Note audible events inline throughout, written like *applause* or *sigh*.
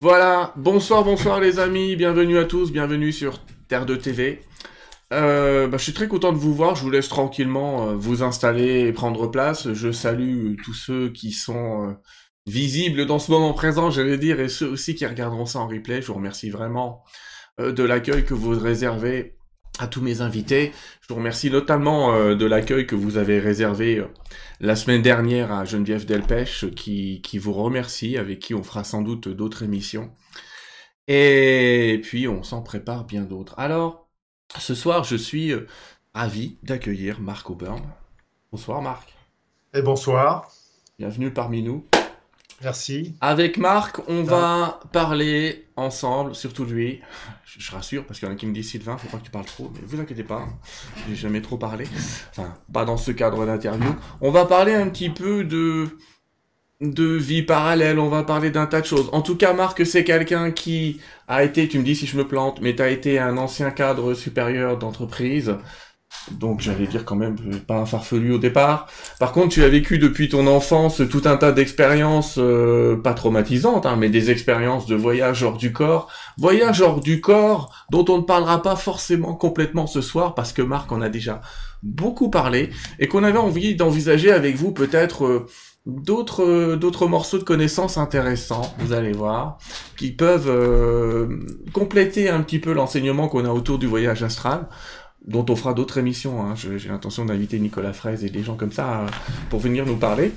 Voilà, bonsoir, bonsoir les amis, bienvenue à tous, bienvenue sur Terre de TV. Euh, bah, je suis très content de vous voir, je vous laisse tranquillement euh, vous installer et prendre place. Je salue tous ceux qui sont euh, visibles dans ce moment présent, j'allais dire, et ceux aussi qui regarderont ça en replay. Je vous remercie vraiment de l'accueil que vous réservez à tous mes invités. Je vous remercie notamment euh, de l'accueil que vous avez réservé euh, la semaine dernière à Geneviève Delpech, qui, qui vous remercie, avec qui on fera sans doute d'autres émissions. Et puis on s'en prépare bien d'autres. Alors, ce soir, je suis euh, ravi d'accueillir Marc Auburn. Bonsoir Marc. Et bonsoir. Bienvenue parmi nous. Merci. Avec Marc, on va parler ensemble, surtout lui. *laughs* Je, rassure, parce qu'il y en a qui me disent Sylvain, faut pas que tu parles trop, mais vous inquiétez pas, j'ai jamais trop parlé. Enfin, pas dans ce cadre d'interview. On va parler un petit peu de de vie parallèle, on va parler d'un tas de choses. En tout cas, Marc, c'est quelqu'un qui a été, tu me dis si je me plante, mais tu as été un ancien cadre supérieur d'entreprise. Donc j'allais dire quand même pas un farfelu au départ. Par contre, tu as vécu depuis ton enfance tout un tas d'expériences euh, pas traumatisantes, hein, mais des expériences de voyage hors du corps. Voyage hors du corps dont on ne parlera pas forcément complètement ce soir parce que Marc en a déjà beaucoup parlé et qu'on avait envie d'envisager avec vous peut-être euh, d'autres euh, d'autres morceaux de connaissances intéressants, vous allez voir, qui peuvent compléter un petit peu l'enseignement qu'on a autour du voyage astral dont on fera d'autres émissions. Hein. J'ai l'intention d'inviter Nicolas Fraise et des gens comme ça euh, pour venir nous parler.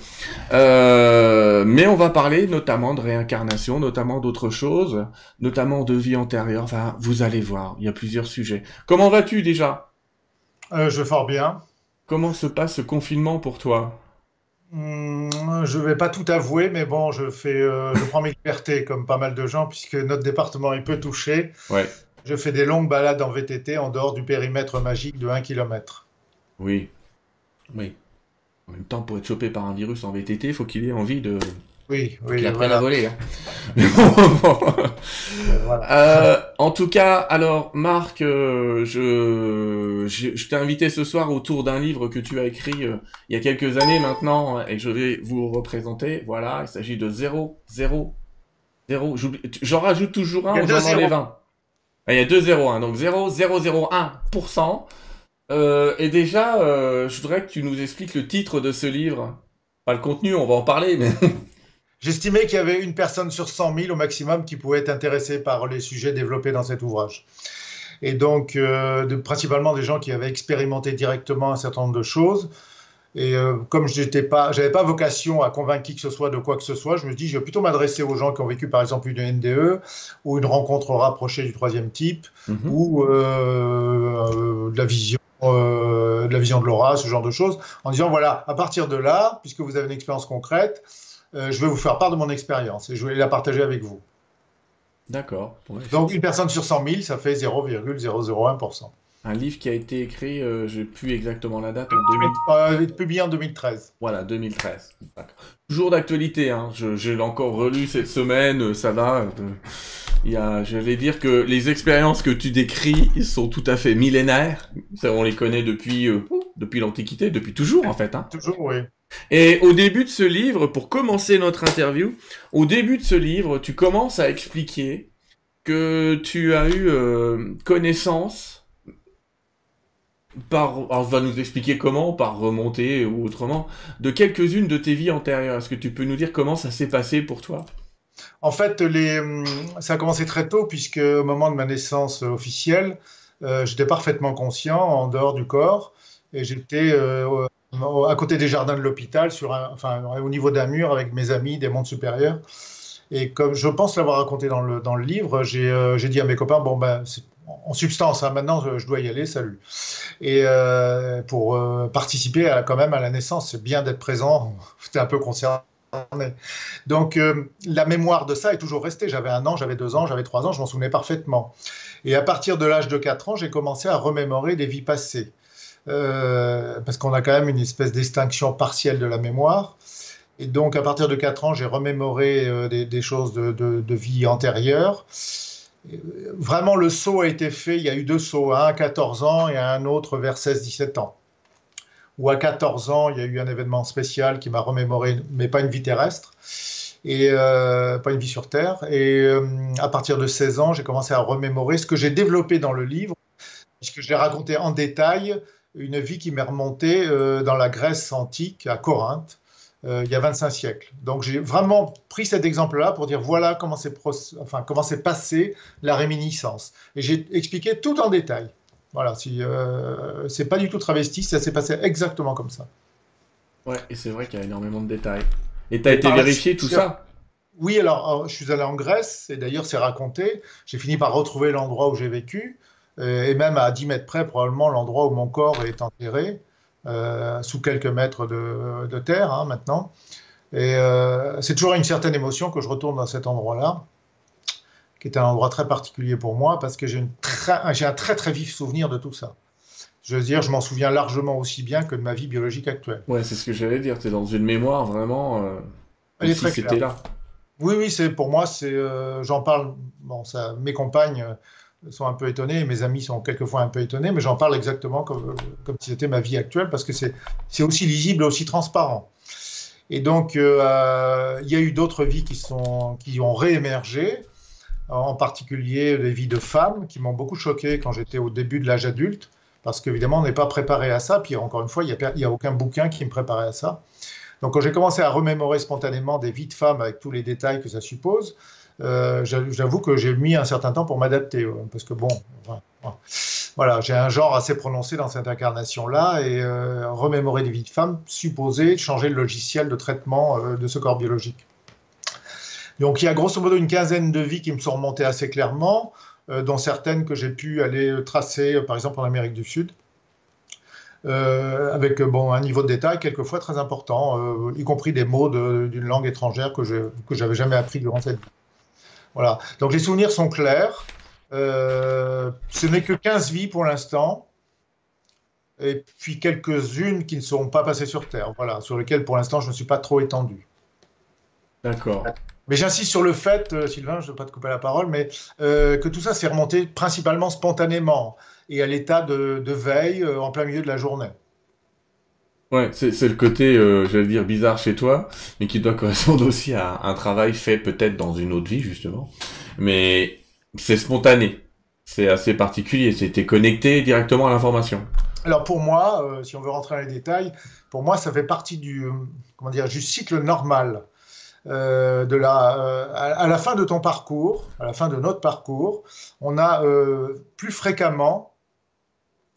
Euh, mais on va parler notamment de réincarnation, notamment d'autres choses, notamment de vie antérieure. Enfin, vous allez voir, il y a plusieurs sujets. Comment vas-tu déjà? Euh, Je vais fort bien. Comment se passe ce confinement pour toi? Hmm, je vais pas tout avouer, mais bon, je fais, je prends mes libertés comme pas mal de gens puisque notre département est peu touché. Ouais. Je fais des longues balades en VTT en dehors du périmètre magique de 1 km. Oui. Oui. En même temps, pour être chopé par un virus en VTT, il faut qu'il ait envie de. Oui, oui. Qu'il apprenne à voler. Hein. *laughs* Euh, en tout cas, alors, Marc, euh, je, je, t'ai invité ce soir autour d'un livre que tu as écrit euh, il y a quelques années maintenant et je vais vous représenter. Voilà, il s'agit de 0, 0, 0. J'en rajoute toujours un, j'en enlève 20. Il y a 2 0, hein, donc 0,001%. Euh, et déjà, euh, je voudrais que tu nous expliques le titre de ce livre. Pas le contenu, on va en parler, mais... *laughs* J'estimais qu'il y avait une personne sur 100 000 au maximum qui pouvait être intéressée par les sujets développés dans cet ouvrage. Et donc, euh, principalement des gens qui avaient expérimenté directement un certain nombre de choses, et euh, comme je n'avais pas, pas vocation à convaincre qui que ce soit de quoi que ce soit, je me dis, je vais plutôt m'adresser aux gens qui ont vécu par exemple une NDE ou une rencontre rapprochée du troisième type mhm. ou euh, de la vision. Euh, de la vision de l'aura, ce genre de choses, en disant voilà, à partir de là, puisque vous avez une expérience concrète, je vais vous faire part de mon expérience et je vais la partager avec vous. D'accord. Donc une personne sur 100 000, ça fait 0,001% un livre qui a été écrit, euh, je n'ai plus exactement la date, en 2000... Euh, publié en 2013. Voilà, 2013. Toujours d'actualité, hein. je, je l'ai encore relu cette semaine, euh, ça va. Il y a, vais dire que les expériences que tu décris sont tout à fait millénaires. On les connaît depuis, depuis l'Antiquité, depuis toujours en fait. Hein. Toujours, oui. Et au début de ce livre, pour commencer notre interview, au début de ce livre, tu commences à expliquer que tu as eu connaissance par, va nous expliquer comment, par remonter ou autrement, de quelques-unes de tes vies antérieures. Est-ce que tu peux nous dire comment ça s'est passé pour toi? En fait, hum, ça a commencé très tôt, puisque au moment de ma naissance officielle, euh, j'étais parfaitement conscient en dehors du corps, et j'étais euh, à côté des jardins de l'hôpital, au niveau d'un mur avec mes amis des mondes supérieurs. Et comme je pense l'avoir raconté dans le, livre, j'ai euh, dit à mes copains, bon ben, en substance, hein, maintenant je dois y aller, salut. Et euh, pour euh, participer quand même à la naissance, c'est bien d'être présent, *laughs* j'étais un peu concerné. Donc euh, la mémoire de ça est toujours restée. J'avais un an, j'avais deux ans, j'avais trois ans, je m'en souvenais parfaitement. Et à partir de l'âge de quatre ans, j'ai commencé à remémorer des vies passées. parce qu'on a quand même une espèce d'extinction partielle de la mémoire. Et donc à partir de quatre ans, j'ai remémoré des, choses de, de vie antérieure vraiment, le saut a été fait. Il y a eu deux sauts, un à 14 ans et un autre vers 16-17 ans, où à 14 ans, il y a eu un événement spécial qui m'a remémoré, mais pas une vie terrestre, et pas une vie sur Terre. Et à partir de 16 ans, j'ai commencé à remémorer ce que j'ai développé dans le livre, puisque je l'ai raconté en détail, une vie qui m'est remontée dans la Grèce antique, à Corinthe, euh, il y a 25 siècles. Donc j'ai vraiment pris cet exemple-là pour dire voilà comment s'est enfin, comment passé la réminiscence. Et j'ai expliqué tout en détail. Voilà, si, euh, c'est pas du tout travesti, ça s'est passé exactement comme ça. Ouais, et c'est vrai qu'il y a énormément de détails. Et tu as été vérifié tout ça? Oui, alors je suis allé en Grèce, et d'ailleurs c'est raconté. J'ai fini par retrouver l'endroit où j'ai vécu, euh, et même à 10 mètres près, probablement l'endroit où mon corps est enterré. Euh, sous quelques mètres de, terre hein, maintenant. Et euh, c'est toujours une certaine émotion que je retourne dans cet endroit-là, qui est un endroit très particulier pour moi, parce que j'ai un très très vif souvenir de tout ça. Je veux dire, je m'en souviens largement aussi bien que de ma vie biologique actuelle. Ouais, c'est ce que j'allais dire. Tu es dans une mémoire vraiment. Euh, Elle est très si là. Oui, oui, c'est pour moi, c'est, j'en parle. Bon, ça, mes compagnes sont un peu étonnés, mes amis sont quelquefois un peu étonnés, mais j'en parle exactement comme, comme si c'était ma vie actuelle, parce que c'est aussi lisible, aussi transparent. Et donc, euh, il y a eu d'autres vies qui, sont, qui ont réémergé, en particulier des vies de femmes, qui m'ont beaucoup choqué quand j'étais au début de l'âge adulte, parce qu'évidemment, on n'est pas préparé à ça, puis encore une fois, il n'y a, a, aucun bouquin qui me préparait à ça. Donc, quand j'ai commencé à remémorer spontanément des vies de femmes avec tous les détails que ça suppose, euh, j'avoue que j'ai mis un certain temps pour m'adapter, parce que bon, voilà, j'ai un genre assez prononcé dans cette incarnation-là, et euh, remémorer des vies de femmes supposait changer le logiciel de traitement euh, de ce corps biologique. Donc il y a grosso modo une quinzaine de vies qui me sont remontées assez clairement, dont certaines que j'ai pu aller tracer, par exemple en Amérique du Sud. avec bon, un niveau de détail quelquefois très important, y compris des mots d'une langue étrangère que je n'avais jamais appris durant cette vie. Voilà. Donc les souvenirs sont clairs. Euh, ce n'est que 15 vies pour l'instant. Et puis quelques-unes qui ne seront pas passées sur Terre, voilà, sur lesquelles pour l'instant je ne suis pas trop étendu. D'accord. Mais j'insiste sur le fait, euh, Sylvain, je ne veux pas te couper la parole, mais euh, que tout ça s'est remonté principalement spontanément et à l'état de, veille en plein milieu de la journée. Ouais, c'est le côté, euh, j'allais dire, bizarre chez toi, mais qui doit *laughs* correspondre aussi à un travail fait peut-être dans une autre vie, justement. Mais c'est spontané. C'est assez particulier. C'était connecté directement à l'information. Alors pour moi, euh, si on veut rentrer dans les détails, pour moi, ça fait partie du, euh, comment dire, du cycle normal. de la, à, la fin de ton parcours, à la fin de notre parcours, on a plus fréquemment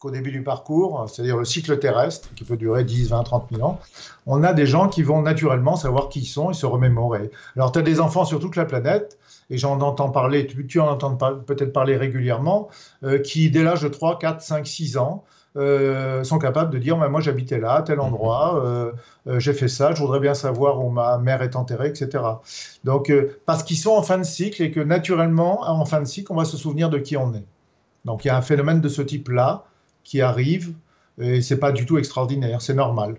au début du parcours, c'est-à-dire le cycle terrestre, qui peut durer 10, 20, 30 000 ans, on a des gens qui vont naturellement savoir qui ils sont et se remémorer. Alors, tu as des enfants sur toute la planète, et j'en entends parler, tu, en entends peut-être parler régulièrement, euh, qui, dès l'âge de 3, 4, 5, 6 ans, euh, sont capables de dire Moi, j'habitais là, à tel endroit, euh, j'ai fait ça, je voudrais bien savoir où ma mère est enterrée, etc. Donc, parce qu'ils sont en fin de cycle et que naturellement, en fin de cycle, on va se souvenir de qui on est. Donc, il y a un phénomène de ce type-là qui arrive et c'est pas du tout extraordinaire, c'est normal.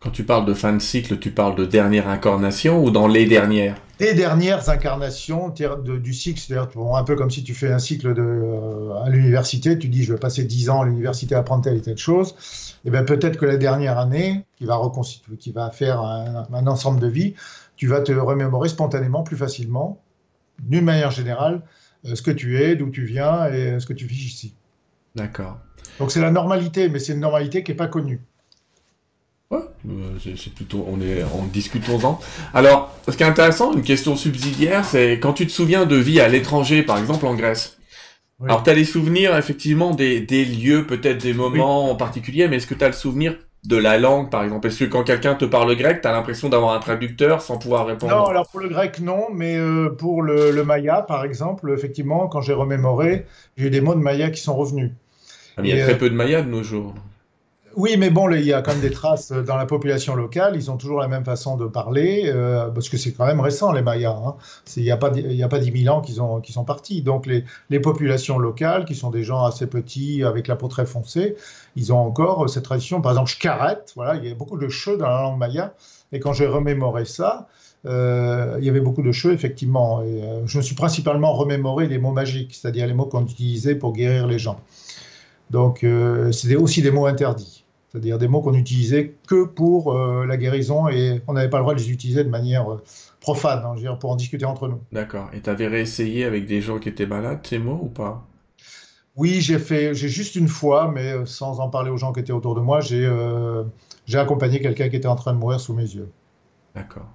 Quand tu parles de fin de cycle, tu parles de dernière incarnation ou dans les dernières? Les dernières incarnations du cycle, c'est-à-dire un peu comme si tu fais un cycle de, euh, à l'université, tu dis je vais passer 10 ans à l'université à apprendre telle et telle chose, et eh bien peut-être que la dernière année, qui va reconstituer, qui va faire un, un ensemble de vie, tu vas te remémorer spontanément plus facilement, d'une manière générale, euh, ce que tu es, d'où tu viens et ce que tu vis ici. D'accord. Donc c'est la normalité, mais c'est une normalité qui n'est pas connue. Ouais, euh, c'est plutôt, on est, en discutons-en. Alors, ce qui est intéressant, une question subsidiaire, c'est quand tu te souviens de vie à l'étranger, par exemple en Grèce. Alors, tu as les souvenirs, effectivement, des, lieux, peut-être des moments en particulier, mais est-ce que tu as le souvenir de la langue, par exemple? Est-ce que quand quelqu'un te parle grec, tu as l'impression d'avoir un traducteur sans pouvoir répondre? Non, alors pour le grec, non, mais euh, pour le, maya, par exemple, effectivement, quand j'ai remémoré, j'ai eu des mots de maya qui sont revenus. Ah, il y a très euh, peu de Mayas de nos jours. Oui, mais bon, il y a quand même des traces dans la population locale. Ils ont toujours la même façon de parler, euh, parce que c'est quand même récent, les Mayas. Hein. Il n'y a, pas, il a pas 10 000 ans qu'ils qu sont partis. Donc, les, les, populations locales, qui sont des gens assez petits, avec la peau très foncée, ils ont encore cette tradition. Par exemple, carrette, voilà, il y a beaucoup de cheux dans la langue maya. Et quand j'ai remémoré ça, euh, il y avait beaucoup de cheux, effectivement. Et, je me suis principalement remémoré les mots magiques, c'est-à-dire les mots qu'on utilisait pour guérir les gens. Donc, euh, c'est aussi des mots interdits. C'est-à-dire des mots qu'on utilisait que pour euh, la guérison et on n'avait pas le droit de les utiliser de manière euh, profane, hein, je veux dire, pour en discuter entre nous. D'accord. Et tu avais réessayé avec des gens qui étaient malades ces mots ou pas? Oui, j'ai fait, j'ai juste une fois, mais sans en parler aux gens qui étaient autour de moi, j'ai accompagné quelqu'un qui était en train de mourir sous mes yeux. D'accord.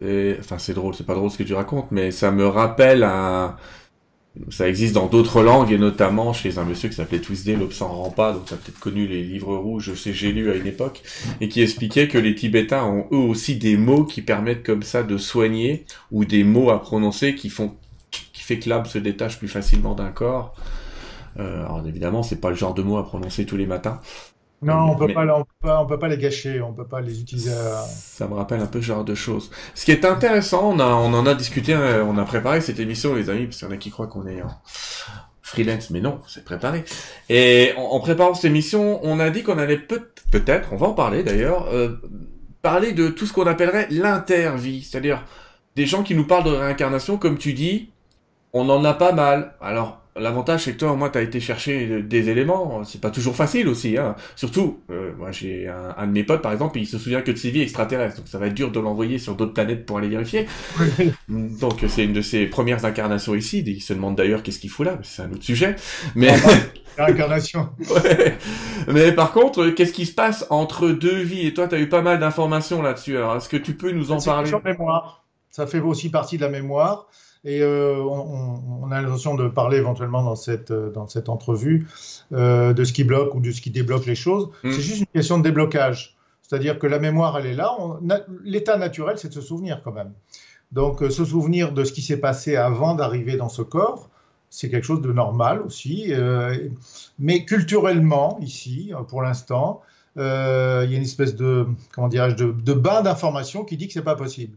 Et, enfin, c'est drôle, c'est pas drôle ce que tu racontes, mais ça me rappelle un, ça existe dans d'autres langues, et notamment chez un monsieur qui s'appelait Twisdale, l'Obs s'en rend pas, donc tu as peut-être connu les livres rouges, sais, j'ai lu à une époque, et qui expliquait que les Tibétains ont eux aussi des mots qui permettent comme ça de soigner, ou des mots à prononcer qui font, qui fait que l'âme se détache plus facilement d'un corps. Euh, alors évidemment, c'est pas le genre de mots à prononcer tous les matins, non, on peut pas, on peut pas, on peut pas les gâcher, on peut pas les utiliser. Ça me rappelle un peu ce genre de choses. Ce qui est intéressant, on, a, on en a discuté, euh, on a préparé cette émission, les amis, parce qu'il y en a qui croient qu'on est en freelance, mais non, c'est préparé. Et en, préparant cette émission, on a dit qu'on allait peut- peut-être, on va en parler d'ailleurs, euh, parler de tout ce qu'on appellerait l'intervie, c'est-à-dire des gens qui nous parlent de réincarnation, comme tu dis, on en a pas mal. Alors, L'avantage, c'est que toi, au moins, tu as été chercher des éléments. C'est pas toujours facile aussi. Hein. Surtout, euh, moi, j'ai un, de mes potes, par exemple, il se souvient que de ses vies extraterrestres. Donc, ça va être dur de l'envoyer sur d'autres planètes pour aller vérifier. *laughs* donc, c'est une de ses premières incarnations ici. Il se demande d'ailleurs qu'est-ce qu'il fout là. C'est un autre sujet. Mais... Incarnation. *laughs* ouais. Mais par contre, qu'est-ce qui se passe entre deux vies? Et toi, tu as eu pas mal d'informations là-dessus. Alors, est-ce que tu peux nous en parler? mémoire. Ça fait aussi partie de la mémoire. Et euh, on, a l'intention de parler éventuellement dans cette, euh, dans cette entrevue euh, de ce qui bloque ou de ce qui débloque les choses. Mm. C'est juste une question de déblocage. C'est-à-dire que la mémoire, elle est là. L'état naturel, c'est de se souvenir quand même. Donc, se souvenir de ce qui s'est passé avant d'arriver dans ce corps, c'est quelque chose de normal aussi. mais culturellement, ici, pour l'instant, il y a une espèce de, comment dirais-je, de, de bain d'information qui dit que c'est pas possible.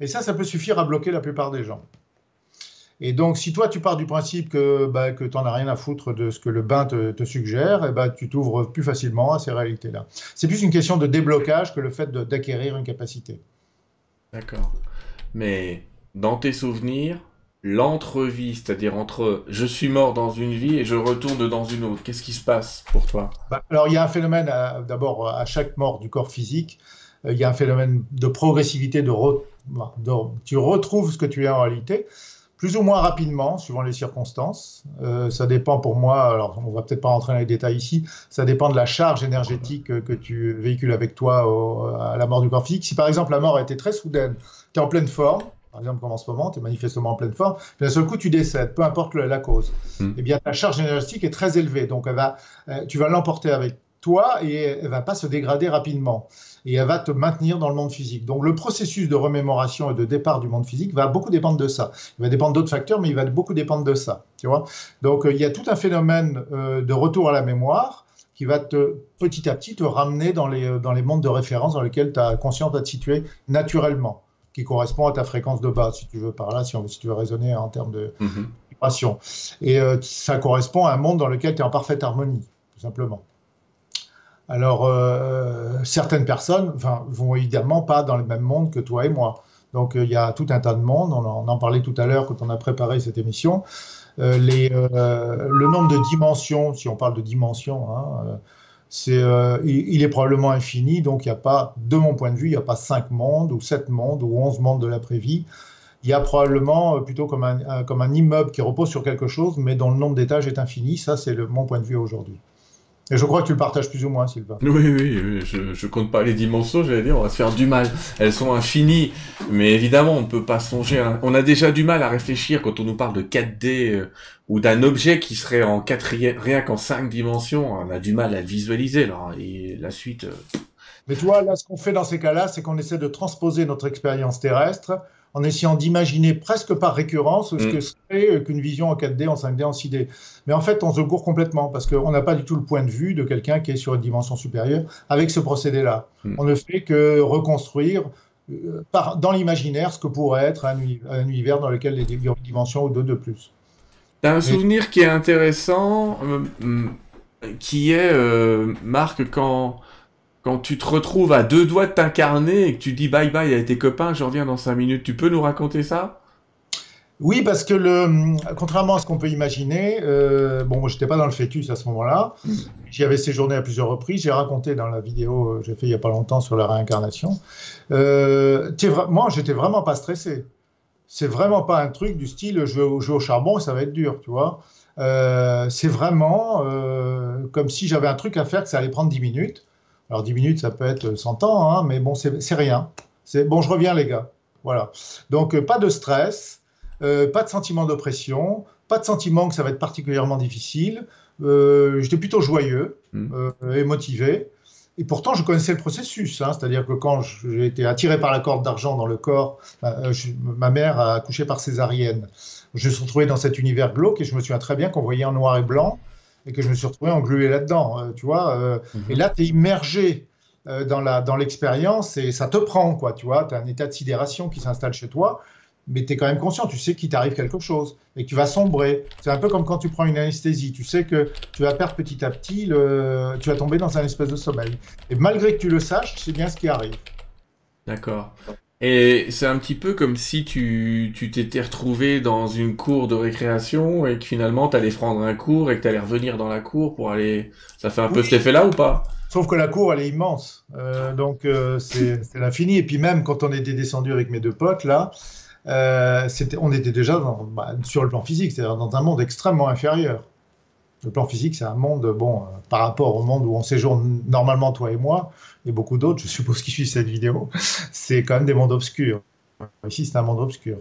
Et ça, ça peut suffire à bloquer la plupart des gens. Et donc, si toi, tu pars du principe que, bah, que tu n'en as rien à foutre de ce que le bain te, suggère, et eh bah, tu t'ouvres plus facilement à ces réalités-là. C'est plus une question de déblocage que le fait d'acquérir une capacité. D'accord. Mais dans tes souvenirs, l'entrevie, c'est-à-dire entre je suis mort dans une vie et je retourne dans une autre, qu'est-ce qui se passe pour toi? Bah, Alors, il y a un phénomène, euh, d'abord, à chaque mort du corps physique, euh, il y a un phénomène de progressivité, de, de, tu retrouves ce que tu es en réalité plus ou moins rapidement, suivant les circonstances. Euh, ça dépend pour moi, alors on va peut-être pas rentrer dans les détails ici, ça dépend de la charge énergétique que tu véhicules avec toi à la mort du corps physique. Si par exemple la mort a été très soudaine, tu es en pleine forme, par exemple comme en ce moment, tu es manifestement en pleine forme, puis d'un seul coup tu décèdes, peu importe la cause, hmm. eh bien ta charge énergétique est très élevée, donc elle va, euh, tu vas l'emporter avec toi et elle va pas se dégrader rapidement et elle va te maintenir dans le monde physique. Donc le processus de remémoration et de départ du monde physique va beaucoup dépendre de ça. Il va dépendre d'autres facteurs, mais il va beaucoup dépendre de ça. Tu vois Donc euh, il y a tout un phénomène euh, de retour à la mémoire qui va te petit à petit te ramener dans les, euh, dans les mondes de référence dans lesquels ta conscience va te situer naturellement, qui correspond à ta fréquence de base, si tu veux par là, si, on, si tu veux raisonner en termes de mm-hmm. vibration. Et ça correspond à un monde dans lequel tu es en parfaite harmonie, tout simplement. Alors, euh, certaines personnes vont évidemment pas dans le même monde que toi et moi. Donc, euh, il y a tout un tas de monde. On en, parlait tout à l'heure quand on a préparé cette émission. Euh, le nombre de dimensions, si on parle de dimensions, hein, il, est probablement infini. Donc, il n'y a pas, de mon point de vue, il n'y a pas cinq mondes ou sept mondes ou onze mondes de l'après-vie. Il y a probablement plutôt comme un immeuble qui repose sur quelque chose, mais dont le nombre d'étages est infini. Ça, c'est mon point de vue aujourd'hui. Et je crois que tu le partages plus ou moins, Sylvain. Oui, oui, je, je compte pas les dimensions, j'allais dire, on va se faire du mal. Elles sont infinies, mais évidemment, on ne peut pas songer. On a déjà du mal à réfléchir quand on nous parle de 4D euh, ou d'un objet qui serait en quatrième, rien qu'en 5 dimensions. On a du mal à le visualiser, là. Et la suite. Euh, mais tu vois, là, ce qu'on fait dans ces cas-là, c'est qu'on essaie de transposer notre expérience terrestre en essayant d'imaginer presque par récurrence ce mm. que serait qu'une vision en 4D, en 5D, en 6D. Mais en fait, on se court complètement parce qu'on n'a pas du tout le point de vue de quelqu'un qui est sur une dimension supérieure avec ce procédé-là. Mm. On ne fait que reconstruire euh, par, dans l'imaginaire ce que pourrait être un, univers dans lequel il y a une dimension ou deux de plus. Tu as un souvenir qui est intéressant, euh, mm, qui est, euh, Marc, quand quand tu te retrouves à deux doigts de t'incarner et que tu dis bye bye à tes copains, je reviens dans cinq minutes, tu peux nous raconter ça? Oui, parce que le, contrairement à ce qu'on peut imaginer, euh, bon, je n'étais pas dans le fœtus à ce moment-là. J'y avais séjourné à plusieurs reprises. J'ai raconté dans la vidéo que j'ai fait il n'y a pas longtemps sur la réincarnation. Euh, moi, j'étais vraiment pas stressé. C'est vraiment pas un truc du style je vais au charbon ça va être dur, tu vois. Euh, c'est vraiment euh, comme si j'avais un truc à faire que ça allait prendre 10 minutes. Alors 10 minutes, ça peut être 100 ans, hein, mais bon, c'est rien. C'est bon, je reviens les gars. Voilà. Donc pas de stress. Euh, pas de sentiment d'oppression, pas de sentiment que ça va être particulièrement difficile. Euh, j'étais plutôt joyeux euh, et motivé. Et pourtant, je connaissais le processus. Hein. C'est-à-dire que quand j'ai été attiré par la corde d'argent dans le corps, ma mère a accouché par césarienne. Je me suis retrouvé dans cet univers glauque et je me souviens très bien qu'on voyait en noir et blanc et que je me suis retrouvé englué là-dedans. tu vois mmh. Et là, tu es immergé dans l'expérience et ça te prend. quoi. Tu vois, tu as un état de sidération qui s'installe chez toi mais tu es quand même conscient, tu sais qu'il t'arrive quelque chose et que tu vas sombrer. C'est un peu comme quand tu prends une anesthésie, tu sais que tu vas perdre petit à petit, le... tu vas tomber dans un espèce de sommeil. Et malgré que tu le saches, c'est bien ce qui arrive. D'accord. Et c'est un petit peu comme si tu t'étais retrouvé dans une cour de récréation et que finalement tu allais prendre un cours et que tu allais revenir dans la cour pour aller... Ça fait un peu cet effet-là ou pas? Sauf que la cour, elle est immense. Euh, donc euh, c'est l'infini. Et puis même quand on était descendu avec mes deux potes, là, euh, on était déjà bah, sur le plan physique, c'est-à-dire dans un monde extrêmement inférieur. Le plan physique, c'est un monde, bon, euh, par rapport au monde où on séjourne normalement, toi et moi, et beaucoup d'autres, je suppose, qui suivent cette vidéo, c'est quand même des mondes obscurs. Ici, c'est un monde obscur.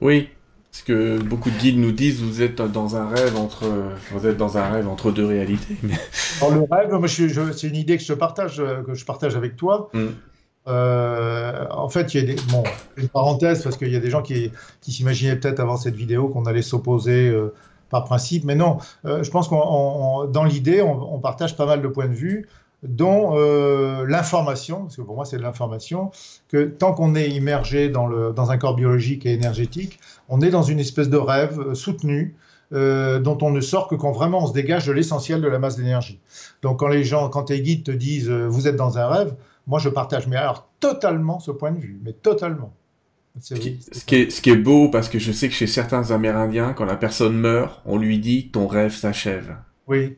Oui, parce que beaucoup de guides nous disent vous êtes dans un rêve entre vous êtes dans un rêve entre deux réalités. Dans le rêve, c'est une idée que je partage que je partage avec toi. Mm. Euh, en fait, il y a des, bon, une parenthèse parce qu'il y a des gens qui, qui s'imaginaient peut-être avant cette vidéo qu'on allait s'opposer euh, par principe, mais non. Euh, je pense qu'on, dans l'idée, on, partage pas mal de points de vue, dont l'information, parce que pour moi c'est de l'information, que tant qu'on est immergé dans, le, dans un corps biologique et énergétique, on est dans une espèce de rêve soutenu. dont on ne sort que quand vraiment on se dégage de l'essentiel de la masse d'énergie. Donc quand les gens, quand tes guides te disent vous êtes dans un rêve, moi, je partage, mais alors totalement ce point de vue, mais totalement. Ce qui, est, ce qui, est, beau, parce que je sais que chez certains Amérindiens, quand la personne meurt, on lui dit ton rêve s'achève. Oui.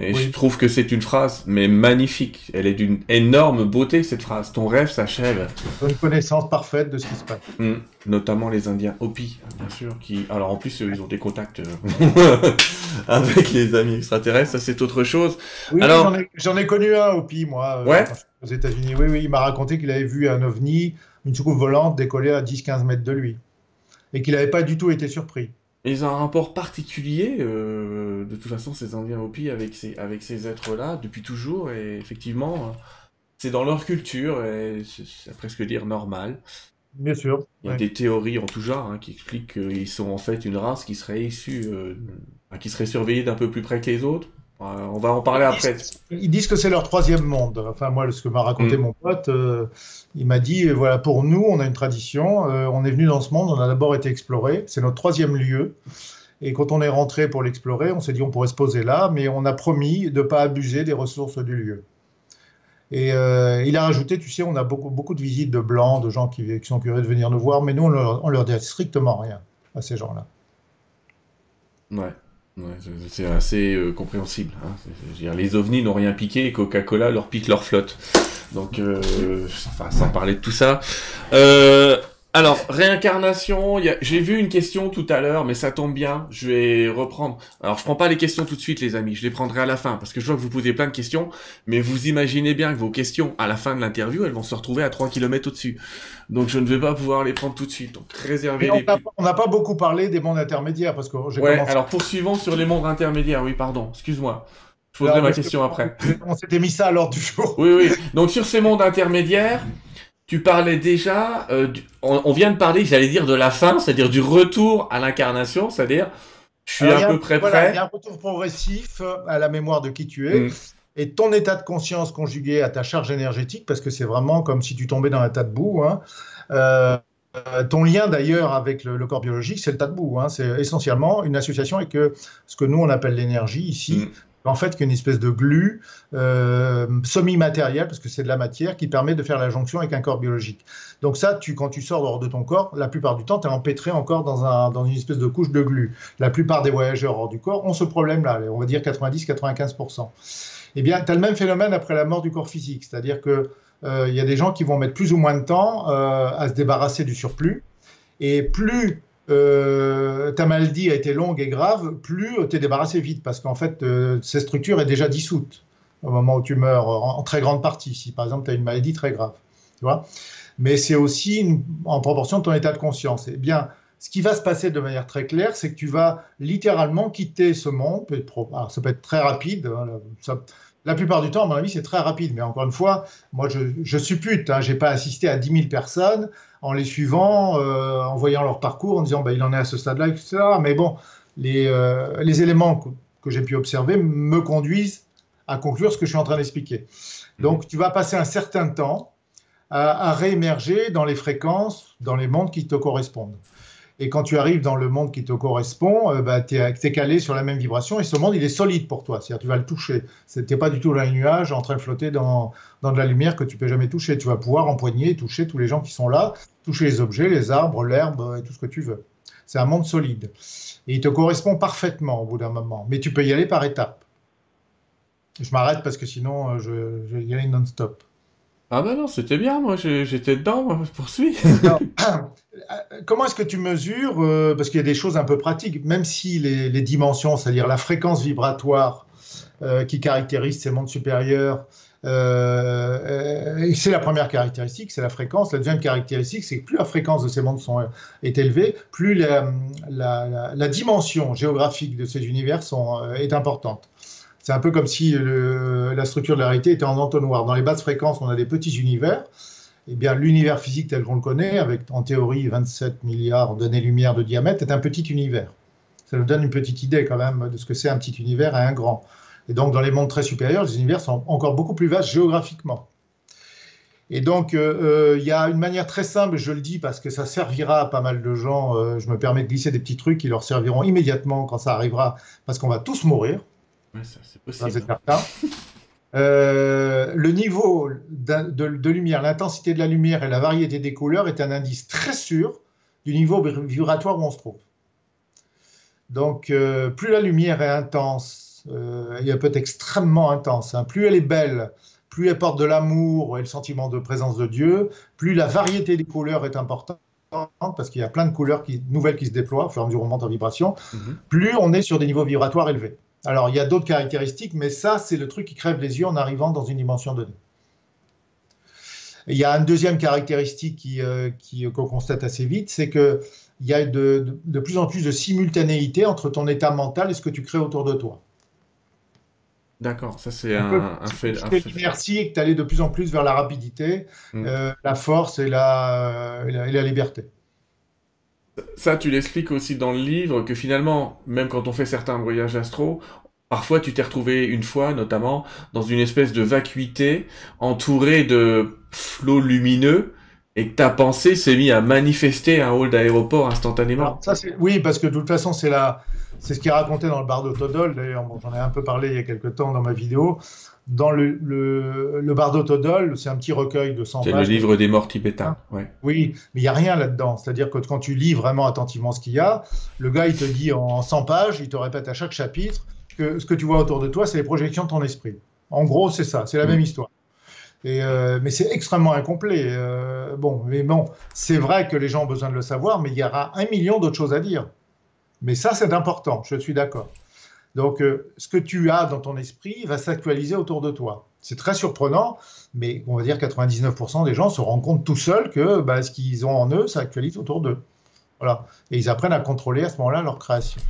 Et je trouve que c'est une phrase, mais magnifique. Elle est d'une énorme beauté, cette phrase. Ton rêve s'achève. Une connaissance parfaite de ce qui se passe. Mmh. Notamment les Indiens Hopi, bien sûr, qui... Alors en plus, ils ont des contacts euh, *laughs* avec les amis extraterrestres, ça c'est autre chose. Oui, Alors... j'en ai, connu un Hopi, moi, euh, ouais. aux États-Unis. Oui, oui, il m'a raconté qu'il avait vu un ovni, une soucoupe volante décoller à 10-15 mètres de lui. Et qu'il n'avait pas du tout été surpris ils ont un rapport particulier, euh, de toute façon, ces Indiens Hopi avec ces, avec ces êtres-là, depuis toujours, et effectivement, c'est dans leur culture, et c'est presque dire normal. Bien sûr. Il y a des théories en tout genre hein, qui expliquent qu'ils sont en fait une race qui serait issue, euh, qui serait surveillée d'un peu plus près que les autres, on va en parler après. Ils disent que c'est leur troisième monde. Enfin, moi, ce que m'a raconté mm. mon pote, euh, il m'a dit voilà, pour nous, on a une tradition. Euh, on est venu dans ce monde, on a d'abord été exploré. C'est notre troisième lieu. Et quand on est rentré pour l'explorer, on s'est dit on pourrait se poser là, mais on a promis de ne pas abuser des ressources du lieu. Et euh, il a rajouté, tu sais, on a beaucoup, beaucoup de visites de blancs, de gens qui, sont curieux de venir nous voir, mais nous, on leur, on leur dit strictement rien à ces gens-là. Ouais c'est assez euh, compréhensible. Hein. Les ovnis n'ont rien piqué et Coca-Cola leur pique leur flotte. Donc, euh, enfin, sans parler de tout ça. Euh, alors, réincarnation, j'ai vu une question tout à l'heure, mais ça tombe bien, je vais reprendre. Alors, je prends pas les questions tout de suite, les amis, je les prendrai à la fin, parce que je vois que vous posez plein de questions, mais vous imaginez bien que vos questions, à la fin de l'interview, elles vont se retrouver à 3 km au-dessus. Donc, je ne vais pas pouvoir les prendre tout de suite. Donc, réservez les... On n'a pas beaucoup parlé des mondes intermédiaires, parce que j'ai Ouais, alors poursuivons sur les mondes intermédiaires, oui, pardon, excuse-moi. Je poserai ma question après. On s'était mis ça à l'ordre du jour. Oui, oui. Donc, sur ces mondes intermédiaires, tu parlais déjà, euh, on, vient de parler, j'allais dire, de la fin, c'est-à-dire du retour à l'incarnation, c'est-à-dire, je suis à peu près prêt. Il y a un retour progressif à la mémoire de qui tu es. Mm. Et ton état de conscience conjugué à ta charge énergétique, parce que c'est vraiment comme si tu tombais dans un tas de boue. Hein, euh, ton lien d'ailleurs avec le, corps biologique, c'est le tas de boue. Hein, c'est essentiellement une association avec ce que nous on appelle l'énergie ici, en fait, qu'une espèce de glu euh, semi-matériel, parce que c'est de la matière, qui permet de faire la jonction avec un corps biologique. Donc ça, tu, quand tu sors hors de ton corps, la plupart du temps, tu es empêtré encore dans, un, dans une espèce de couche de glu. La plupart des voyageurs hors du corps ont ce problème-là, on va dire 90-95%. Eh bien, tu as le même phénomène après la mort du corps physique, c'est-à-dire que il y a des gens qui vont mettre plus ou moins de temps à se débarrasser du surplus, et plus euh, ta maladie a été longue et grave, plus tu es débarrassé vite parce qu'en fait, euh, cette structure est déjà dissoute au moment où tu meurs, en, très grande partie, si par exemple tu as une maladie très grave. Tu vois Mais c'est aussi en proportion de ton état de conscience. Eh bien, ce qui va se passer de manière très claire, c'est que tu vas littéralement quitter ce monde. Être, ça peut être très rapide. Hein, la plupart du temps, à mon avis, c'est très rapide. Mais encore une fois, moi, je, suppute. Hein, je n'ai pas assisté à 10 000 personnes en les suivant, euh, en voyant leur parcours, en disant bah, il en est à ce stade-là, etc. Mais bon, les, euh, les éléments que, j'ai pu observer me conduisent à conclure ce que je suis en train d'expliquer. Donc, tu vas passer un certain temps à, à réémerger dans les fréquences, dans les mondes qui te correspondent. Et quand tu arrives dans le monde qui te correspond, euh, bah, tu es, calé sur la même vibration et ce monde, il est solide pour toi. C'est-à-dire tu vas le toucher. Tu n'es pas du tout dans les nuages en train de flotter dans, de la lumière que tu peux jamais toucher. Tu vas pouvoir empoigner et toucher tous les gens qui sont là, toucher les objets, les arbres, l'herbe et tout ce que tu veux. C'est un monde solide. Et il te correspond parfaitement au bout d'un moment. Mais tu peux y aller par étapes. Je m'arrête parce que sinon, euh, je, je vais y aller non-stop. Ah ben non, c'était bien, moi j'étais dedans, moi je poursuis. *laughs* *coughs* Comment est-ce que tu mesures, euh, parce qu'il y a des choses un peu pratiques, même si les, dimensions, c'est-à-dire la fréquence vibratoire euh, qui caractérise ces mondes supérieurs, euh, c'est la première caractéristique, c'est la fréquence. La deuxième caractéristique, c'est que plus la fréquence de ces mondes sont, est élevée, plus la, la, dimension géographique de ces univers sont, est importante. C'est un peu comme si la structure de la réalité était en entonnoir. Dans les basses fréquences, on a des petits univers. Eh bien, l'univers physique tel qu'on le connaît, avec en théorie 27 milliards d'années-lumière de diamètre, est un petit univers. Ça nous donne une petite idée quand même de ce que c'est un petit univers et un grand. Et donc, dans les mondes très supérieurs, les univers sont encore beaucoup plus vastes géographiquement. Et donc, euh, euh, il y a une manière très simple, je le dis parce que ça servira à pas mal de gens. Euh, je me permets de glisser des petits trucs qui leur serviront immédiatement quand ça arrivera, parce qu'on va tous mourir c'est possible. Euh, le niveau de, lumière, l'intensité de la lumière et la variété des couleurs est un indice très sûr du niveau vibratoire où on se trouve. Donc, euh, plus la lumière est intense, euh, elle peut être extrêmement intense, hein, plus elle est belle, plus elle porte de l'amour et le sentiment de présence de Dieu, plus la variété des couleurs est importante parce qu'il y a plein de couleurs qui, nouvelles qui se déploient au fur et à mesure où on monte en vibration, mhm. plus on est sur des niveaux vibratoires élevés. Alors, il y a d'autres caractéristiques, mais ça, c'est le truc qui crève les yeux en arrivant dans une dimension donnée. Il y a une deuxième caractéristique euh, qu'on constate assez vite, c'est qu'il y a de, plus en plus de simultanéité entre ton état mental et ce que tu crées autour de toi. D'accord, ça c'est un, fait. Merci et que tu allais de plus en plus vers la rapidité, mm. euh, la force et la, et la liberté. Ça, tu l'expliques aussi dans le livre, que finalement, même quand on fait certains voyages astro, parfois tu t'es retrouvé une fois, notamment, dans une espèce de vacuité, entouré de flots lumineux, et que ta pensée s'est mise à manifester un hall d'aéroport instantanément. ça, oui, parce que de toute façon, c'est la... c'est ce qui est raconté dans le bar Todol. D'ailleurs, j'en ai un peu parlé il y a quelques temps dans ma vidéo dans le, le, le Bardo Todol, c'est un petit recueil de 100 pages. C'est le livre des morts tibétains. Ouais. Oui, mais il n'y a rien là-dedans. C'est-à-dire que quand tu lis vraiment attentivement ce qu'il y a, le gars, il te dit en 100 pages, il te répète à chaque chapitre que ce que tu vois autour de toi, c'est les projections de ton esprit. En gros, c'est ça, c'est la mm. même histoire. Euh, mais c'est extrêmement incomplet. Euh, bon, mais bon, c'est vrai que les gens ont besoin de le savoir, mais il y aura un million d'autres choses à dire. Mais ça, c'est important, je suis d'accord. Donc, euh, ce que tu as dans ton esprit va s'actualiser autour de toi. C'est très surprenant, mais on va dire 99% des gens se rendent compte tout seuls que bah, ce qu'ils ont en eux s'actualise autour d'eux. Voilà. Et ils apprennent à contrôler à ce moment-là leur création.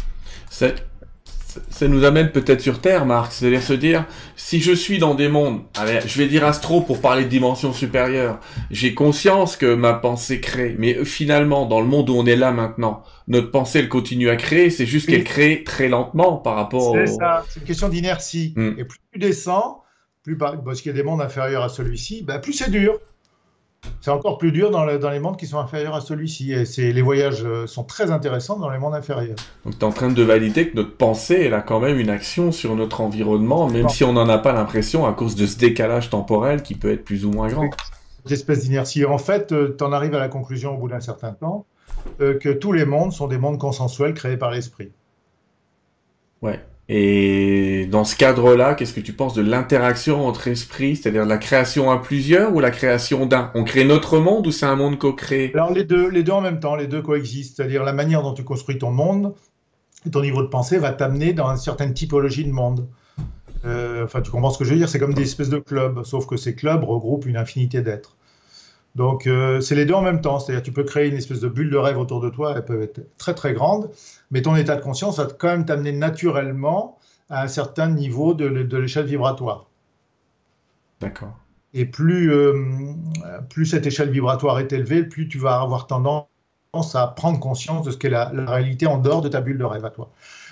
Ça nous amène peut-être sur Terre, Marc. C'est-à-dire se dire, si je suis dans des mondes, allez, je vais dire astro pour parler de dimensions supérieures, j'ai conscience que ma pensée crée, mais finalement, dans le monde où on est là maintenant, notre pensée, elle continue à créer, c'est juste qu'elle crée très lentement par rapport C'est ça, c'est une question d'inertie. Hmm. Et plus tu descends, plus parce qu'il y a des mondes inférieurs à celui-ci, bah, plus c'est dur. C'est encore plus dur dans, les mondes qui sont inférieurs à celui-ci. Et les voyages euh, sont très intéressants dans les mondes inférieurs. Donc tu es en train de valider que notre pensée, elle a quand même une action sur notre environnement, même si on n'en a pas l'impression à cause de ce décalage temporel qui peut être plus ou moins grand. Des espèces d'inertie. En fait, euh, tu en arrives à la conclusion au bout d'un certain temps euh, que tous les mondes sont des mondes consensuels créés par l'esprit. Ouais. Et dans ce cadre-là, qu'est-ce que tu penses de l'interaction entre esprits, c'est-à-dire la création à plusieurs ou la création d'un? On crée notre monde ou c'est un monde co-créé? Alors les deux, les deux en même temps, les deux coexistent. C'est-à-dire la manière dont tu construis ton monde ton niveau de pensée va t'amener dans une certaine typologie de monde. Euh, enfin, tu comprends ce que je veux dire? C'est comme des espèces de clubs, sauf que ces clubs regroupent une infinité d'êtres. Donc euh, c'est les deux en même temps, c'est-à-dire tu peux créer une espèce de bulle de rêve autour de toi, elles peuvent être très très grandes, mais ton état de conscience va quand même t'amener naturellement à un certain niveau de, l'échelle vibratoire. D'accord. Et plus, euh, plus cette échelle vibratoire est élevée, plus tu vas avoir tendance à prendre conscience de ce qu'est la, réalité en dehors de ta bulle de rêve à toi.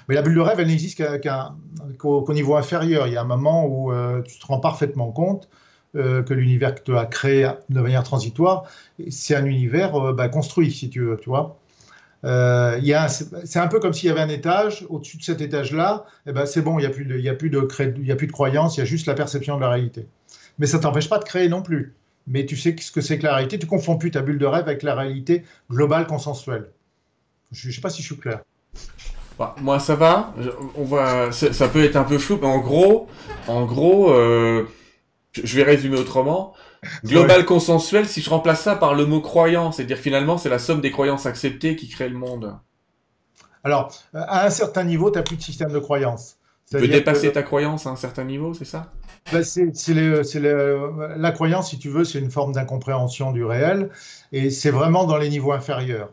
Mais la bulle de rêve, elle n'existe qu'au niveau inférieur. Il y a un moment où euh, tu te rends parfaitement compte euh, que l'univers que tu as créé de manière transitoire, c'est un univers bah, construit, si tu veux, tu vois. Euh, c'est un peu comme s'il y avait un étage, au-dessus de cet étage-là, eh ben c'est bon, il n'y a, plus de, y a, a plus de croyance, il y a juste la perception de la réalité. Mais ça ne t'empêche pas de créer non plus. Mais tu sais ce que c'est que la réalité, tu confonds plus ta bulle de rêve avec la réalité globale consensuelle. Je ne sais pas si je suis clair. Bah, moi, ça va. On va, ça peut être un peu flou, mais en gros, en gros, euh, je vais résumer autrement. *laughs* Global consensuel, si je remplace ça par le mot croyant, c'est-à-dire finalement c'est la somme des croyances acceptées qui crée le monde. Alors, à un certain niveau, tu n'as plus de système de croyance. Tu peux dépasser ta croyance à un certain niveau, c'est ça? Ben, c'est, La croyance, si tu veux, c'est une forme d'incompréhension du réel, et c'est vraiment dans les niveaux inférieurs.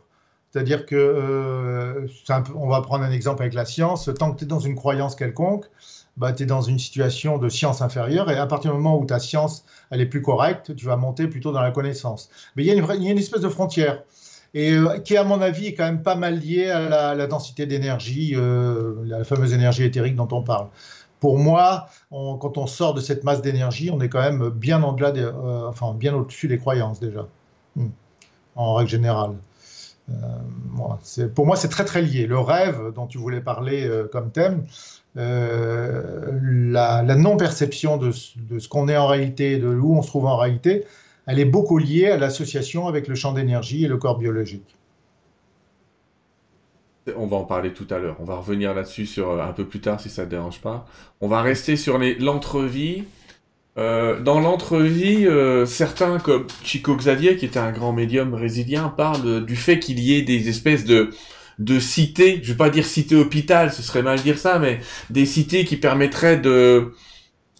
C'est-à-dire que, euh, on va prendre un exemple avec la science, tant que tu es dans une croyance quelconque, bah, tu es dans une situation de science inférieure et à partir du moment où ta science elle est plus correcte, tu vas monter plutôt dans la connaissance. Mais il y a une, espèce de frontière et euh, qui, à mon avis, est quand même pas mal liée à la, densité d'énergie, euh, la fameuse énergie éthérique dont on parle. Pour moi, quand on sort de cette masse d'énergie, on est quand même bien en-delà, euh, enfin bien au-dessus des croyances déjà, hmm. en règle générale. pour moi, c'est très très lié. Le rêve dont tu voulais parler comme thème, euh, la, non-perception de, ce qu'on est en réalité, de où on se trouve en réalité, elle est beaucoup liée à l'association avec le champ d'énergie et le corps biologique. On va en parler tout à l'heure. On va revenir là-dessus sur euh, un peu plus tard si ça ne dérange pas. On va rester sur l'entrevie. Euh, dans l'entrevie, certains comme Chico Xavier, qui était un grand médium résilien, parlent du fait qu'il y ait des espèces de de cités, je vais pas dire cité hôpital, ce serait mal dire ça, mais des cités qui permettraient de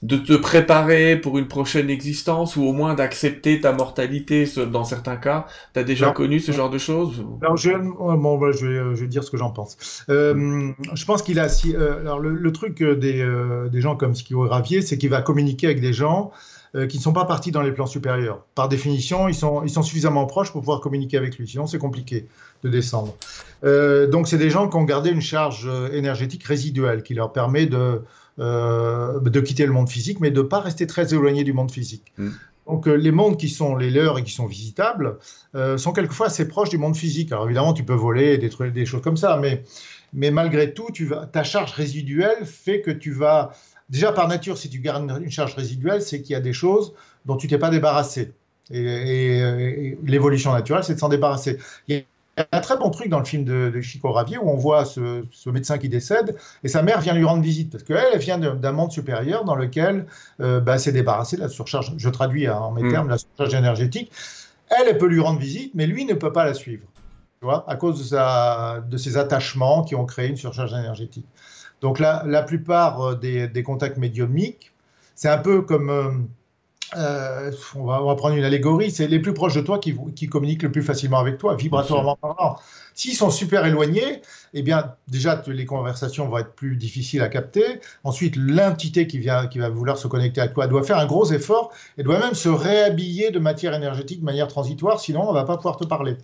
de te préparer pour une prochaine existence ou au moins d'accepter ta mortalité dans certains cas. Tu as déjà connu ce genre de choses? Alors, je, bon, je, vais, je, vais, dire ce que j'en pense. Euh, je pense qu'il a... Si, euh, alors le, truc des, euh, des gens comme Skio Ravier, c'est qu'il va communiquer avec des gens euh, qui ne sont pas partis dans les plans supérieurs. Par définition, ils sont, ils sont suffisamment proches pour pouvoir communiquer avec lui, sinon c'est compliqué de descendre. Euh, donc c'est des gens qui ont gardé une charge euh, énergétique résiduelle qui leur permet de, de quitter le monde physique, mais de ne pas rester très éloigné du monde physique. Mm. Donc les mondes qui sont les leurs et qui sont visitables sont quelquefois assez proches du monde physique. Alors évidemment, tu peux voler, détruire des choses comme ça, mais, mais malgré tout, tu vas, ta charge résiduelle fait que tu vas Déjà, par nature, si tu gardes une charge résiduelle, c'est qu'il y a des choses dont tu t'es pas débarrassé. Et, l'évolution naturelle, c'est de s'en débarrasser. Il y a un très bon truc dans le film de, Chico Ravier où on voit ce, médecin qui décède et sa mère vient lui rendre visite parce qu'elle elle vient d'un monde supérieur dans lequel euh, bah, c'est débarrassé de la surcharge. Je traduis hein, en mes mm. termes la surcharge énergétique. Elle, elle peut lui rendre visite, mais lui ne peut pas la suivre. Tu vois, à cause de, sa, de ses attachements qui ont créé une surcharge énergétique. Donc la, la plupart euh, des, contacts médiumiques, c'est un peu comme, euh, euh, on, va, prendre une allégorie, c'est les plus proches de toi qui, qui, communiquent le plus facilement avec toi, vibratoirement parlant. S'ils sont super éloignés, eh bien déjà les conversations vont être plus difficiles à capter. Ensuite, l'entité qui, vient, qui va vouloir se connecter à toi doit faire un gros effort et doit même se réhabiller de matière énergétique de manière transitoire, sinon on ne va pas pouvoir te parler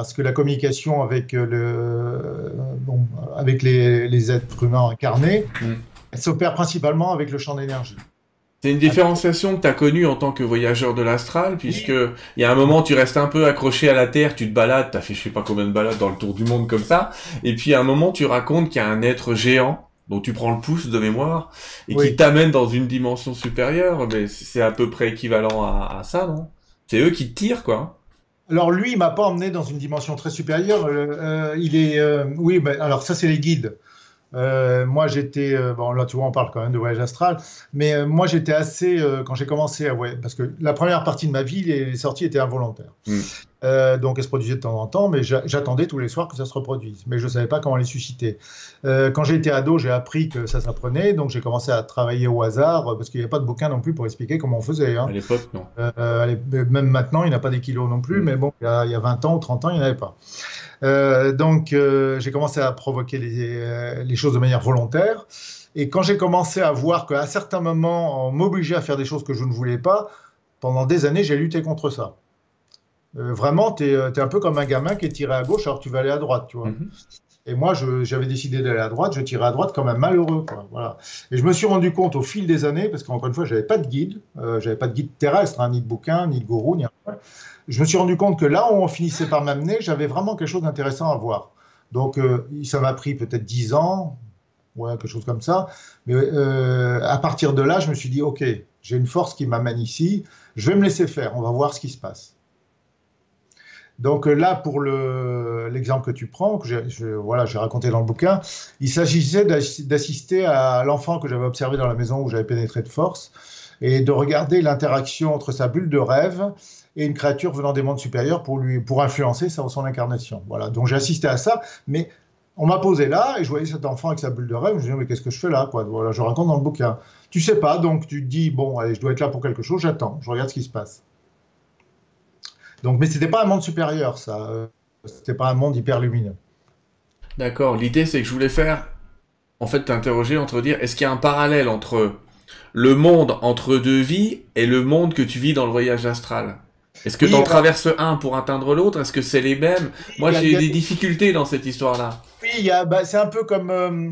parce que la communication avec, euh, le, bon, avec les, êtres humains incarnés, mm. elle s'opère principalement avec le champ d'énergie. C'est une différenciation que tu as connue en tant que voyageur de l'astral, puisque il y a un moment tu restes un peu accroché à la Terre, tu te balades, tu as fait je sais pas combien de balades dans le tour du monde comme ça, et puis à un moment tu racontes qu'il y a un être géant dont tu prends le pouce de mémoire et qui t'amène dans une dimension supérieure, mais c'est à peu près équivalent à, ça, non? C'est eux qui te tirent, quoi. Alors lui, il m'a pas emmené dans une dimension très supérieure. Euh, euh, il est, euh, oui, ben, alors ça c'est les guides. Euh, moi, j'étais, euh, bon, là, tu vois, on parle quand même de voyage astral, mais euh, moi, j'étais assez, quand j'ai commencé à voyager, parce que la première partie de ma vie, les, sorties étaient involontaires. Mm. donc, elles se produisaient de temps en temps, mais j'attendais tous les soirs que ça se reproduise. Mais je ne savais pas comment les susciter. quand j'ai été ado, j'ai appris que ça s'apprenait, donc j'ai commencé à travailler au hasard, parce qu'il n'y a pas de bouquin non plus pour expliquer comment on faisait. Hein. À l'époque, non. même maintenant, il n'y a pas des kilos non plus, mm. mais bon, il y, a, il y, a, 20 ans ou 30 ans, il n'y en avait pas. Euh, donc, euh, j'ai commencé à provoquer euh, les, choses de manière volontaire. Et quand j'ai commencé à voir qu'à certains moments, on m'obligeait à faire des choses que je ne voulais pas, pendant des années, j'ai lutté contre ça. vraiment, tu es, un peu comme un gamin qui est tiré à gauche alors tu vas aller à droite, tu vois. Mhm. Et moi, j'avais décidé d'aller à droite, je tirais à droite comme un malheureux. voilà. Et je me suis rendu compte au fil des années, parce qu'encore une fois, je n'avais pas de guide, je j'avais pas de guide terrestre, hein, ni de bouquin, ni de gourou, ni rien je me suis rendu compte que là où on finissait par m'amener, j'avais vraiment quelque chose d'intéressant à voir. Donc, euh, ça m'a pris peut-être 10 ans, ouais, quelque chose comme ça. Mais euh, à partir de là, je me suis dit, OK, j'ai une force qui m'amène ici, je vais me laisser faire, on va voir ce qui se passe. Donc euh, là, pour l'exemple que tu prends, que j'ai voilà, raconté dans le bouquin, il s'agissait d'assister à l'enfant que j'avais observé dans la maison où j'avais pénétré de force et de regarder l'interaction entre sa bulle de rêve et une créature venant des mondes supérieurs pour, lui, pour influencer son incarnation. Voilà, donc j'ai assisté à ça, mais on m'a posé là et je voyais cet enfant avec sa bulle de rêve. Je me disais, mais qu'est-ce que je fais là Voilà, je raconte dans le bouquin. Tu sais pas, donc tu te dis, bon, allez, je dois être là pour quelque chose, j'attends, je regarde ce qui se passe. Donc, mais c'était pas un monde supérieur, ça. C'était pas un monde hyper lumineux. D'accord. L'idée, c'est que je voulais faire, en fait, t'interroger entre dire, est-ce qu'il y a un parallèle entre le monde entre deux vies et le monde que tu vis dans le voyage astral est-ce que tu en traverses un pour atteindre l'autre? Est-ce que c'est les mêmes? Moi, j'ai eu des difficultés dans cette histoire-là. Oui, bah, c'est un peu comme. Euh,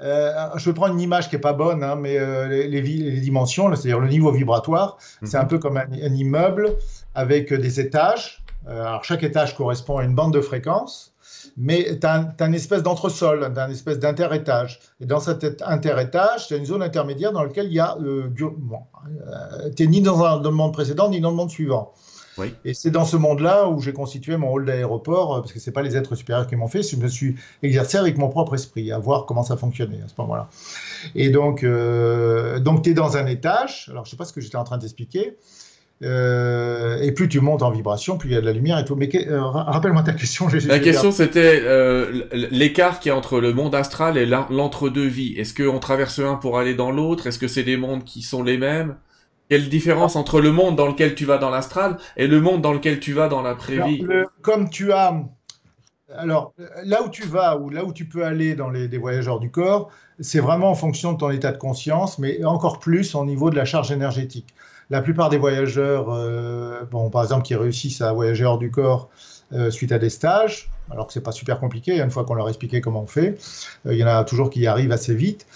euh, je prends une image qui n'est pas bonne, hein, mais euh, les, les, dimensions, c'est-à-dire le niveau vibratoire, c'est un mhm. peu comme un, immeuble avec des étages. alors, chaque étage correspond à une bande de fréquence mais tu as, une espèce d'entresol, tu as une espèce interétage Et dans cet interétage, tu as une zone intermédiaire dans laquelle il y a. Euh, euh, tu n'es ni dans, le monde précédent, ni dans le monde suivant. Et c'est dans ce monde-là où j'ai constitué mon hall d'aéroport, euh, parce que ce n'est pas les êtres supérieurs qui m'ont fait, je me suis exercé avec mon propre esprit, à voir comment ça fonctionnait à ce moment-là. Et donc, donc tu es dans un étage, alors je ne sais pas ce que j'étais en train d'expliquer, euh, et plus tu montes en vibration, plus il y a de la lumière et tout. Mais euh, rappelle-moi ta question. La question c'était euh, l'écart qui est entre le monde astral et l'entre-deux-vie. Est-ce qu'on traverse un pour aller dans l'autre? Est-ce que c'est des mondes qui sont les mêmes? Quelle différence entre le monde dans lequel tu vas dans l'astral et le monde dans lequel tu vas dans la vie Comme tu as... Alors, là où tu vas ou là où tu peux aller dans les, voyageurs du corps, c'est vraiment en fonction de ton état de conscience, mais encore plus au niveau de la charge énergétique la plupart des voyageurs, euh, bon, par exemple, qui réussissent à voyager hors du corps euh, suite à des stages, alors que c'est pas super compliqué, une fois qu'on leur a expliqué comment on fait, euh, il y en a toujours qui y arrivent assez vite,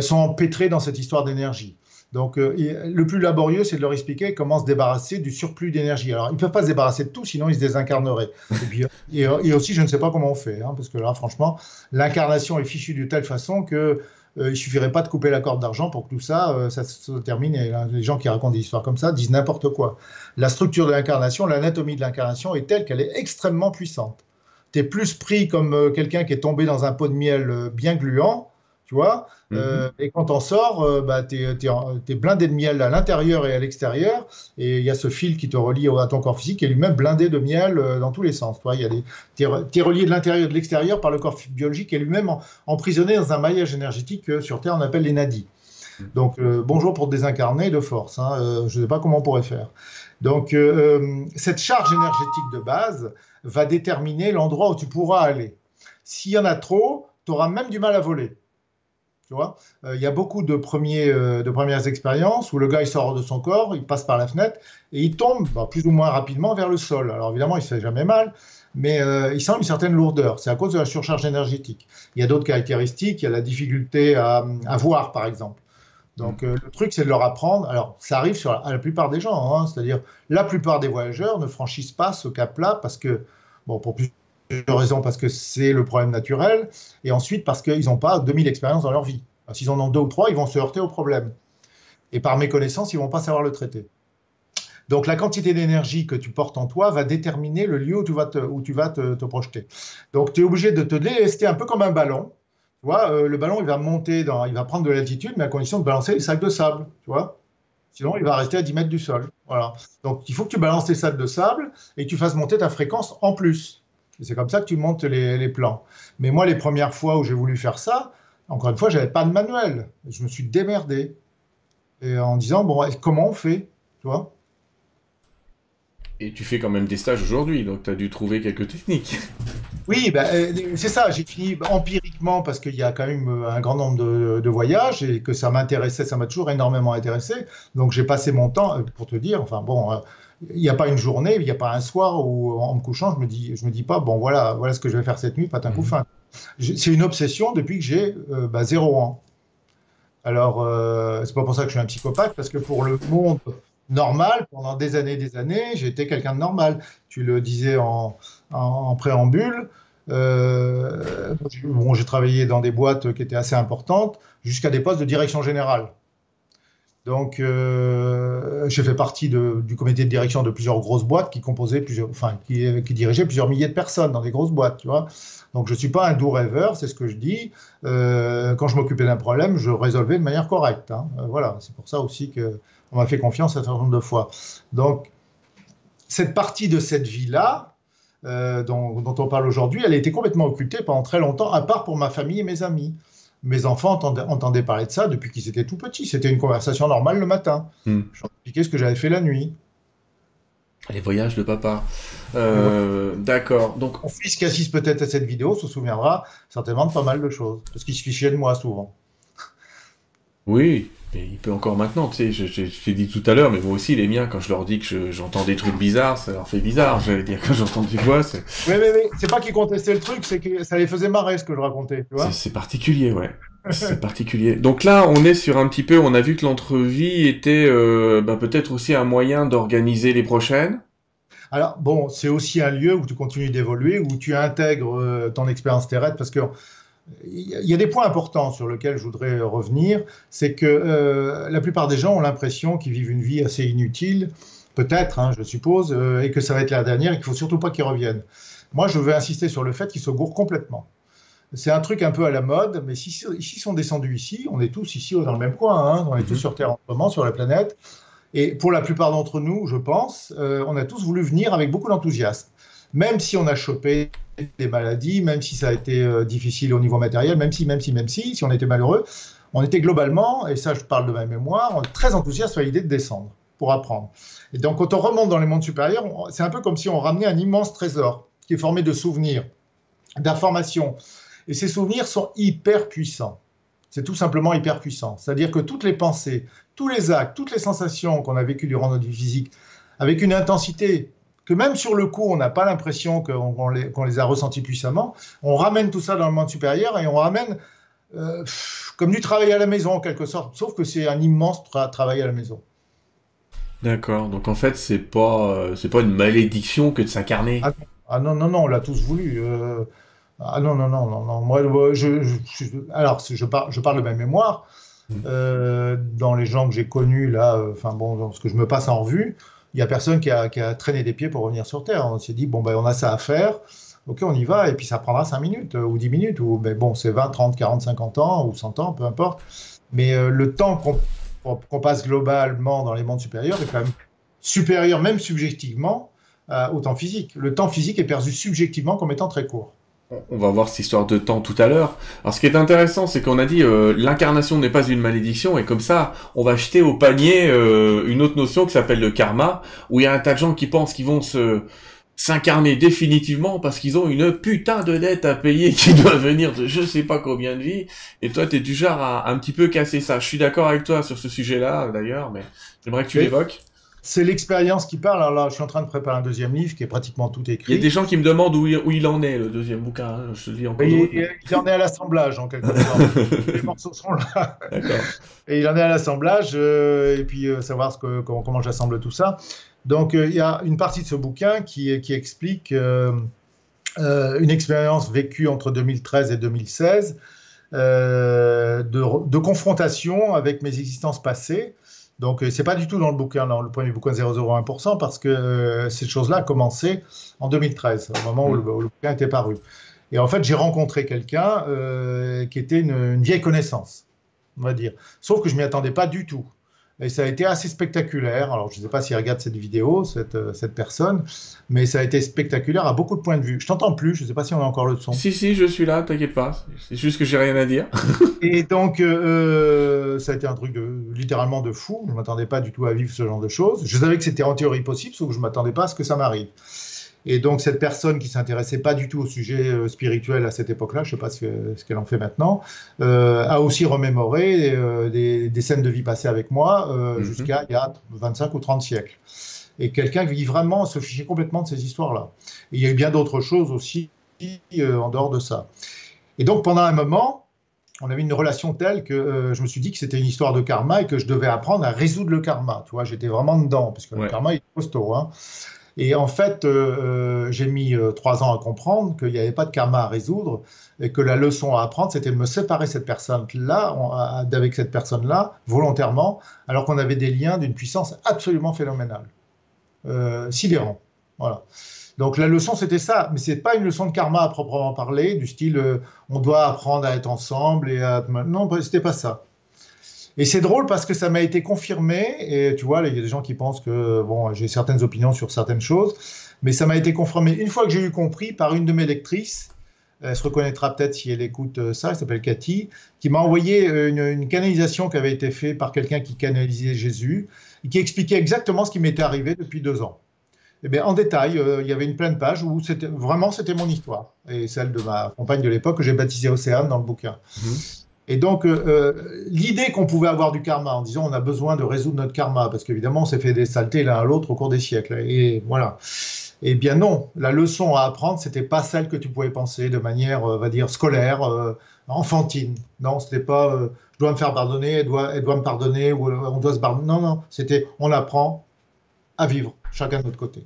sont empêtrés dans cette histoire d'énergie. Donc, le plus laborieux, c'est de leur expliquer comment se débarrasser du surplus d'énergie. Alors, ils ne peuvent pas se débarrasser de tout, sinon ils se désincarneraient. Et, puis, et, aussi, je ne sais pas comment on fait, hein, parce que là, franchement, l'incarnation est fichue de telle façon que euh, il suffirait pas de couper la corde d'argent pour que tout ça, euh, ça se termine. Et les gens qui racontent des histoires comme ça disent n'importe quoi. La structure de l'incarnation, l'anatomie de l'incarnation est telle qu'elle est extrêmement puissante. Tu es plus pris comme euh, quelqu'un qui est tombé dans un pot de miel bien gluant tu vois. Mhm. Euh, et quand on sort, euh, bah, tu es, blindé de miel à l'intérieur et à l'extérieur, et il y a ce fil qui te relie à ton corps physique, qui est lui-même blindé de miel euh, dans tous les sens. Tu es, relié de l'intérieur et de l'extérieur par le corps biologique, qui est lui-même emprisonné dans un maillage énergétique que sur Terre on appelle les nadis. Mhm. Donc bonjour pour désincarner de force, hein, je ne sais pas comment on pourrait faire. Donc cette charge énergétique de base va déterminer l'endroit où tu pourras aller. S'il y en a trop, tu auras même du mal à voler. Euh, il y a beaucoup de, premiers, euh, de premières expériences où le gars il sort de son corps, il passe par la fenêtre et il tombe bah, plus ou moins rapidement vers le sol. Alors évidemment, il ne se fait jamais mal, mais euh, il sent une certaine lourdeur. C'est à cause de la surcharge énergétique. Il y a d'autres caractéristiques. Il y a la difficulté à, voir, par exemple. Donc euh, le truc, c'est de leur apprendre. Alors, ça arrive sur la, à la plupart des gens, hein, c'est-à-dire la plupart des voyageurs ne franchissent pas ce cap-là parce que, bon, pour plusieurs raisons, parce que c'est le problème naturel, et ensuite parce qu'ils n'ont pas 2000 expériences dans leur vie. S'ils en ont deux ou trois, ils vont se heurter au problème. Et par méconnaissance, ils vont pas savoir le traiter. Donc la quantité d'énergie que tu portes en toi va déterminer le lieu où tu vas te, projeter. Donc tu es obligé de te délester un peu comme un ballon. Tu vois, euh, le ballon, il va monter, il va prendre de l'altitude, mais à condition de balancer les sacs de sable. Tu vois Sinon, il va rester à 10 mètres du sol. Voilà. Donc il faut que tu balances tes sacs de sable et que tu fasses monter ta fréquence en plus. C'est comme ça que tu montes les, les plans. Mais moi, les premières fois où j'ai voulu faire ça, encore une fois, j'avais pas de manuel. Je me suis démerdé. Et en disant, bon, comment on fait Tu vois? Et tu fais quand même des stages aujourd'hui, donc tu as dû trouver quelques techniques. Oui, ben, euh, c'est ça. J'ai fini empiriquement parce qu'il y a quand même euh, un grand nombre de, de voyages et que ça m'intéressait, ça m'a toujours énormément intéressé. Donc j'ai passé mon temps, euh, pour te dire, enfin bon, il n'y a pas une journée, il n'y a pas un soir où en me couchant, je me dis, je me dis pas, bon voilà, voilà ce que je vais faire cette nuit, pas un coup Mhm. fin. C'est une obsession depuis que j'ai euh, bah, zéro ans. Alors, euh, c'est pas pour ça que je suis un psychopathe, parce que pour le monde normal, pendant des années et des années, j'ai été quelqu'un de normal. Tu le disais en, en, en préambule. Euh, bon, j'ai travaillé dans des boîtes qui étaient assez importantes, jusqu'à des postes de direction générale. Donc, euh, j'ai fait partie du comité de direction de plusieurs grosses boîtes qui composaient enfin, qui, dirigeaient plusieurs milliers de personnes dans des grosses boîtes, tu vois. Donc, je suis pas un doux rêveur, c'est ce que je dis. Euh, quand je m'occupais d'un problème, je résolvais de manière correcte. Hein. Euh, voilà, c'est pour ça aussi que on m'a fait confiance un certain nombre de fois. Donc, cette partie de cette vie-là, euh, dont on parle aujourd'hui, elle a été complètement occultée pendant très longtemps, à part pour ma famille et mes amis. Mes enfants entendaient, entendaient parler de ça depuis qu'ils étaient tout petits. C'était une conversation normale le matin. Hmm. Je leur expliquais ce que j'avais fait la nuit. Les voyages de papa. Euh, D'accord. Donc, Mon fils qui assiste peut-être à cette vidéo se souviendra certainement de pas mal de choses, parce qu'il se fichait de moi souvent. Oui, mais il peut encore maintenant, tu sais, je, je, je t'ai dit tout à l'heure, mais moi aussi, les miens, quand je leur dis que je- j'entends des trucs bizarres, ça leur fait bizarre, j'allais dire, quand j'entends des voix, c'est Oui, oui. C'est pas qu'ils contestaient le truc, c'est que ça les faisait marrer ce que je racontais, tu vois. c'est- c'est particulier, ouais. C'est particulier. Donc là, on est sur un petit peu, on a vu que l'entrevie était euh, bah, peut-être aussi un moyen d'organiser les prochaines. Alors, bon, c'est aussi un lieu où tu continues d'évoluer, où tu intègres euh, ton expérience terrestre, parce que il y a- des points importants sur lesquels je voudrais revenir. C'est que euh, la plupart des gens ont l'impression qu'ils vivent une vie assez inutile, peut-être, hein, je suppose, euh, et que ça va être la dernière et qu'il faut surtout pas qu'ils reviennent. Moi, je veux insister sur le fait qu'ils se gourrent complètement. C'est un truc un peu à la mode, mais si s'ils sont descendus ici, on est tous ici dans le même coin, hein, on est tous Mhm. sur Terre en ce moment, sur la planète. Et pour la plupart d'entre nous, je pense, euh, on a tous voulu venir avec beaucoup d'enthousiasme. Même si on a chopé des maladies, même si ça a été euh, difficile au niveau matériel, même si, même si, même si, si on était malheureux, on était globalement, et ça je parle de ma mémoire, très enthousiaste à l'idée de descendre pour apprendre. Et donc quand on remonte dans les mondes supérieurs, c'est un peu comme si on ramenait un immense trésor qui est formé de souvenirs, d'informations. Et ces souvenirs sont hyper puissants. C'est tout simplement hyper puissant. C'est-à-dire que toutes les pensées, tous les actes, toutes les sensations qu'on a vécues durant notre vie physique, avec une intensité que même sur le coup, on n'a pas l'impression qu'on les, a ressentis puissamment, on ramène tout ça dans le monde supérieur et on ramène euh, comme du travail à la maison en quelque sorte, sauf que c'est un immense tra- travail à la maison. D'accord. Donc en fait, c'est pas, euh, c'est pas une malédiction que de s'incarner. Ah, Ah non, non, non, on l'a tous voulu. euh, ah non, non, non, non, non. Moi, moi, je, je- je- alors, je, par- je parle de ma mémoire. Mm. euh, dans les gens que j'ai connus, là, enfin bon, dans ce que je me passe en revue, il n'y a personne qui a, traîné des pieds pour revenir sur Terre. On s'est dit, bon, ben, on a ça à faire. Ok, on y va, et puis ça prendra 5 minutes euh, ou 10 minutes, ou bon, c'est 20, 30, 40, 50 ans, ou 100 ans, peu importe. Mais euh, le temps qu'on passe globalement dans les mondes supérieurs est quand même supérieur, même subjectivement, euh, au temps physique. Le temps physique est perçu subjectivement comme étant très court. On va voir cette histoire de temps tout à l'heure. Alors ce qui est intéressant, c'est qu'on a dit euh, l'incarnation n'est pas une malédiction, et comme ça, on va jeter au panier euh, une autre notion qui s'appelle le karma, où il y a un tas de gens qui pensent qu'ils vont se s'incarner définitivement parce qu'ils ont une putain de dette à payer qui *laughs* doit venir de je sais pas combien de vies. Et toi, t'es du genre à un petit peu casser ça. Je suis d'accord avec toi sur ce sujet-là, d'ailleurs, mais j'aimerais que tu Oui. l'évoques. C'est l'expérience qui parle. Alors là, je suis en train de préparer un deuxième livre qui est pratiquement tout écrit. Il y a des gens qui me demandent où il, en est, le deuxième bouquin. Hein, je te dis encore. Il, il, en est à l'assemblage, en quelque sorte. *laughs* Les morceaux sont là. Et il en est à l'assemblage, euh, et puis euh, savoir ce que, comment, j'assemble tout ça. Donc, euh, il y a une partie de ce bouquin qui, qui explique une expérience vécue entre 2013 et 2016 de, de confrontation avec mes existences passées donc, euh, c'est pas du tout dans le bouquin, dans le premier bouquin 0,01%, parce que euh, cette chose-là a commencé en 2013, au moment où le, bouquin était paru. Et en fait, j'ai rencontré quelqu'un euh, qui était une, vieille connaissance, on va dire. Sauf que je m'y attendais pas du tout. Et ça a été assez spectaculaire. Alors, je ne sais pas s'il regarde cette vidéo, cette, euh, cette, personne, mais ça a été spectaculaire à beaucoup de points de vue. Je t'entends plus, je ne sais pas si on a encore le son. Si, si, je suis là, t'inquiète pas. C'est juste que j'ai rien à dire. *laughs* et donc, euh, ça a été un truc de, littéralement de fou. Je ne m'attendais pas du tout à vivre ce genre de choses. Je savais que c'était en théorie possible, sauf que je ne m'attendais pas à ce que ça m'arrive. Et donc cette personne qui s'intéressait pas du tout au sujet euh, spirituel à cette époque-là, je ne sais pas ce, qu'elle en fait maintenant, euh, a aussi remémoré euh, des, scènes de vie passées avec moi mhm. jusqu'à il y a 25 ou 30 siècles. Et quelqu'un qui vraiment se fichait complètement de ces histoires-là. il y a eu bien d'autres choses aussi en dehors de ça. Et donc pendant un moment, on avait une relation telle que je me suis dit que c'était une histoire de karma et que je devais apprendre à résoudre le karma. Tu vois, j'étais vraiment dedans parce que le karma est costaud. Hein. Et en fait, euh, euh, j'ai mis euh, trois ans à comprendre qu'il n'y avait pas de karma à résoudre et que la leçon à apprendre, c'était de me séparer cette personne-là, avec cette personne-là, volontairement, alors qu'on avait des liens d'une puissance absolument phénoménale, sidérant. Voilà. Donc la leçon, c'était ça, mais c'est pas une leçon de karma à proprement parler, du style on doit apprendre à être ensemble et à... Non, c'était pas ça. Et c'est drôle parce que ça m'a été confirmé, et tu vois, il y a des gens qui pensent que bon, j'ai certaines opinions sur certaines choses, mais ça m'a été confirmé une fois que j'ai eu compris par une de mes lectrices, elle se reconnaîtra peut-être si elle écoute euh, ça, elle s'appelle Cathy, qui m'a envoyé euh, une, canalisation qui avait été faite par quelqu'un qui canalisait Jésus, et qui expliquait exactement ce qui m'était arrivé depuis deux ans. Eh bien, en détail, euh, il y avait une pleine page où vraiment c'était mon histoire et celle de ma compagne de l'époque que j'ai baptisée Océane dans le bouquin. Mmh. Et donc, euh, euh, l'idée qu'on pouvait avoir du karma en disant on a besoin de résoudre notre karma, parce qu'évidemment, on s'est fait des saletés l'un à l'autre au cours des siècles. Et voilà. Eh bien non, la leçon à apprendre, c'était pas celle que tu pouvais penser de manière, euh, va dire, scolaire, enfantine. Non, c'était pas je dois me faire pardonner, elle doit, elle doit me pardonner, ou on doit se pardonner. Non, non, c'était on apprend à vivre, chacun de notre côté.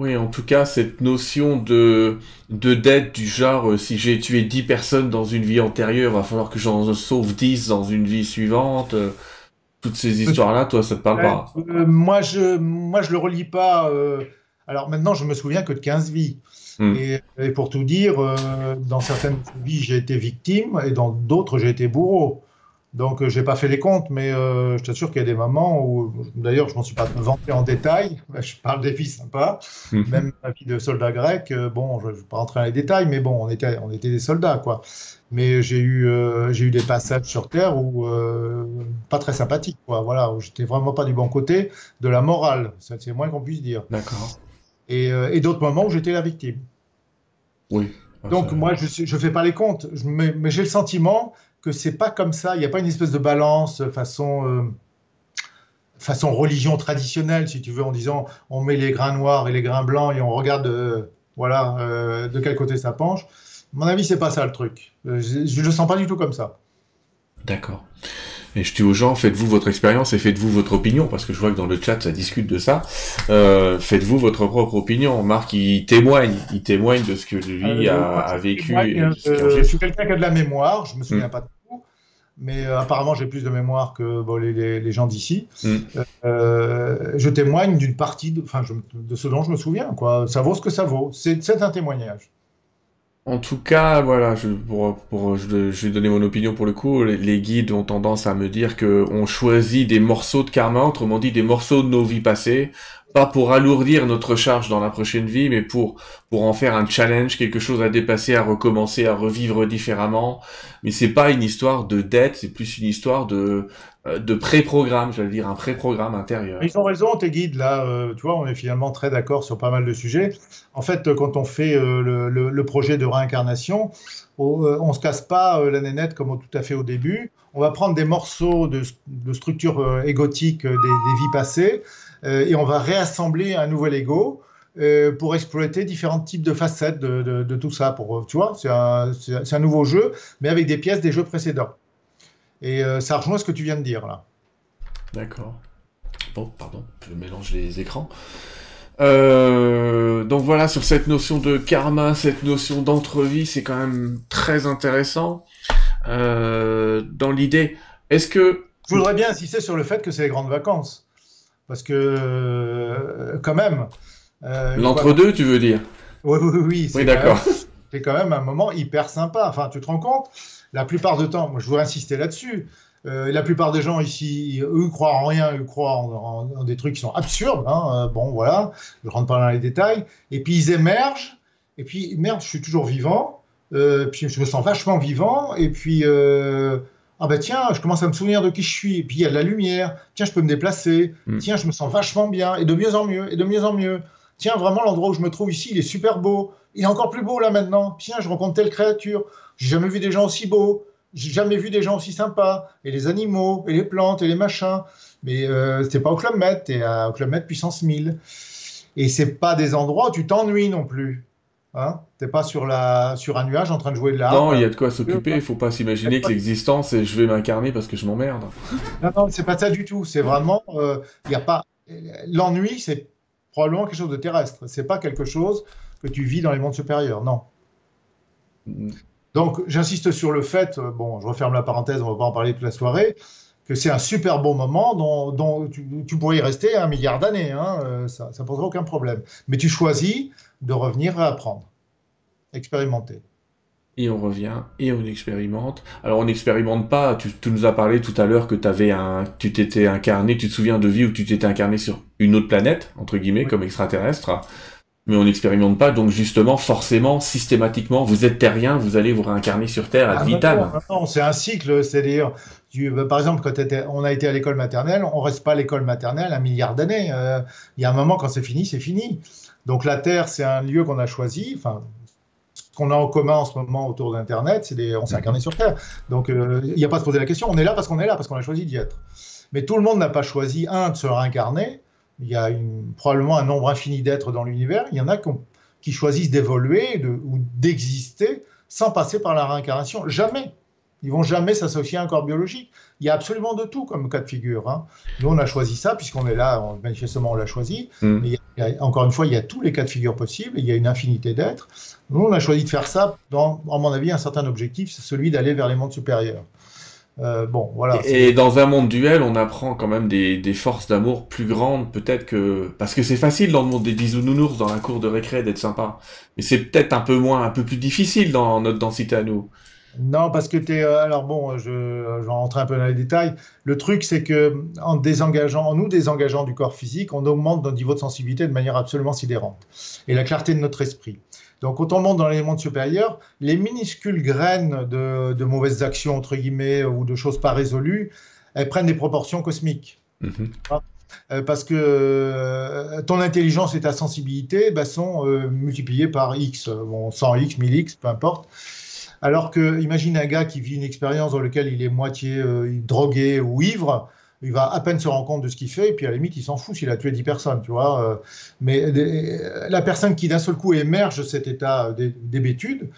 Oui, en tout cas, cette notion de, de dette du genre, euh, si j'ai tué 10 personnes dans une vie antérieure, va falloir que j'en sauve 10 dans une vie suivante. Euh, toutes ces *laughs* histoires-là, toi, ça te parle pas euh, Moi, je moi, je le relis pas. Alors maintenant, je me souviens que de 15 vies. Hmm. Et, et, pour tout dire, dans certaines vies, j'ai été victime et dans d'autres, j'ai été bourreau. Donc, euh, je n'ai pas fait les comptes, mais euh, je t'assure qu'il y a des moments où, d'ailleurs, je ne m'en suis pas vanté en détail. *laughs* Je parle des vies sympas. Mhm. Même ma vie de soldat grec, euh, bon, je ne vais pas rentrer dans les détails, mais bon, on était, on était des soldats, quoi. Mais j'ai eu, j'ai eu des passages sur Terre où, pas très sympathiques, quoi. Voilà, où j'étais vraiment pas du bon côté de la morale. C'est moins qu'on puisse dire. D'accord. Et, et d'autres moments où j'étais la victime. Oui. Donc, moi, je ne fais pas les comptes, mais, mais j'ai le sentiment que c'est pas comme ça. Il n'y a pas une espèce de balance façon, euh, façon religion traditionnelle, si tu veux, en disant on met les grains noirs et les grains blancs et on regarde euh, voilà, euh, de quel côté ça penche. À mon avis, c'est pas ça le truc. je ne le sens pas du tout comme ça. D'accord. Et je dis aux gens, faites-vous votre expérience et faites-vous votre opinion, parce que je vois que dans le chat, ça discute de ça. Euh, faites-vous votre propre opinion. Marc, il témoigne, il témoigne de ce que lui euh, a, vécu. Euh, je suis quelqu'un qui a de la mémoire, je me souviens hmm. pas de tout, mais apparemment j'ai plus de mémoire que les, gens d'ici. Hmm. je témoigne d'une partie, de, enfin, de ce dont je me souviens. Quoi. Ça vaut ce que ça vaut. C'est un témoignage. En tout cas, voilà, je, pour, vais donner mon opinion pour le coup. Les, guides ont tendance à me dire que on choisit des morceaux de karma, autrement dit des morceaux de nos vies passées, pas pour alourdir notre charge dans la prochaine vie, mais pour pour en faire un challenge, quelque chose à dépasser, à recommencer, à revivre différemment. Mais c'est pas une histoire de dette, c'est plus une histoire de de pré-programme, j'allais dire un pré-programme intérieur. Ils ont raison, tes guides là. Euh, tu vois, on est finalement très d'accord sur pas mal de sujets. En fait, quand on fait euh, le, projet de réincarnation, on, on se casse pas la nénette comme tout à fait au début. On va prendre des morceaux de, de structure égotique des, vies passées euh, et on va réassembler un nouvel ego euh, pour exploiter différents types de facettes de, tout ça. Pour, tu vois, c'est un, nouveau jeu, mais avec des pièces des jeux précédents. Et euh, ça rejoint ce que tu viens de dire là. D'accord. Bon, pardon, je mélange les écrans. donc voilà, sur cette notion de karma, cette notion d'entrevie, c'est quand même très intéressant. dans l'idée, est-ce que... Je voudrais bien insister sur le fait que c'est les grandes vacances. Parce que, euh, quand même. Euh, L'entre-deux, tu veux dire? Oui, oui, oui. Oui, d'accord. C'est quand même un moment hyper sympa. Enfin, tu te rends compte? La plupart du temps, moi, je voudrais insister là-dessus. Euh, la plupart des gens ici, eux, croient en rien, eux croient en, des trucs qui sont absurdes. Hein. bon, voilà, je ne rentre pas dans les détails. Et puis ils émergent. Et puis, merde, je suis toujours vivant. puis je me sens vachement vivant. Et puis, ah ben tiens, je commence à me souvenir de qui je suis, et puis il y a de la lumière, tiens, je peux me déplacer, mm. tiens, je me sens vachement bien, et de mieux en mieux, et de mieux en mieux. Tiens, vraiment, l'endroit où je me trouve ici, il est super beau. Il est encore plus beau là maintenant. Tiens, je rencontre telle créature. J'ai jamais vu des gens aussi beaux. J'ai jamais vu des gens aussi sympas. Et les animaux, et les plantes, et les machins. Mais euh, c'était pas au Club Med, t'es au Club Med puissance 1000. Et c'est pas des endroits où tu t'ennuies non plus. Hein? T'es pas sur, la, sur un nuage en train de jouer de l'art. Non, il y a de quoi s'occuper. Il faut pas s'imaginer que l'existence et je vais m'incarner parce que je m'emmerde. Non, non, c'est pas ça du tout. C'est vraiment, euh, y a pas. L'ennui, c'est probablement quelque chose de terrestre. C'est pas quelque chose que tu vis dans les mondes supérieurs. Non. Donc, j'insiste sur le fait. Euh, bon, je referme la parenthèse. On va pas en parler toute la soirée. Que c'est un super bon moment dont, dont tu, pourrais y rester un milliard d'années. Hein, euh, ça, ça poserait aucun problème. Mais tu choisis de revenir à apprendre expérimenter. Et on revient et on expérimente. Alors on n'expérimente pas. Tu, nous as parlé tout à l'heure que avais un, tu t'étais incarné. Tu te souviens de vie où tu t'étais incarné sur une autre planète entre guillemets comme extraterrestre. Mais on n'expérimente pas. Donc justement, forcément, systématiquement, vous êtes terrien, vous allez vous réincarner sur Terre à ah, vitam. Non, c'est un cycle. C'est-à-dire, bah, par exemple, quand on a été à l'école maternelle, on reste pas à l'école maternelle un milliard d'années. Euh, il y a un moment quand c'est fini, c'est fini. Donc la Terre, c'est un lieu qu'on a choisi. Enfin, qu'on a en commun en ce moment autour d'Internet, c'est on s'est incarné sur Terre. Donc euh, il n'y a pas à se poser la question. On est là parce qu'on est là, parce qu'on a choisi d'y être. Mais tout le monde n'a pas choisi, un, de se réincarner. Il y a probablement un nombre infini d'êtres dans l'univers. Il y en a qui, choisissent d'évoluer ou d'exister sans passer par la réincarnation. Jamais. Ils vont jamais s'associer à un corps biologique. Il y a absolument de tout comme cas de figure. Hein. Nous, on a choisi ça puisqu'on est là, manifestement, on l'a choisi. Mm. Mais encore une fois, il y a tous les cas de figure possibles. Il y a une infinité d'êtres. Nous, on a choisi de faire ça dans, à mon avis, un certain objectif, c'est celui d'aller vers les mondes supérieurs. Euh, bon, voilà. Et, dans un monde duel, on apprend quand même des, des forces d'amour plus grandes, peut-être que parce que c'est facile dans le monde des bisounounours, dans la cour de récré, d'être sympa. Mais c'est peut-être un peu moins, un peu plus difficile dans notre densité à nous. Non, parce que tu es. Euh, alors bon, je, je, vais rentrer un peu dans les détails. Le truc, c'est que en désengageant, en nous désengageant du corps physique, on augmente notre niveau de sensibilité de manière absolument sidérante. Et la clarté de notre esprit. Donc, quand on monte dans les mondes supérieurs, les minuscules graines de, de, mauvaises actions, entre guillemets, ou de choses pas résolues, elles prennent des proportions cosmiques. Mm-hmm. Euh, parce que euh, ton intelligence et ta sensibilité bah, sont multipliées par X, bon, 100X, 1000X, peu importe. Alors que, imagine un gars qui vit une expérience dans laquelle il est moitié euh, drogué ou ivre, il va à peine se rendre compte de ce qu'il fait, et puis à la limite, il s'en fout s'il a tué 10 personnes, tu vois. Euh. mais euh, la personne qui d'un seul coup émerge de cet état d'hébétude,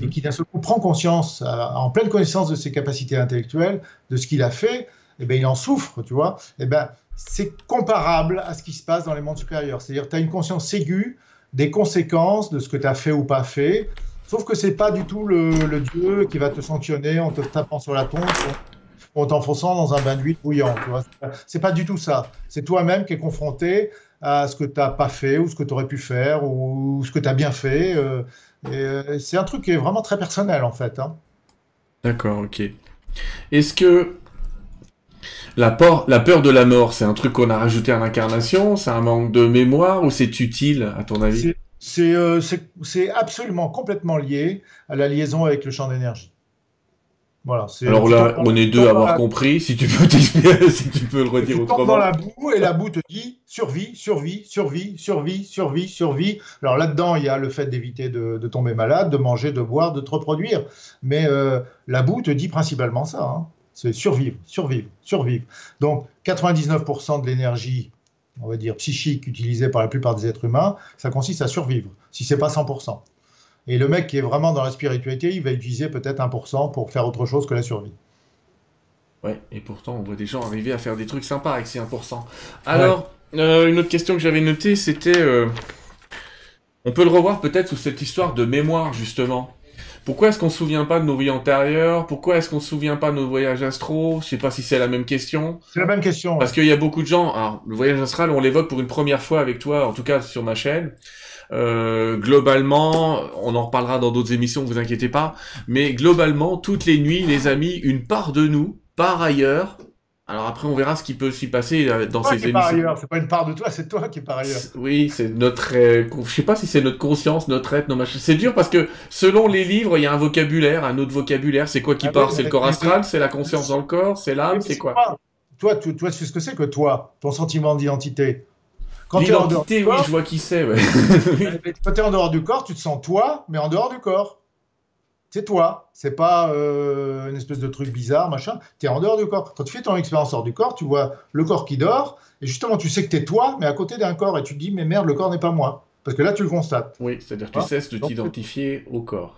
et mhm. qui d'un seul coup prend conscience, en pleine connaissance de ses capacités intellectuelles, de ce qu'il a fait, eh ben, il en souffre, tu vois. Eh ben, c'est comparable à ce qui se passe dans les mondes supérieurs. C'est-à-dire, tu as une conscience aiguë des conséquences de ce que tu as fait ou pas fait, Sauf que c'est pas du tout le, Dieu qui va te sanctionner en te tapant sur la tombe en t'enfonçant dans un bain d'huile bouillant. C'est pas du tout ça. C'est toi-même qui es confronté à ce que tu n'as pas fait ou ce que tu aurais pu faire ou ce que tu as bien fait. Euh, euh, c'est un truc qui est vraiment très personnel en fait. Hein. D'accord, ok. Est-ce que La peur, la peur de la mort, c'est un truc qu'on a rajouté à l'incarnation, c'est un manque de mémoire ou c'est utile à ton avis? C'est absolument complètement lié à la liaison avec le champ d'énergie. Voilà, Alors là, on est deux à avoir compris. Si tu peux *laughs* si tu peux le redire tu autrement. dans la boue et la boue te dit survie, survie, survie, survie, survie, survie. Alors là-dedans, il y a le fait d'éviter de, tomber malade, de manger, de boire, de te reproduire. Mais euh, la boue te dit principalement ça. Hein. C'est survivre, survivre, survivre. Donc 99% de l'énergie, on va dire psychique, utilisée par la plupart des êtres humains, ça consiste à survivre. Si c'est pas 100%. Et le mec qui est vraiment dans la spiritualité, il va utiliser peut-être 1% pour faire autre chose que la survie. Ouais, et pourtant, on voit des gens arriver à faire des trucs sympas avec ces 1%. Alors, euh, une autre question que j'avais notée, c'était... Euh, on peut le revoir peut-être sous cette histoire de mémoire, justement. Pourquoi est-ce qu'on se souvient pas de nos vies antérieures? Pourquoi est-ce qu'on se souvient pas de nos voyages astro? Je sais pas si c'est la même question. C'est la même question. Parce qu'il y a beaucoup de gens. Alors, le voyage astral, on l'évoque pour une première fois avec toi, en tout cas sur ma chaîne. Euh, globalement, on en reparlera dans d'autres émissions, vous inquiétez pas. Mais globalement, toutes les nuits, les amis, une part de nous, par ailleurs. Alors après, on verra ce qui peut s'y passer euh, dans ces émissions. Par ailleurs, c'est pas une part de toi, c'est toi qui est par ailleurs. Oui, c'est notre. Euh, je sais pas si c'est notre conscience, notre être, nos machins. C'est dur parce que selon les livres, il y a un vocabulaire, un autre vocabulaire. C'est quoi qui ah part? C'est le corps astral, c'est la conscience dans le corps, c'est l'âme, c'est quoi? Toi, toi, tu sais ce que c'est que toi, ton sentiment d'identité. L'identité, oui, je vois qui c'est. Ouais. *laughs* Quand tu es en dehors du corps, tu te sens toi, mais en dehors du corps. C'est toi. C'est pas euh, une espèce de truc bizarre, machin. Tu es en dehors du corps. Quand tu fais ton expérience hors du corps, tu vois le corps qui dort, et justement, tu sais que tu es toi, mais à côté d'un corps, et tu te dis, mais merde, le corps n'est pas moi. Parce que là, tu le constates. Oui, c'est-à-dire que tu cesses de t'identifier au corps.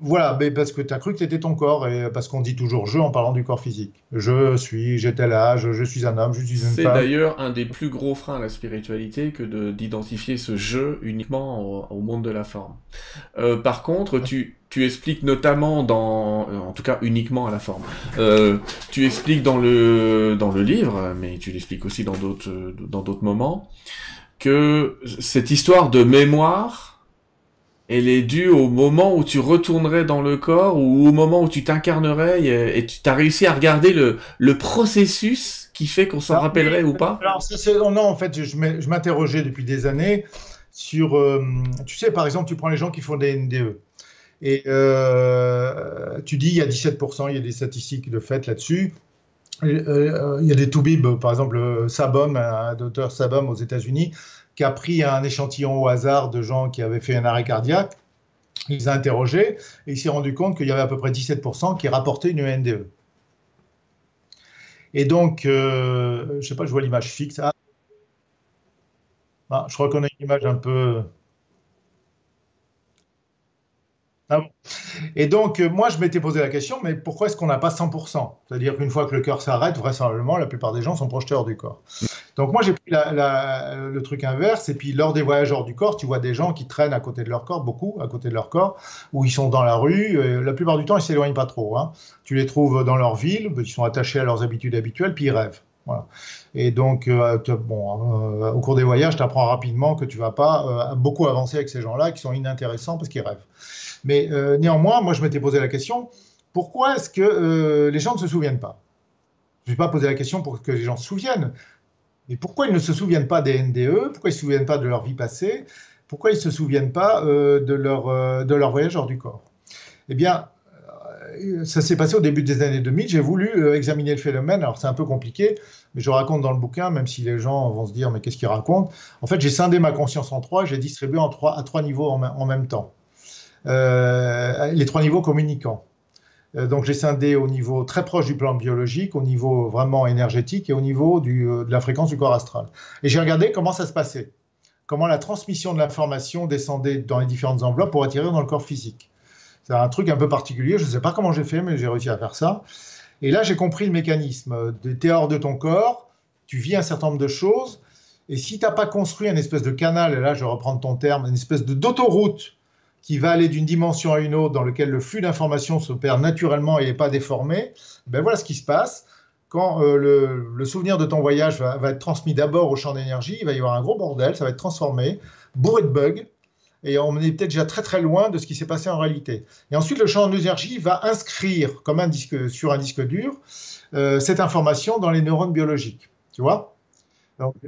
Voilà, mais parce que tu as cru que c'était ton corps, et parce qu'on dit toujours je en parlant du corps physique. Je suis, tel âge, je suis un homme, je suis une femme. C'est d'ailleurs un des plus gros freins à la spiritualité que d'identifier ce je uniquement au, monde de la forme. Euh, par contre, tu, tu expliques notamment dans, en tout cas uniquement à la forme, euh, tu expliques dans le, dans le livre, mais tu l'expliques aussi dans d'autres, dans d'autres moments, que cette histoire de mémoire, elle est due au moment où tu retournerais dans le corps ou au moment où tu t'incarnerais et, tu as réussi à regarder le, le processus qui fait qu'on s'en rappellerait ou pas? Alors, oh non, en fait, je m'interrogeais depuis des années sur, euh, tu sais, par exemple, tu prends les gens qui font des NDE. Et euh, tu dis, il y a 17%, il y a des statistiques de fait là-dessus. Euh, il y a des toubibs, par exemple, Sabom, un docteur Sabom aux États-Unis, qui a pris un échantillon au hasard de gens qui avaient fait un arrêt cardiaque. Il les a interrogés et il s'est rendu compte qu'il y avait à peu près 17% qui rapportaient une NDE. Et donc, euh, je ne sais pas, je vois l'image fixe. Ah. Ah, je reconnais une image un peu. Ah et donc, euh, moi, je m'étais posé la question, mais pourquoi est-ce qu'on n'a pas 100% C'est-à-dire qu'une fois que le cœur s'arrête, vraisemblablement, la plupart des gens sont projetés hors du corps. Donc moi j'ai pris le truc inverse et puis lors des voyages hors du corps, tu vois des gens qui traînent à côté de leur corps, beaucoup à côté de leur corps, où ils sont dans la rue. la plupart du temps ils s'éloignent pas trop. Hein. Tu les trouves dans leur ville, ils sont attachés à leurs habitudes habituelles, puis ils rêvent. Et donc, euh, bon, euh, au cours des voyages, tu apprends rapidement que tu vas pas euh, beaucoup avancer avec ces gens-là qui sont inintéressants parce qu'ils rêvent. Mais néanmoins, moi, je m'étais posé la question pourquoi est-ce que les gens ne se souviennent pas? Je ne vais pas poser la question pour que les gens se souviennent. Mais pourquoi ils ne se souviennent pas des NDE Pourquoi ils ne se souviennent pas de leur vie passée? Pourquoi ils ne se souviennent pas euh, de, leur, euh, voyage hors du corps? Eh bien, euh, ça s'est passé au début des années 2000. J'ai voulu examiner le phénomène. Alors, c'est un peu compliqué, mais je raconte dans le bouquin, même si les gens vont se dire, mais qu'est-ce qu'ils racontent? En fait, j'ai scindé ma conscience en trois. J'ai distribué en trois, à trois niveaux en même temps. Les trois niveaux communicants. Euh, donc j'ai scindé au niveau très proche du plan biologique, au niveau vraiment énergétique et au niveau euh, de la fréquence du corps astral. Et j'ai regardé comment ça se passait, comment la transmission de l'information descendait dans les différentes enveloppes pour atterrir dans le corps physique. C'est un truc un peu particulier, je ne sais pas comment j'ai fait, mais j'ai réussi à faire ça. Et là, j'ai compris le mécanisme. Tu es hors de ton corps, tu vis un certain nombre de choses, et si tu n'as pas construit une espèce de canal, et là je reprends ton terme, une espèce d'autoroute qui va aller d'une dimension à une autre, dans lequel le flux d'informations s'opère naturellement et n'est pas déformé, ben voilà ce qui se passe. Quand euh, le, souvenir de ton voyage va, être transmis d'abord au champ d'énergie, il va y avoir un gros bordel, ça va être transformé, bourré de bugs, et on est peut-être déjà très très loin de ce qui s'est passé en réalité. Et ensuite, le champ d'énergie va inscrire comme un disque, sur un disque dur euh, cette information dans les neurones biologiques. Tu vois?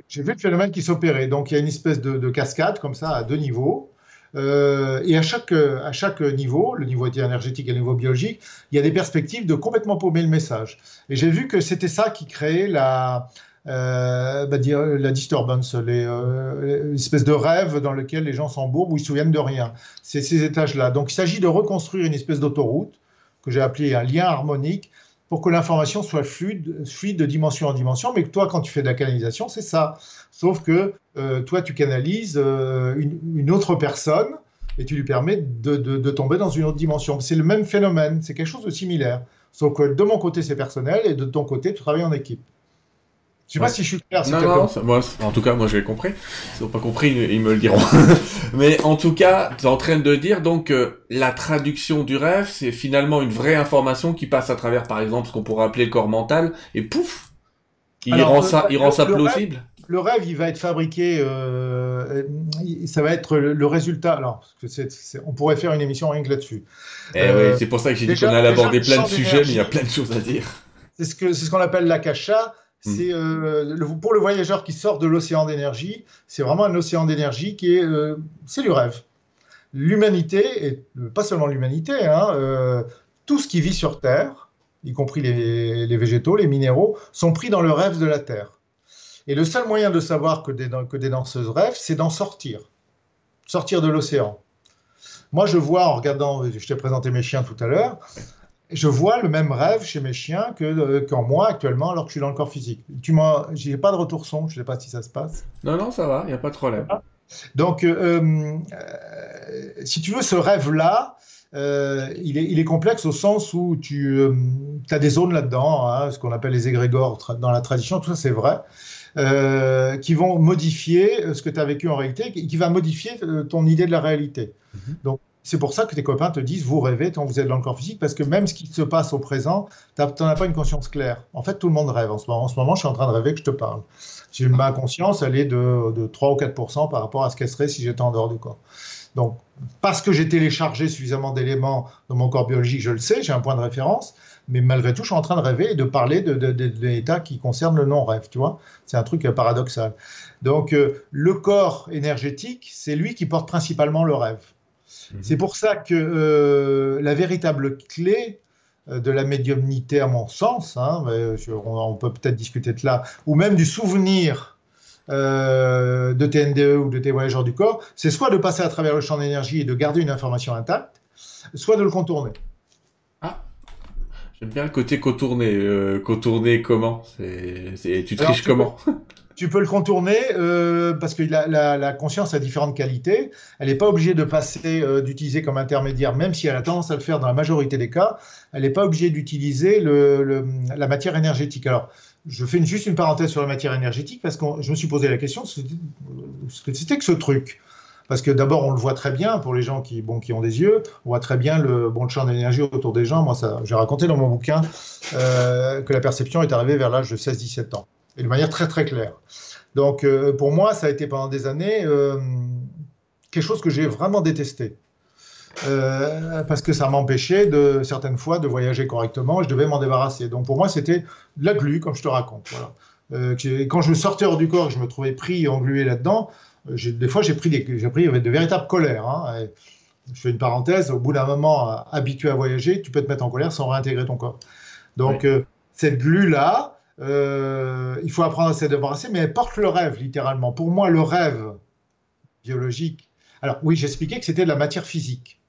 J'ai vu le phénomène qui s'opérait. Donc il y a une espèce de, cascade comme ça à deux niveaux. Euh, et à chaque, à chaque niveau, le niveau énergétique et le niveau biologique, il y a des perspectives de complètement paumer le message. Et j'ai vu que c'était ça qui créait la, euh, bah, la disturbance, euh, l'espèce de rêve dans lequel les gens s'embourbent où ils se souviennent de rien. C'est ces étages-là. Donc il s'agit de reconstruire une espèce d'autoroute que j'ai appelée un lien harmonique pour que l'information soit fluide, fluide de dimension en dimension. Mais toi, quand tu fais de la canalisation, c'est ça. Sauf que euh, toi, tu canalises une, autre personne et tu lui permets de, de tomber dans une autre dimension. C'est le même phénomène, c'est quelque chose de similaire. Sauf que de mon côté, c'est personnel et de ton côté, tu travailles en équipe. Je sais pas si je suis clair. Non, non, moi, en tout cas, moi j'ai compris. S'ils n'ont pas compris, ils me le diront. *laughs* Mais en tout cas, tu es en train de dire donc que la traduction du rêve, c'est finalement une vraie information qui passe à travers, par exemple, ce qu'on pourrait appeler le corps mental, et pouf, il rend ça, il rend ça plausible. le rêve, il va être fabriqué, euh, ça va être le, résultat. Alors, on pourrait faire une émission rien que là-dessus. Eh oui, euh, c'est pour ça que j'ai dit qu'on allait aborder plein de sujets, mais il y a plein de choses à dire. C'est ce qu'on ce qu'on appelle l'akasha. Hmm. C'est euh, pour le voyageur qui sort de l'océan d'énergie, c'est vraiment un océan d'énergie qui est, euh, c'est du rêve. L'humanité, et pas seulement l'humanité, hein, euh, tout ce qui vit sur Terre, y compris les, végétaux, les minéraux, sont pris dans le rêve de la Terre. Et le seul moyen de savoir que des, que des danseuses rêvent, c'est d'en sortir, sortir de l'océan. Moi, je vois en regardant, je t'ai présenté mes chiens tout à l'heure, je vois le même rêve chez mes chiens que euh, qu'en moi actuellement, alors que je suis dans le corps physique. Tu m'as, j'ai pas de retour son, je sais pas si ça se passe. Non, non, ça va, il n'y a pas de problème. Donc, euh, euh, si tu veux, ce rêve-là, il, est, il, est, complexe au sens où tu as des zones là-dedans, hein, ce qu'on appelle les égrégores dans la tradition, tout ça c'est vrai, qui vont modifier ce que tu as vécu en réalité, qui va modifier ton idée de la réalité. Mm-hmm. Donc, c'est pour ça que tes copains te disent vous rêvez quand vous êtes dans le corps physique, parce que même ce qui se passe au présent, tu n'en as pas une conscience claire. En fait, tout le monde rêve en ce moment. En ce moment, je suis en train de rêver que je te parle. J'ai ma conscience, elle est de, de 3 ou 4% par rapport à ce qu'elle serait si j'étais en dehors du corps. Donc, parce que j'ai téléchargé suffisamment d'éléments dans mon corps biologique, je le sais, j'ai un point de référence, mais malgré tout, je suis en train de rêver et de parler de, de, qui concerne le non-rêve, tu vois. C'est un truc paradoxal. Donc, euh, le corps énergétique, c'est lui qui porte principalement le rêve. C'est pour ça que euh, la véritable clé euh, de la médiumnité, à mon sens, hein, on, peut peut-être discuter de là, ou même du souvenir euh, de TNDE ou de tes voyageurs du corps, c'est soit de passer à travers le champ d'énergie et de garder une information intacte, soit de le contourner. Ah, j'aime bien le côté contourner. contourner comment? Tu triches comment? Tu peux le contourner euh, parce que la, conscience a différentes qualités. Elle n'est pas obligée de passer, euh, d'utiliser comme intermédiaire, même si elle a tendance à le faire dans la majorité des cas. Elle n'est pas obligée d'utiliser la matière énergétique. Alors, je fais juste une parenthèse sur la matière énergétique parce que je me suis posé la question c'était que ce truc? Parce que d'abord, on le voit très bien pour les gens qui, ont des yeux, on voit très bien le, bon, champ d'énergie autour des gens. Moi, j'ai raconté dans mon bouquin euh, que la perception est arrivée vers l'âge de 16-17 ans et de manière très très claire. Donc euh, pour moi, ça a été pendant des années euh, quelque chose que j'ai vraiment détesté. Euh, parce que ça m'empêchait de certaines fois de voyager correctement, je devais m'en débarrasser. Donc pour moi, c'était de la glu, comme je te raconte. Voilà. quand je sortais hors du corps, je me trouvais pris, englué là-dedans. des fois, j'ai pris, des, pris de véritables colères. Hein, je fais une parenthèse. Au bout d'un moment, habitué à voyager, tu peux te mettre en colère sans réintégrer ton corps. Donc cette glu là, euh, il faut apprendre à se débarrasser, mais elle porte le rêve, littéralement. Pour moi, le rêve biologique. Alors, oui, j'expliquais que c'était de la matière physique.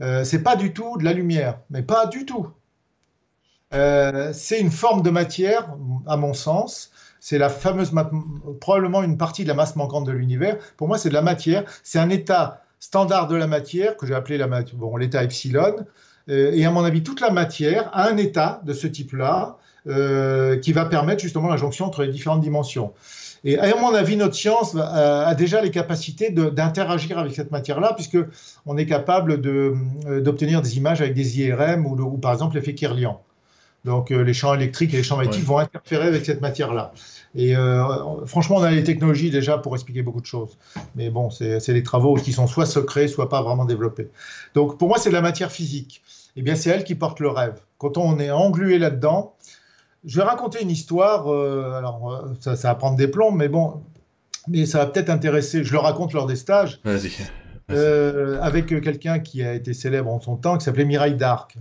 Euh, c'est pas du tout de la lumière, mais pas du tout. Euh, c'est une forme de matière, à mon sens. C'est la fameuse, probablement une partie de la masse manquante de l'univers. Pour moi, c'est de la matière. C'est un état standard de la matière que j'ai appelé l'état epsilon. Euh, et à mon avis, toute la matière a un état de ce type-là euh, qui va permettre justement la jonction entre les différentes dimensions. Et à mon avis, notre science a, déjà les capacités d'interagir avec cette matière-là, puisque on est capable euh, d'obtenir des images avec des IRM ou, par exemple l'effet Kirlian. Donc les champs électriques et les champs magnétiques vont interférer avec cette matière-là. Et franchement, on a les technologies déjà pour expliquer beaucoup de choses. Mais bon, c'est des travaux qui sont soit secrets, soit pas vraiment développés. Donc pour moi, c'est de la matière physique. Eh bien, c'est elle qui porte le rêve. Quand on est englué là-dedans, je vais raconter une histoire. alors, ça, ça va prendre des plombs, mais bon, mais ça va peut-être intéresser. Je le raconte lors des stages. Vas-y. Euh, avec quelqu'un qui a été célèbre en son temps, qui s'appelait Mireille Darc.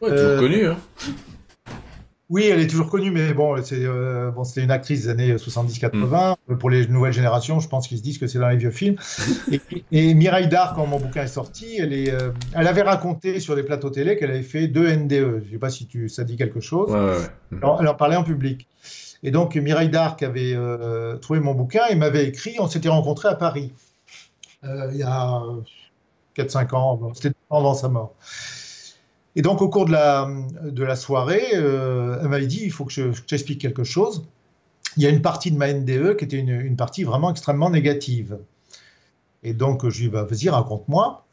Ouais, toujours euh, connue, hein. Oui, elle est toujours connue, mais bon, c'est euh, bon, c'était une actrice des années 70-80. Mm. Pour les nouvelles générations, je pense qu'ils se disent que c'est dans les vieux films. *laughs* et, et, Mireille Darc, quand mon bouquin est sorti, elle, est, elle avait raconté sur des plateaux télé qu'elle avait fait deux NDE. Je ne sais pas si tu, ça dit quelque chose. Ouais, ouais, elle en parlait en public. Et donc, Mireille Darc avait trouvé mon bouquin et m'avait écrit. On s'était rencontrés à Paris. Euh, il y a 4-5 ans, c'était avant sa mort. Et donc, au cours de la, soirée, euh, elle m'avait dit il faut que je, t'explique quelque chose. Il y a une partie de ma NDE qui était une, partie vraiment extrêmement négative. Et donc, je lui ai bah, vas-y, raconte-moi.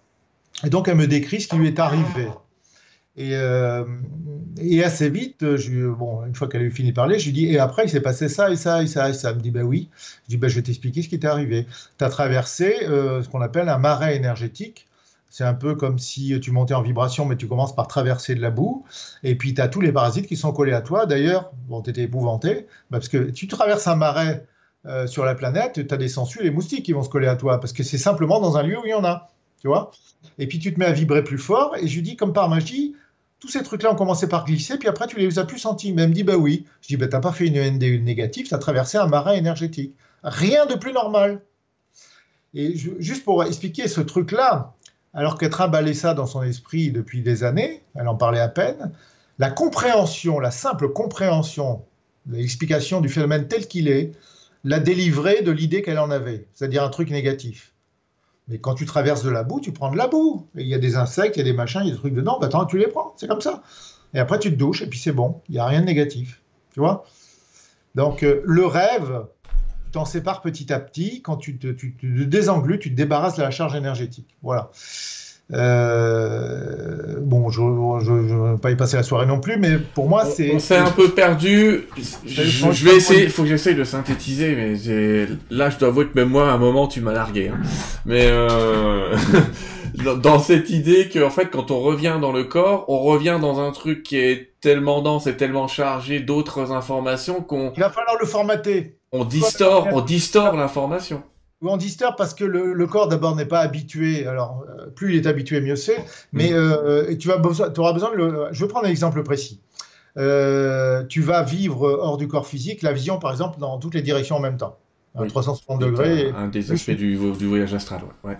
Et donc, elle me décrit ce qui lui est arrivé. Et, euh, assez vite, une fois qu'elle a eu fini de parler, je lui dis Et après, il s'est passé ça et ça et ça et ça. Elle me dit Ben oui. Je dis ben, Je vais t'expliquer ce qui t'est arrivé. Tu as traversé euh, ce qu'on appelle un marais énergétique. C'est un peu comme si tu montais en vibration, mais tu commences par traverser de la boue. Et puis, tu as tous les parasites qui sont collés à toi. D'ailleurs, bon, tu étais épouvanté, bah, parce que tu traverses un marais euh, sur la planète, tu as des sangsues et les moustiques qui vont se coller à toi, parce que c'est simplement dans un lieu où il y en a. Tu vois Et puis, tu te mets à vibrer plus fort. Et je lui dis, comme par magie, tous ces trucs-là ont commencé par glisser, puis après, tu les as plus sentis. Mais elle me dit, bah oui. Je dis, bah t'as pas fait une NDU négative, tu as traversé un marin énergétique. Rien de plus normal. Et juste pour expliquer ce truc-là, alors qu'elle trimballait ça dans son esprit depuis des années, elle en parlait à peine, la compréhension, la simple compréhension, l'explication du phénomène tel qu'il est, l'a délivrée de l'idée qu'elle en avait, c'est-à-dire un truc négatif. Mais quand tu traverses de la boue, tu prends de la boue. Il y a des insectes, il y a des machins, il y a des trucs dedans. Bah, attends, tu les prends. C'est comme ça. Et après, tu te douches et puis c'est bon. Il n'y a rien de négatif. Tu vois Donc, euh, le rêve, t'en sépares petit à petit. Quand tu te, tu te désenglues, tu te débarrasses de la charge énergétique. Voilà. Euh, bon, je ne vais pas y passer la soirée non plus, mais pour moi, c'est. On s'est un peu perdu. Je, vais essayer, il faut que j'essaye de synthétiser, mais là, je dois avouer que même moi, à un moment, tu m'as largué. Hein. Mais euh... *laughs* dans cette idée que, en fait, quand on revient dans le corps, on revient dans un truc qui est tellement dense et tellement chargé d'autres informations qu'on. Il va falloir le formater. On distord, on distord l'information ou on disturbe parce que le, corps d'abord n'est pas habitué. Alors, euh, plus il est habitué, mieux c'est. Mais mm. euh, tu, vas auras besoin de le. Je vais prendre un exemple précis. Euh, tu vas vivre hors du corps physique la vision, par exemple, dans toutes les directions en même temps. À 360 degrés. Un, des aspects du, voyage astral, ouais. ouais.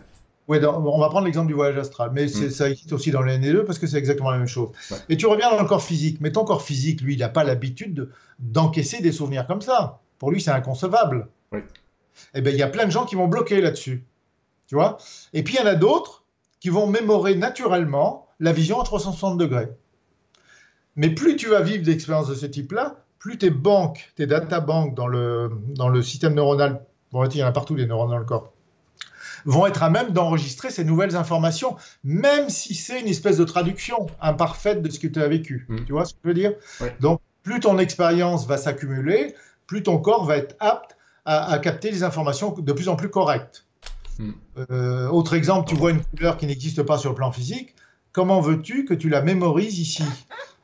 On va prendre l'exemple du voyage astral, mais mm. ça existe aussi dans les NE2 parce que c'est exactement la même chose. Et tu reviens dans le corps physique, mais ton corps physique, lui, il n'a pas l'habitude d'encaisser des souvenirs comme ça. Pour lui, c'est inconcevable. Oui eh bien, il y a plein de gens qui vont bloquer là-dessus. Tu vois? Et puis, il y en a d'autres qui vont mémorer naturellement la vision à 360 degrés. Mais plus tu vas vivre d'expériences de ce type-là, plus tes banques, tes databanks dans le, dans le système neuronal, bon, il y en a partout des neurones dans le corps, vont être à même d'enregistrer ces nouvelles informations, même si c'est une espèce de traduction imparfaite de ce que tu as vécu. Mmh. Tu vois ce que je veux dire? Donc, plus ton expérience va s'accumuler, plus ton corps va être apte à, capter des informations de plus en plus correctes. Hmm. Euh, autre exemple, tu vois une couleur qui n'existe pas sur le plan physique. Comment veux-tu que tu la mémorises ici?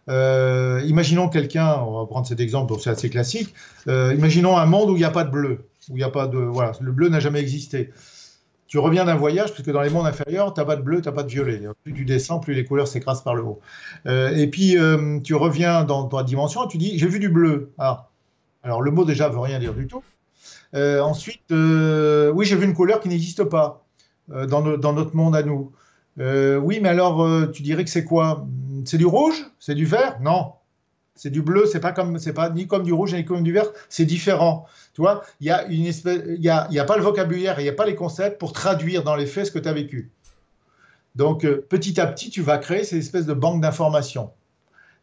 Euh, Imaginons quelqu'un, on va prendre cet exemple, c'est assez classique. Euh, imaginons un monde où il n'y a pas de bleu, où il n'y a pas de voilà, le bleu n'a jamais existé. Tu reviens d'un voyage, puisque dans les mondes inférieurs, tu n'as pas de bleu, tu n'as pas de violet. Plus tu descends, plus les couleurs s'écrasent par le haut. et puis, tu reviens dans ta dimension tu dis, j'ai vu du bleu. Ah. Alors, le mot déjà veut rien dire du tout. Euh, ensuite, euh, oui, j'ai vu une couleur qui n'existe pas euh, dans, notre monde à nous. oui, mais alors, tu dirais que c'est quoi? C'est du rouge? C'est du vert? Non. C'est du bleu, c'est pas comme, c'est pas ni comme du rouge ni comme du vert, c'est différent. Tu vois, il y a une espèce, il y a, y a, pas le vocabulaire, il n'y a pas les concepts pour traduire dans les faits ce que tu as vécu. Donc, petit à petit, tu vas créer ces espèces de banques d'informations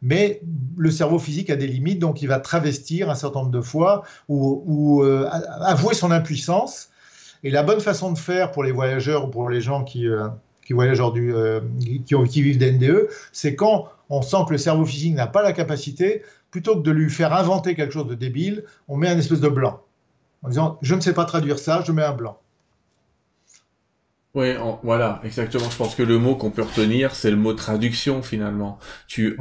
mais le cerveau physique a des limites, donc il va travestir un certain nombre de fois ou, euh, avouer son impuissance. Et la bonne façon de faire pour les voyageurs ou pour les gens qui, euh, qui voyagent euh, qui, qui, vivent d'NDE, c'est quand on sent que le cerveau physique n'a pas la capacité, plutôt que de lui faire inventer quelque chose de débile, on met un espèce de blanc. En disant, je ne sais pas traduire ça, je mets un blanc. Oui, voilà, exactement. Je pense que le mot qu'on peut retenir, c'est le mot traduction finalement. Tu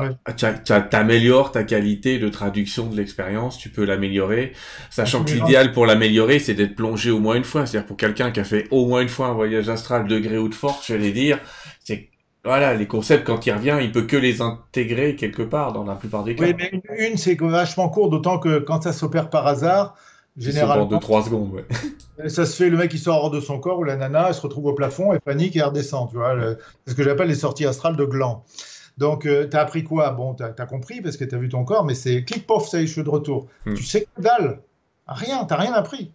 améliores ta qualité de traduction de l'expérience, tu peux l'améliorer, sachant que l'idéal pour l'améliorer, c'est d'être plongé au moins une fois. C'est-à-dire pour quelqu'un qui a fait au moins une fois un voyage astral degré ou de force, je vais dire, c'est voilà, les concepts, quand il revient, il peut que les intégrer quelque part, dans la plupart des cas. Oui, mais une, une c'est vachement court, d'autant que quand ça s'opère par hasard, Généralement. de 3 secondes, ouais. Ça se fait, le mec il sort hors de son corps ou la nana elle se retrouve au plafond, et panique et redescend, tu vois. C'est ce que j'appelle les sorties astrales de gland. Donc, euh, tu as appris quoi? Bon, tu as, compris parce que tu as vu ton corps, mais c'est clic, pof, ça y est, je suis de retour. Hmm. Tu sais que dalle. Rien, tu rien appris.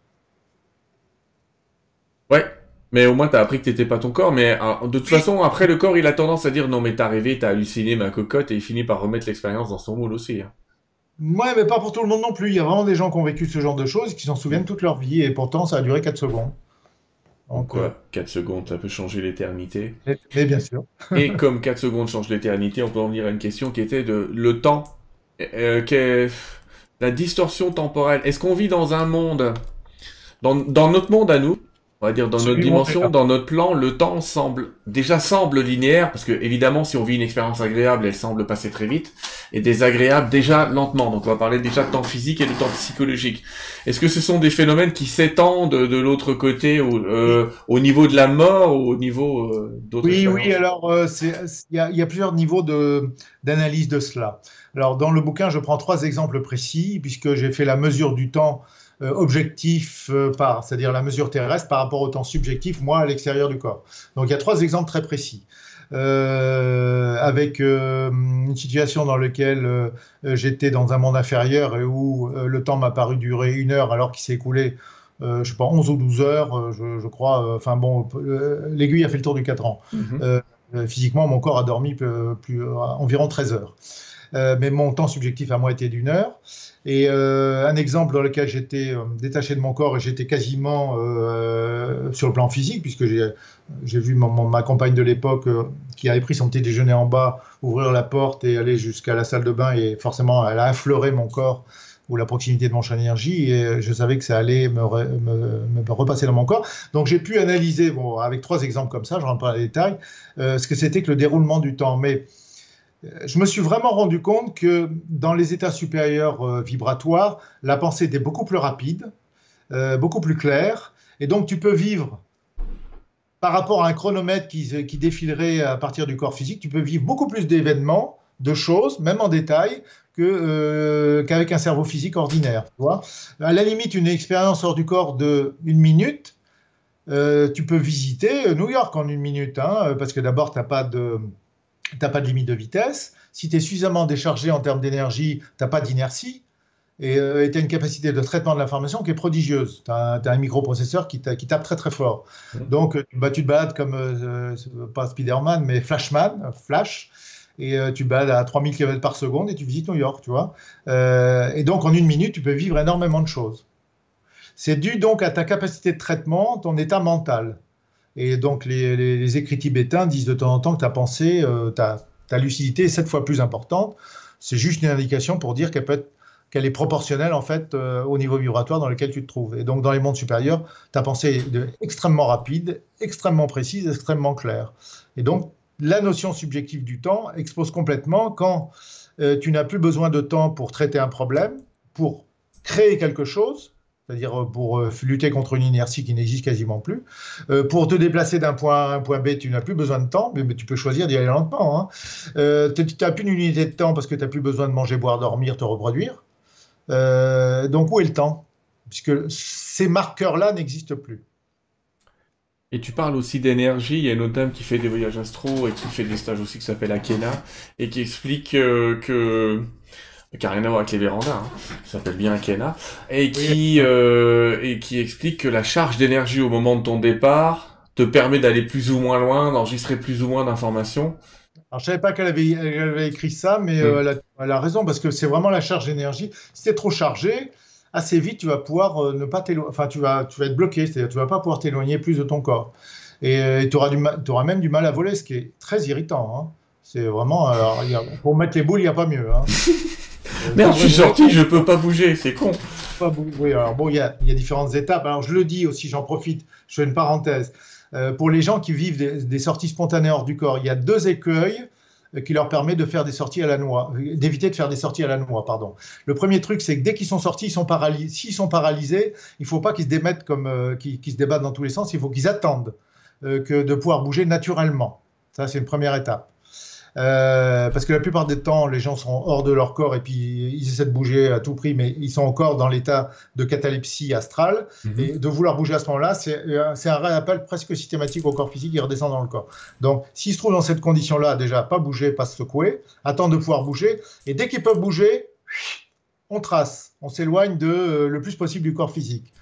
Ouais, mais au moins tu as appris que t'étais pas ton corps. Mais de toute façon, après, le corps il a tendance à dire non, mais t'as rêvé, t'as halluciné ma cocotte, et il finit par remettre l'expérience dans son moule aussi. Hein. Ouais, mais pas pour tout le monde non plus. Il y a vraiment des gens qui ont vécu ce genre de choses qui s'en souviennent toute leur vie et pourtant ça a duré 4 secondes. Donc, quoi? 4 secondes, ça peut changer l'éternité. Mais bien sûr. et *laughs* comme 4 secondes changent l'éternité, on peut en venir à une question qui était de le temps. Euh, la distorsion temporelle. Est-ce qu'on vit dans un monde, dans, dans notre monde à nous, on va dire dans notre dimension, dans notre plan, le temps semble déjà semble linéaire parce que évidemment si on vit une expérience agréable, elle semble passer très vite et désagréable déjà lentement. Donc on va parler déjà de temps physique et de temps psychologique. Est-ce que ce sont des phénomènes qui s'étendent de l'autre côté au, euh, au, niveau de la mort ou au niveau euh, d'autres Oui, oui. Alors euh, il y, a, y, a, plusieurs niveaux de d'analyse de cela. Alors dans le bouquin, je prends trois exemples précis puisque j'ai fait la mesure du temps objectif euh, par, c'est-à-dire la mesure terrestre par rapport au temps subjectif, moi, à l'extérieur du corps. Donc il y a trois exemples très précis. Euh, avec une situation dans laquelle j'étais dans un monde inférieur et où le temps m'a paru durer une heure alors qu'il s'est écoulé, je sais pas, 11 ou 12 heures, je, crois. Enfin bon, l'aiguille a fait le tour du 4 ans. Mhm. physiquement, mon corps a dormi plus, environ 13 heures. Mais mon temps subjectif à moi était d'une heure. Et euh, un exemple dans lequel j'étais euh, détaché de mon corps et j'étais quasiment euh, sur le plan physique, puisque j'ai vu ma compagne de l'époque qui avait pris son petit déjeuner en bas, ouvrir la porte et aller jusqu'à la salle de bain, et forcément, elle a affleuré mon corps ou la proximité de mon champ d'énergie, et je savais que ça allait me, repasser dans mon corps. Donc j'ai pu analyser, avec trois exemples comme ça, je ne rentre pas dans les détails, ce que c'était que le déroulement du temps. Mais je me suis vraiment rendu compte que dans les états supérieurs euh, vibratoires, la pensée était beaucoup plus rapide, euh, beaucoup plus claire, et donc tu peux vivre par rapport à un chronomètre qui, défilerait à partir du corps physique, tu peux vivre beaucoup plus d'événements, de choses, même en détail, euh, qu'avec un cerveau physique ordinaire. Tu à la limite, une expérience hors du corps de une minute, tu peux visiter New York en une minute, hein, parce que d'abord, tu n'as pas de tu n'as pas de limite de vitesse. Si tu es suffisamment déchargé en termes d'énergie, tu n'as pas d'inertie. Et euh, tu as une capacité de traitement de l'information qui est prodigieuse. Tu as, un microprocesseur qui, qui, tape très très fort. Mmh. Donc euh, bah, tu te balades comme, euh, pas Spider-Man, mais Flashman, Flash, et tu balades à 3000 km par seconde et tu visites New York, tu vois. et donc en une minute, tu peux vivre énormément de choses. C'est dû donc à ta capacité de traitement, ton état mental. Et donc, les, écrits tibétains disent de temps en temps que ta pensée, euh, ta, lucidité est sept fois plus importante. C'est juste une indication pour dire qu'elle peut être qu'elle est proportionnelle en fait euh, au niveau vibratoire dans lequel tu te trouves. Et donc dans les mondes supérieurs, ta pensée est extrêmement rapide, extrêmement précise, extrêmement claire. Et donc la notion subjective du temps expose complètement quand euh, tu n'as plus besoin de temps pour traiter un problème, pour créer quelque chose, c'est-à-dire euh, pour euh, lutter contre une inertie qui n'existe quasiment plus. Euh, pour te déplacer d'un point A à un point B, tu n'as plus besoin de temps, mais, tu peux choisir d'y aller lentement. Hein. tu n'as plus une unité de temps parce que tu n'as plus besoin de manger, boire, dormir, te reproduire. donc où est le temps? Puisque ces marqueurs-là n'existent plus. Et tu parles aussi d'énergie. Il y a une autre dame qui fait des voyages astro et qui fait des stages aussi qui s'appelle Akena et qui explique que qui n'a rien à voir avec les vérandas, hein, qui s'appelle bien Kena, et qui, euh, et qui explique que la charge d'énergie au moment de ton départ te permet d'aller plus ou moins loin, d'enregistrer plus ou moins d'informations. Alors, je savais pas qu'elle avait, avait, écrit ça, mais euh, mm. elle, a, raison, parce que c'est vraiment la charge d'énergie. Si c'est trop chargé, assez vite, tu vas pouvoir euh, ne pas t'éloigner, enfin, tu vas, tu vas être bloqué, c'est-à-dire tu vas pas pouvoir t'éloigner plus de ton corps. Et tu auras, auras, même du mal à voler, ce qui est très irritant. Hein. C'est vraiment. Alors, pour mettre les boules, il n'y a pas mieux. Hein. *laughs* Merde, je suis sorti, je peux pas bouger, c'est con. oui, alors bon, il y, a, différentes étapes. Alors je le dis aussi, j'en profite, je fais une parenthèse. Euh, pour les gens qui vivent des, sorties spontanées hors du corps, il y a deux écueils euh, qui leur permettent de faire des sorties à la noix, d'éviter de faire des sorties à la noix, pardon. Le premier truc, c'est que dès qu'ils sont sortis, ils sont paralysés. S'ils sont paralysés, il ne faut pas qu'ils se démettent comme, euh, qu'ils se débattent dans tous les sens. Il faut qu'ils attendent que de pouvoir bouger naturellement. Ça, c'est une première étape. Euh, parce que la plupart des temps, les gens sont hors de leur corps et puis ils essaient de bouger à tout prix, mais ils sont encore dans l'état de catalepsie astrale. Mhm. Et de vouloir bouger à ce moment-là, euh, c'est un rappel presque systématique au corps physique qui redescend dans le corps. Donc, s'ils se trouvent dans cette condition-là, déjà, pas bouger, pas se secouer, attendre de pouvoir bouger. Et dès qu'ils peuvent bouger, on trace, on s'éloigne de euh, le plus possible du corps physique.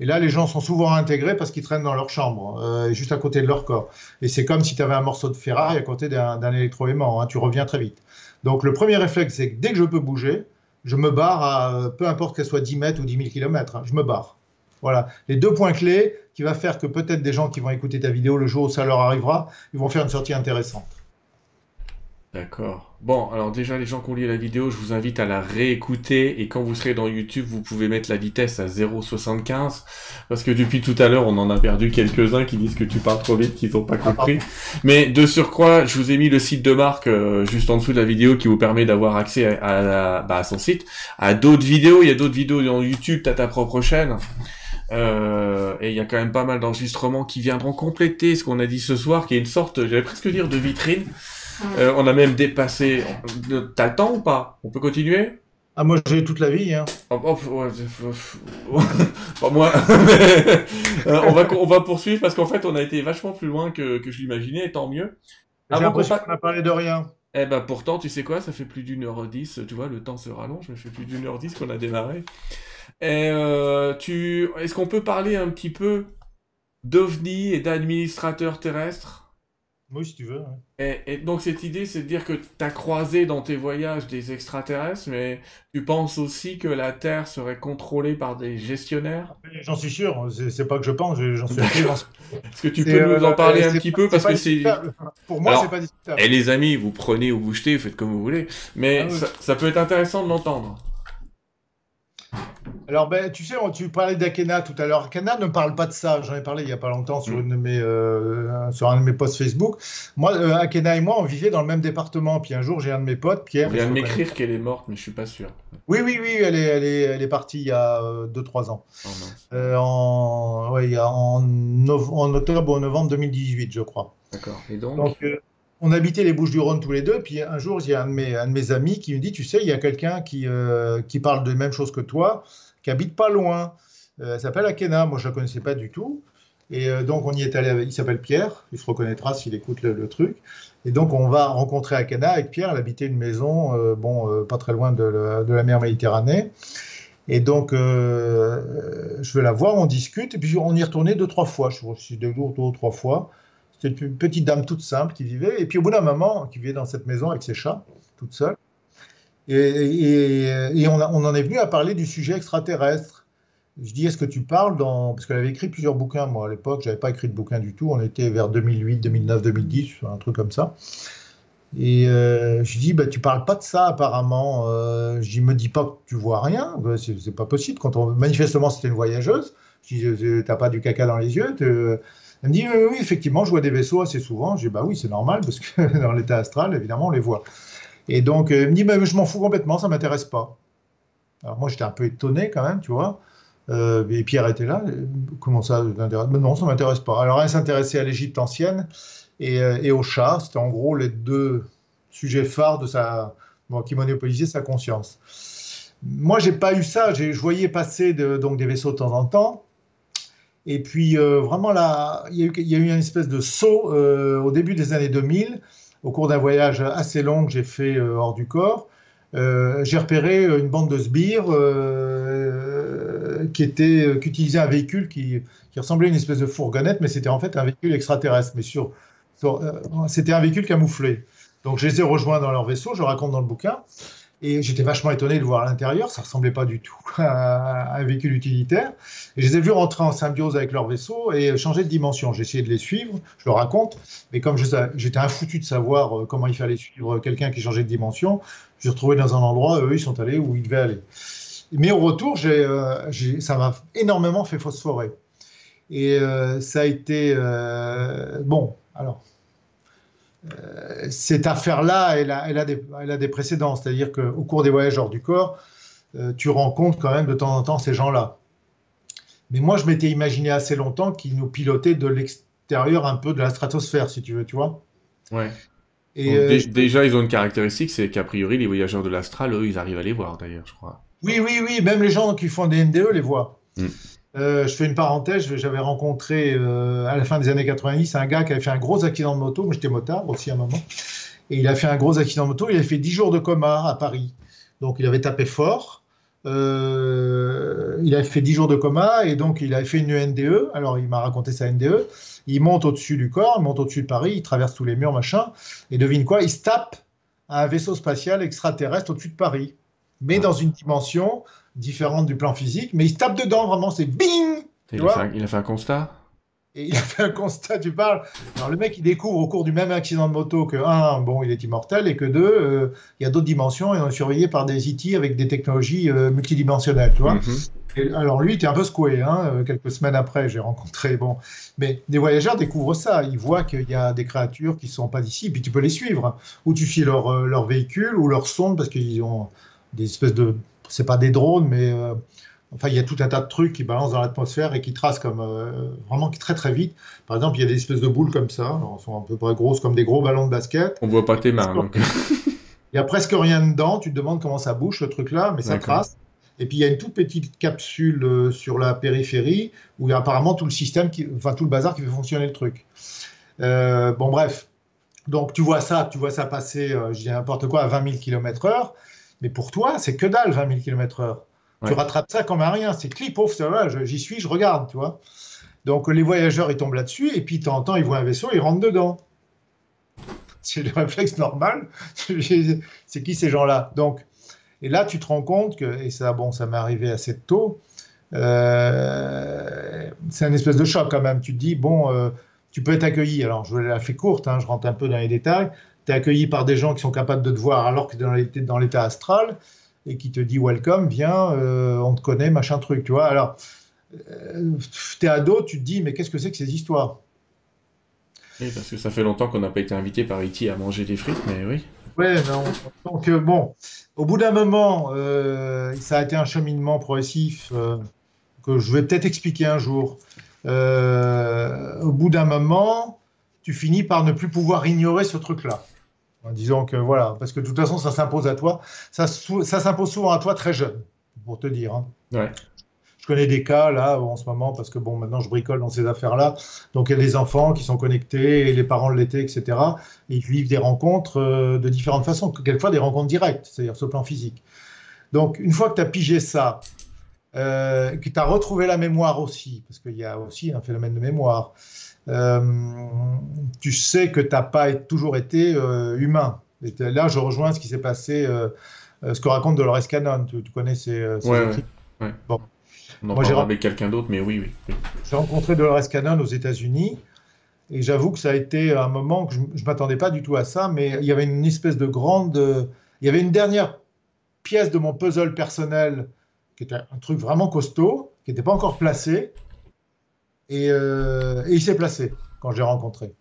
Et là, les gens sont souvent intégrés parce qu'ils traînent dans leur chambre, euh, juste à côté de leur corps. Et c'est comme si tu avais un morceau de ferraille à côté d'un électroaimant. Hein, tu reviens très vite. Donc, le premier réflexe, c'est que dès que je peux bouger, je me barre à peu importe qu'elle soit 10 mètres ou 10 000 km. je me barre. Voilà. Les deux points clés qui vont faire que peut-être des gens qui vont écouter ta vidéo le jour où ça leur arrivera, ils vont faire une sortie intéressante. D'accord. Bon, alors déjà, les gens qui ont lu la vidéo, je vous invite à la réécouter et quand vous serez dans YouTube, vous pouvez mettre la vitesse à 0,75 parce que depuis tout à l'heure, on en a perdu quelques-uns qui disent que tu parles trop vite, qu'ils n'ont pas compris. *laughs* Mais de surcroît, je vous ai mis le site de Marc euh, juste en dessous de la vidéo qui vous permet d'avoir accès à, bah, à, son site, à d'autres vidéos. Il y a d'autres vidéos dans YouTube, tu as ta propre chaîne. Euh, et il y a quand même pas mal d'enregistrements qui viendront compléter ce qu'on a dit ce soir, qui est une sorte, j'allais presque dire, de vitrine euh, on a même dépassé. T'as le temps ou pas? On peut continuer? Ah, moi j'ai toute la vie. Hein. Oh, oh, *laughs* pas moi. *laughs* Euh, on, va, on va poursuivre parce qu'en fait on a été vachement plus loin que, que je l'imaginais, tant mieux. J'ai l'impression qu'on a parlé de rien. Eh ben pourtant, tu sais quoi, ça fait plus d'une heure dix, tu vois, le temps se rallonge, mais ça fait plus d'une heure dix qu'on a démarré. Et euh, tu... Est-ce qu'on peut parler un petit peu d'OVNI et d'administrateurs terrestres? Oui, si tu veux. Et, donc cette idée, c'est de dire que tu as croisé dans tes voyages des extraterrestres, mais tu penses aussi que la Terre serait contrôlée par des gestionnaires? J'en suis sûr, c'est pas que je pense, j'en suis sûr. *laughs* Est-ce que tu peux nous en euh, parler un petit peu parce que c'est pour moi c'est pas discutable. Et les amis, vous prenez ou vous jetez, faites comme vous voulez, mais ah ça peut être intéressant de l'entendre. Alors, ben, tu sais, tu parlais d'Akena tout à l'heure. Akena ne parle pas de ça. J'en ai parlé il n'y a pas longtemps sur, mm. une mes, euh, sur un de mes posts Facebook. Moi, euh, Akena et moi, on vivait dans le même département. Puis un jour, j'ai un de mes potes, Pierre. Il vient de m'écrire qu'elle est morte, mais je suis pas sûr. Oui, oui, oui, elle est, elle est, elle est partie il y a 2-3 ans. Oh, en, ouais, en, en, octobre ou en novembre 2018, je crois. D'accord. Et donc, donc on habitait les Bouches-du-Rhône tous les deux, puis un jour, il y a un de mes, un de mes amis qui me dit, tu sais, il y a quelqu'un qui, euh, qui parle de même chose que toi, qui habite pas loin. Euh, elle s'appelle Akena, moi je la connaissais pas du tout. Et euh, donc on y est allé, il s'appelle Pierre, il se reconnaîtra s'il écoute le, truc. Et donc on va rencontrer Akena avec Pierre, elle habitait une maison, bon, pas très loin de la, mer Méditerranée. Et donc, je vais la voir, on discute, et puis on y retourné deux, trois fois. Je suis deux, deux, deux, trois fois. C'était une petite dame toute simple qui vivait. Et puis au bout d'un moment, qui vivait dans cette maison avec ses chats, toute seule. Et, on, en est venu à parler du sujet extraterrestre. Je dis, est-ce que tu parles dans... Parce qu'elle avait écrit plusieurs bouquins, moi, à l'époque. Je n'avais pas écrit de bouquin du tout. On était vers 2008, 2009, 2010, un truc comme ça. Et euh, je dis, bah, tu parles pas de ça apparemment. Euh, je dis, me dis pas que tu vois rien. Bah, c'est pas possible. Manifestement, c'était une voyageuse. Je dis, t'as pas du caca dans les yeux. Elle me dit oui, effectivement, je vois des vaisseaux assez souvent. Je dis bah oui, c'est normal parce que *laughs* dans l'état astral, évidemment, on les voit. Et donc, elle me dit mais je m'en fous complètement, ça m'intéresse pas. Alors moi, j'étais un peu étonné quand même, tu vois. Euh, et Pierre était là. Comment ça mais Non, ça m'intéresse pas. Alors, elle s'intéressait à l'Égypte ancienne et, euh, et, au chat. C'était en gros les deux sujets phares de sa, qui monopolisaient sa conscience. Moi, j'ai pas eu ça. Je voyais passer donc des vaisseaux de temps en temps. Et puis, euh, vraiment, il y, a eu, il une espèce de saut euh, au début des années 2000, au cours d'un voyage assez long que j'ai fait euh, hors du corps. j'ai repéré une bande de sbires qui, utilisait un véhicule qui, qui, ressemblait à une espèce de fourgonnette, mais c'était en fait un véhicule extraterrestre. Mais sur, c'était un véhicule camouflé. Donc, je les ai rejoints dans leur vaisseau, je raconte dans le bouquin. Et j'étais vachement étonné de voir à l'intérieur, ça ressemblait pas du tout *laughs* à un véhicule utilitaire. Et je les ai vus rentrer en symbiose avec leur vaisseau et changer de dimension. J'ai essayé de les suivre, je le raconte, mais comme j'étais infoutu de savoir euh, comment il fallait suivre quelqu'un qui changeait de dimension, je suis retrouvé dans un endroit, eux, ils sont allés où ils devaient aller. Mais au retour, euh, ça m'a énormément fait phosphorer. Et euh, ça a été... bon, alors euh, cette affaire-là, elle a, elle, a des, elle a des précédents. C'est-à-dire qu'au cours des voyages hors du corps, euh, tu rencontres quand même de temps en temps ces gens-là. Mais moi, je m'étais imaginé assez longtemps qu'ils nous pilotaient de l'extérieur un peu de la stratosphère, si tu veux, tu vois. Ouais. Et euh, Déjà, ils ont une caractéristique, c'est qu'a priori, les voyageurs de l'astral, eux, ils arrivent à les voir, d'ailleurs, je crois. Oui, oui, oui, même les gens qui font des NDE les voient. Mm. Euh, je fais une parenthèse, j'avais rencontré euh, à la fin des années 90 un gars qui avait fait un gros accident de moto, j'étais motard aussi à un moment, et il a fait un gros accident de moto, il a fait 10 jours de coma à Paris. Donc il avait tapé fort, euh, il avait fait 10 jours de coma, et donc il avait fait une NDE, alors il m'a raconté sa NDE, il monte au-dessus du corps, il monte au-dessus de Paris, il traverse tous les murs, machin, et devine quoi, il se tape à un vaisseau spatial extraterrestre au-dessus de Paris, mais dans une dimension différente du plan physique, mais il se tape dedans, vraiment, c'est bing il, a fait un, il a fait un constat? Et il a fait un constat, tu parles. Alors le mec, il découvre au cours du même accident de moto que, un, bon, il est immortel, et que deux, euh, il y a d'autres dimensions, et on est surveillé par des IT avec des technologies euh, multidimensionnelles, tu vois. Mhm. alors lui, il était un peu secoué, hein, euh, quelques semaines après, j'ai rencontré, bon. Mais des voyageurs découvrent ça, ils voient qu'il y a des créatures qui ne sont pas d'ici, puis tu peux les suivre, ou tu suis leur, leur véhicule, ou leur sonde, parce qu'ils ont des espèces de c'est pas des drones, mais euh, enfin, il y a tout un tas de trucs qui balancent dans l'atmosphère et qui tracent comme euh, vraiment très très vite. Par exemple, il y a des espèces de boules comme ça, elles sont à peu près grosses comme des gros ballons de basket. On voit pas tes mains. Donc. *laughs* il y a presque rien dedans. Tu te demandes comment ça bouge ce truc-là, mais ça trace. Et puis il y a une toute petite capsule euh, sur la périphérie où il y a apparemment tout le système, qui, enfin tout le bazar qui fait fonctionner le truc. bon bref, donc tu vois ça, tu vois ça passer, je dis n'importe quoi, à 20 000 km/h. Mais pour toi, c'est que dalle, 20 000 km/h. Tu rattrapes ça comme un rien. C'est clip, off, j'y suis, je regarde, tu vois. Donc les voyageurs, ils tombent là-dessus, et puis de temps en temps, ils voient un vaisseau, ils rentrent dedans. C'est le réflexe normal. *laughs* c'est qui ces gens-là? Donc, et là, tu te rends compte que, et ça, bon, ça m'est arrivé assez tôt, euh, c'est un espèce de choc quand même. Tu te dis, bon, euh, tu peux être accueilli. Alors, je la fais courte, hein, je rentre un peu dans les détails tu es accueilli par des gens qui sont capables de te voir alors que tu es dans l'état astral et qui te dit welcome, viens, euh, on te connaît, machin truc, tu vois. Alors, euh, tu es ado, tu te dis, mais qu'est-ce que c'est que ces histoires? Oui, parce que ça fait longtemps qu'on n'a pas été invité par E.T. à manger des frites, mais oui. Ouais, non. Donc, euh, bon, au bout d'un moment, ça a été un cheminement progressif que je vais peut-être expliquer un jour. au bout d'un moment, tu finis par ne plus pouvoir ignorer ce truc-là en disant que voilà, parce que de toute façon, ça s'impose à toi. Ça, ça s'impose souvent à toi très jeune, pour te dire. Hein. Je connais des cas là en ce moment parce que bon, maintenant je bricole dans ces affaires-là. Donc il y a des enfants qui sont connectés, et les parents l'été, etc. Et ils vivent des rencontres euh, de différentes façons, quelquefois des rencontres directes, c'est-à-dire sur le plan physique. Donc une fois que tu as pigé ça, euh, que tu as retrouvé la mémoire aussi, parce qu'il y a aussi un phénomène de mémoire, tu sais que tu n'as pas toujours été euh, humain. Et là, je rejoins ce qui s'est passé, euh, ce que raconte Dolores Cannon. Tu, connais ces, ouais, Bon. On en Moi, avec quelqu'un d'autre, mais oui, oui. J'ai rencontré Dolores Cannon aux États-Unis. Et j'avoue que ça a été un moment que je ne m'attendais pas du tout à ça, mais il y avait une espèce de grande. Il y avait une dernière pièce de mon puzzle personnel qui était un truc vraiment costaud, qui n'était pas encore placé. Euh, et, il s'est placé quand je l'ai rencontré.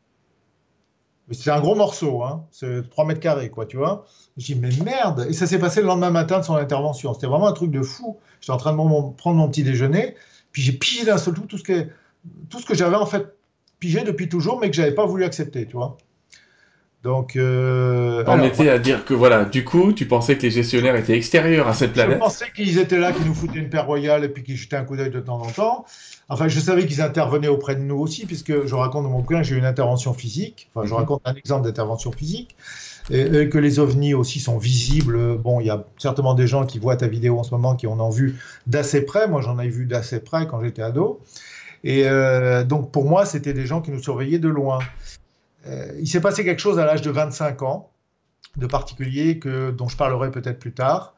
C'est un gros morceau, hein. c'est 3 mètres carrés, quoi, tu vois. Je dis, mais merde Et ça s'est passé le lendemain matin de son intervention. C'était vraiment un truc de fou. J'étais en train de prendre mon petit déjeuner, puis j'ai pigé d'un seul coup tout ce que, tout ce que j'avais en fait pigé depuis toujours, mais que j'avais pas voulu accepter, tu vois. Donc, euh, on était à dire que voilà, du coup, tu pensais que les gestionnaires étaient extérieurs à cette planète. Je pensais qu'ils étaient là, qu'ils nous foutaient une paire royale et puis qu'ils jetaient un coup d'œil de temps en temps. Enfin, je savais qu'ils intervenaient auprès de nous aussi, puisque je raconte dans mon bouquin que j'ai eu une intervention physique. Enfin, je mhm. raconte un exemple d'intervention physique. Et, que les ovnis aussi sont visibles. Bon, il y a certainement des gens qui voient ta vidéo en ce moment qui en ont vu d'assez près. Moi, j'en ai vu d'assez près quand j'étais ado. Et euh, donc, pour moi, c'était des gens qui nous surveillaient de loin. Euh, il s'est passé quelque chose à l'âge de 25 ans de particulier que, dont je parlerai peut-être plus tard,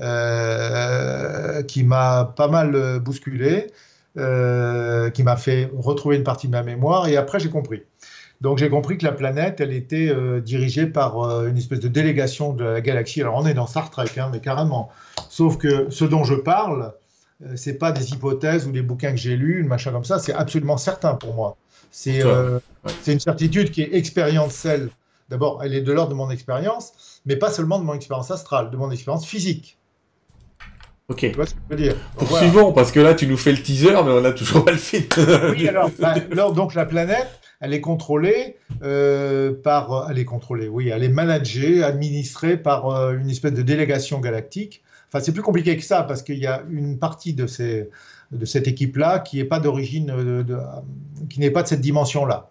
euh, qui m'a pas mal bousculé, qui m'a fait retrouver une partie de ma mémoire, et après j'ai compris. Donc j'ai compris que la planète, elle était euh, dirigée par une espèce de délégation de la galaxie. Alors on est dans Star Trek, hein, mais carrément. Sauf que ce dont je parle, c'est pas des hypothèses ou des bouquins que j'ai lus, machin comme ça, c'est absolument certain pour moi. C'est une certitude qui est expérientielle D'abord, elle est de l'ordre de mon expérience, mais pas seulement de mon expérience astrale, de mon expérience physique. Ok. Tu vois ce que je veux dire Poursuivons, parce que là, tu nous fais le teaser, mais on n'a toujours pas le film. oui, bah, alors, donc la planète, elle est contrôlée euh, par. Elle est contrôlée, oui, elle est managée, administrée par euh, une espèce de délégation galactique. Enfin, c'est plus compliqué que ça, parce qu'il y a une partie de, ces, de cette équipe-là qui n'est pas d'origine, qui n'est pas de cette dimension-là.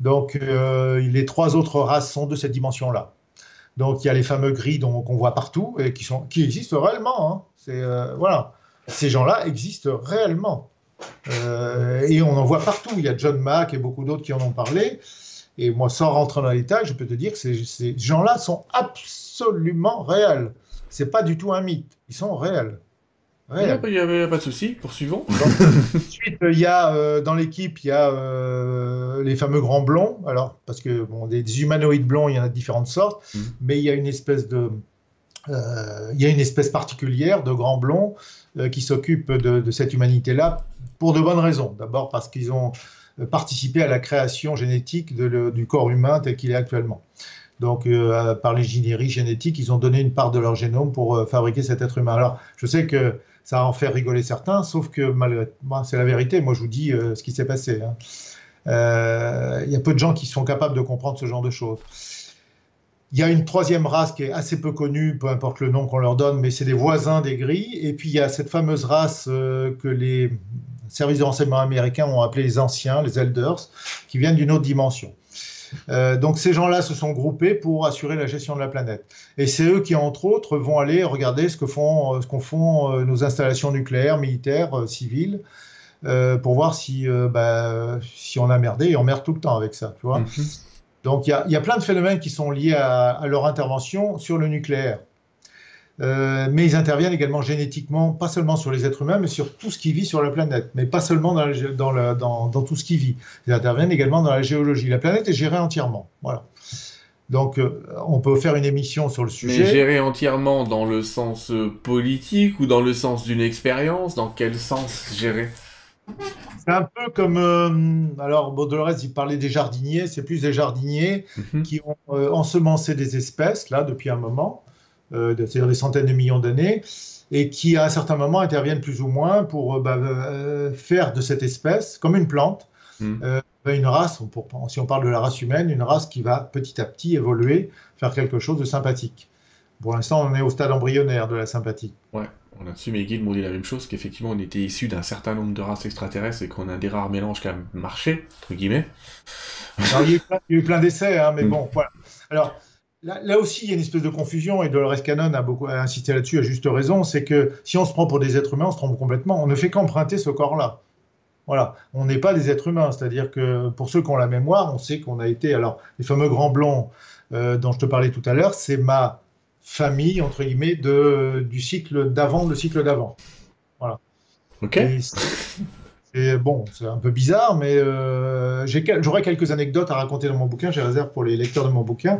Donc, euh, les trois autres races sont de cette dimension-là. Donc, il y a les fameux gris qu'on voit partout et qui, sont, qui existent réellement. Hein. Euh, voilà. Ces gens-là existent réellement. Euh, et on en voit partout. Il y a John Mack et beaucoup d'autres qui en ont parlé. Et moi, sans rentrer dans les détails, je peux te dire que ces, ces gens-là sont absolument réels. C'est pas du tout un mythe. Ils sont réels. Il n'y a, pas de souci, poursuivons. *laughs* ensuite, il y a euh, dans l'équipe, il y a euh, les fameux grands blonds. Alors, parce que bon, des, humanoïdes blonds, il y en a de différentes sortes, mm. mais il y a une espèce de, euh, il y a une espèce particulière de grands blonds qui s'occupe de, cette humanité-là pour de bonnes raisons. D'abord parce qu'ils ont participé à la création génétique du corps humain tel qu'il est actuellement. Donc, par l'ingénierie génétique, ils ont donné une part de leur génome pour fabriquer cet être humain. Alors, je sais que ça en fait rigoler certains, sauf que malgré moi, c'est la vérité. Moi, je vous dis euh, ce qui s'est passé. Hein. Euh, il y a peu de gens qui sont capables de comprendre ce genre de choses. Il y a une troisième race qui est assez peu connue, peu importe le nom qu'on leur donne, mais c'est des voisins des gris. Et puis il y a cette fameuse race euh, que les services de renseignement américains ont appelée les anciens, les elders, qui viennent d'une autre dimension. Euh, donc ces gens-là se sont groupés pour assurer la gestion de la planète. Et c'est eux qui, entre autres, vont aller regarder ce que font, euh, ce qu'on font euh, nos installations nucléaires, militaires, civiles, pour voir si, bah, si on a merdé. Et on merde tout le temps avec ça, tu vois. Mhm. Donc il y, y, a plein de phénomènes qui sont liés à leur intervention sur le nucléaire. Euh, mais ils interviennent également génétiquement, pas seulement sur les êtres humains, mais sur tout ce qui vit sur la planète, mais pas seulement dans, dans, tout ce qui vit. Ils interviennent également dans la géologie. La planète est gérée entièrement. Voilà. Donc, euh, on peut faire une émission sur le sujet. Mais gérée entièrement dans le sens euh, politique ou dans le sens d'une expérience? Dans quel sens gérer c'est un peu comme. alors, Baudelaire, il parlait des jardiniers, c'est plus des jardiniers mhm. qui ont ensemencé des espèces, là, depuis un moment. Euh, c'est-à-dire des centaines de millions d'années, et qui à un certain moment interviennent plus ou moins pour euh, bah, euh, faire de cette espèce, comme une plante, hmm. bah, une race, si on parle de la race humaine, une race qui va petit à petit évoluer, faire quelque chose de sympathique. Pour l'instant, on est au stade embryonnaire de la sympathie. Ouais, on a su, mais Guy dit la même chose, qu'effectivement, on était issu d'un certain nombre de races extraterrestres et qu'on a des rares mélanges qui ont marché, entre guillemets. il, y a eu plein, d'essais, hein, mais hmm. bon, voilà. Alors, Là, aussi, il y a une espèce de confusion, et Dolores Cannon a beaucoup insisté là-dessus à juste raison, c'est que si on se prend pour des êtres humains, on se trompe complètement. On ne fait qu'emprunter ce corps-là. Voilà, on n'est pas des êtres humains, c'est-à-dire que pour ceux qui ont la mémoire, on sait qu'on a été, alors les fameux grands blonds euh, dont je te parlais tout à l'heure, c'est ma famille, entre guillemets, de, du cycle d'avant, le cycle d'avant. Voilà. Ok. C'est bon, c'est un peu bizarre, mais euh, j'aurai quelques anecdotes à raconter dans mon bouquin, j'ai réserve pour les lecteurs de mon bouquin.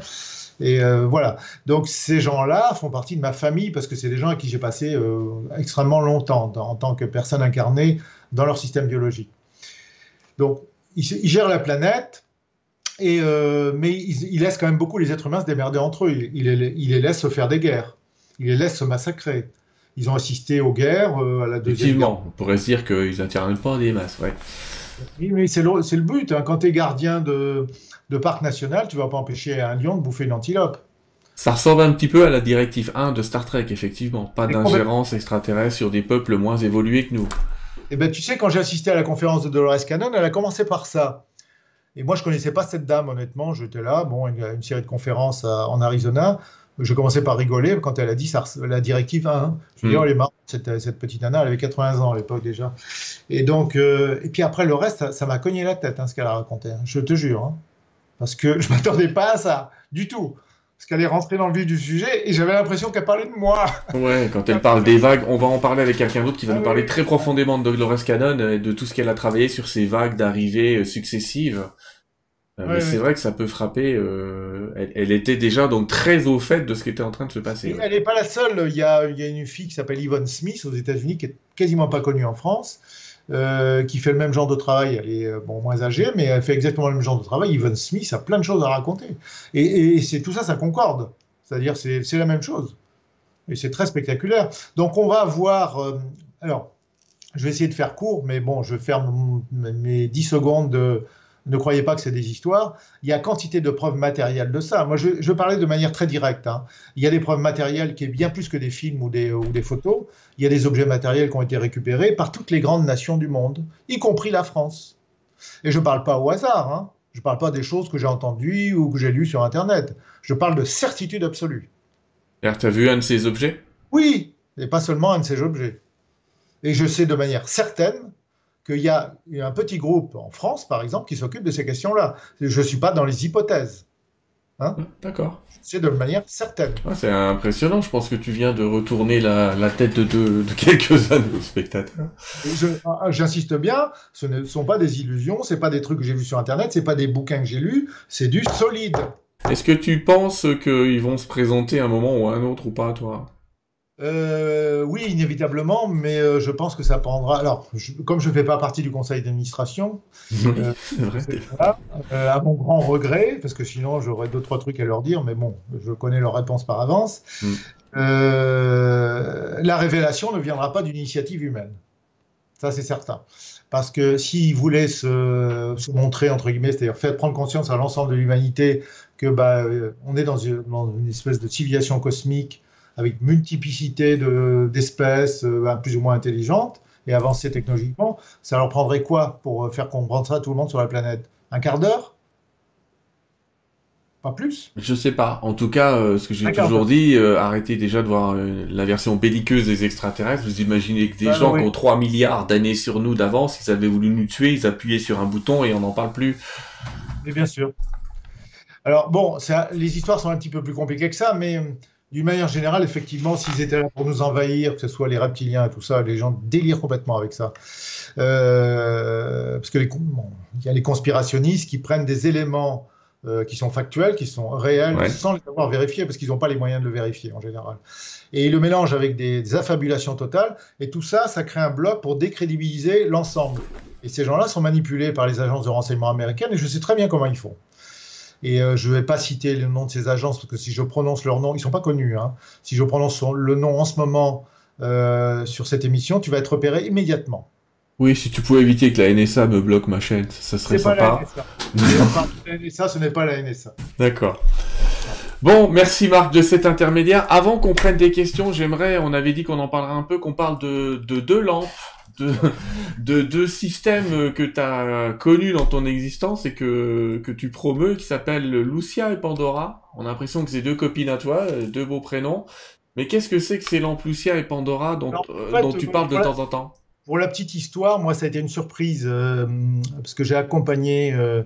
Et euh, voilà. Donc ces gens-là font partie de ma famille parce que c'est des gens à qui j'ai passé euh, extrêmement longtemps en tant que personne incarnée dans leur système biologique. Donc ils, gèrent la planète. Et, euh, mais ils, laissent quand même beaucoup les êtres humains se démerder entre eux. Ils, les laissent se faire des guerres. Ils les laissent se massacrer. Ils ont assisté aux guerres, à la deuxième guerre. on pourrait se dire qu'ils n'interviennent pas des masses, ouais. Oui, mais c'est le, le, but. Hein. Quand tu es gardien de, de parc national, tu vas pas empêcher un lion de bouffer une antilope. Ça ressemble un petit peu à la directive 1 de Star Trek, effectivement. Pas d'ingérence extraterrestre sur des peuples moins évolués que nous. Eh ben, tu sais, quand j'ai assisté à la conférence de Dolores Cannon, elle a commencé par ça. Et moi, je connaissais pas cette dame, honnêtement. J'étais là, bon, une, une, série de conférences en Arizona. Je commençais par rigoler quand elle a dit ça, la directive 1. Je me dis, mm. oh, elle est marrante, cette, petite nana, elle avait 80 ans à l'époque déjà. Et donc, euh, et puis après, le reste, ça m'a cogné la tête, hein, ce qu'elle a raconté. Hein. Je te jure. Hein parce que je m'attendais pas à ça du tout. parce qu'elle est rentrée dans le vif du sujet et j'avais l'impression qu'elle parlait de moi. *laughs* Ouais, quand elle parle des vagues, on va en parler avec quelqu'un d'autre qui va nous parler très profondément de Dolores Cannon et de tout ce qu'elle a travaillé sur ces vagues d'arrivées euh, successives. Euh, mais c'est vrai que ça peut frapper. Euh, elle, était déjà donc très au fait de ce qui était en train de se passer. Elle n'est pas la seule. Il y, a, il y a une fille qui s'appelle Yvonne Smith aux États-Unis qui est quasiment pas connue en France euh, qui fait le même genre de travail. Elle est bon, moins âgée, mais elle fait exactement le même genre de travail. Evan Smith a plein de choses à raconter. Et, c'est tout ça, ça concorde. C'est-à-dire, c'est la même chose. Et c'est très spectaculaire. Donc, on va voir. Alors, je vais essayer de faire court, mais bon, je faire mes 10 secondes de, ne croyez pas que c'est des histoires. Il y a quantité de preuves matérielles de ça. Moi, je, je parlais de manière très directe. Hein. Il y a des preuves matérielles qui est bien plus que des films ou des, ou des photos. Il y a des objets matériels qui ont été récupérés par toutes les grandes nations du monde, y compris la France. Et je ne parle pas au hasard. Hein. Je ne parle pas des choses que j'ai entendues ou que j'ai lues sur Internet. Je parle de certitude absolue. tu as vu un de ces objets? Oui, et pas seulement un de ces objets. Et je sais de manière certaine qu'il y a un petit groupe en France, par exemple, qui s'occupe de ces questions-là. Je ne suis pas dans les hypothèses. Hein D'accord. C'est de manière certaine. c'est impressionnant. Je pense que tu viens de retourner la, tête de, de, quelques-uns de *laughs* spectateurs. Ah, ah, j'insiste bien, ce ne sont pas des illusions, ce pas des trucs que j'ai vus sur Internet, ce pas des bouquins que j'ai lus, c'est du solide. Est-ce que tu penses qu'ils vont se présenter un moment ou un autre ou pas, toi? Euh, oui, inévitablement, mais euh, je pense que ça prendra. Alors, comme je ne fais pas partie du conseil d'administration, euh, à mon grand regret, parce que sinon j'aurais deux trois trucs à leur dire, mais bon, je connais leur réponse par avance. Mm. la révélation ne viendra pas d'une initiative humaine, ça c'est certain. Parce que s'ils voulaient se, se, montrer entre guillemets, c'est-à-dire faire prendre conscience à l'ensemble de l'humanité que bah, on est dans une, dans une espèce de civilisation cosmique avec multiplicité d'espèces euh, plus ou moins intelligentes et avancées technologiquement, ça leur prendrait quoi pour euh, faire comprendre ça à tout le monde sur la planète? Un quart d'heure? Pas plus? Je sais pas. En tout cas, euh, ce que j'ai toujours dit, arrêtez déjà de voir la version belliqueuse des extraterrestres. Vous imaginez que des bah, gens qui ont 3 milliards d'années sur nous d'avance, ils avaient voulu nous tuer, ils appuyaient sur un bouton et on n'en parle plus. Mais bien sûr. Alors bon, les histoires sont un petit peu plus compliquées que ça, mais d'une manière générale, effectivement, s'ils étaient là pour nous envahir, que ce soit les reptiliens et tout ça, les gens délirent complètement avec ça. Euh, parce que il y a les conspirationnistes qui prennent des éléments euh, qui sont factuels, qui sont réels, sans les avoir vérifiés, parce qu'ils n'ont pas les moyens de le vérifier en général. Et ils le mélangent avec des, des affabulations totales, et tout ça, ça crée un bloc pour décrédibiliser l'ensemble. Et ces gens-là sont manipulés par les agences de renseignement américaines, et je sais très bien comment ils font. Et euh, je ne vais pas citer le nom de ces agences, parce que si je prononce leur nom, ils ne sont pas connus. Hein. Si je prononce le nom en ce moment euh, sur cette émission, tu vas être repéré immédiatement. Oui, si tu pouvais éviter que la NSA me bloque ma chaîne, ça serait sympa. la NSA. *laughs* ce n'est pas la NSA. D'accord. Bon, merci Marc de cet intermédiaire. Avant qu'on prenne des questions, j'aimerais, on avait dit qu'on en parlerait un peu, qu'on parle de, de deux lampes de deux systèmes que tu as connus dans ton existence et que, que tu promeus, qui s'appellent Lucia et Pandora. On a l'impression que c'est deux copines à toi, deux beaux prénoms. Mais qu'est-ce que c'est que ces lampes Lucia et Pandora dont, euh, dont tu parles de temps en temps? Pour la petite histoire, moi, ça a été une surprise euh, parce que j'ai accompagné, euh,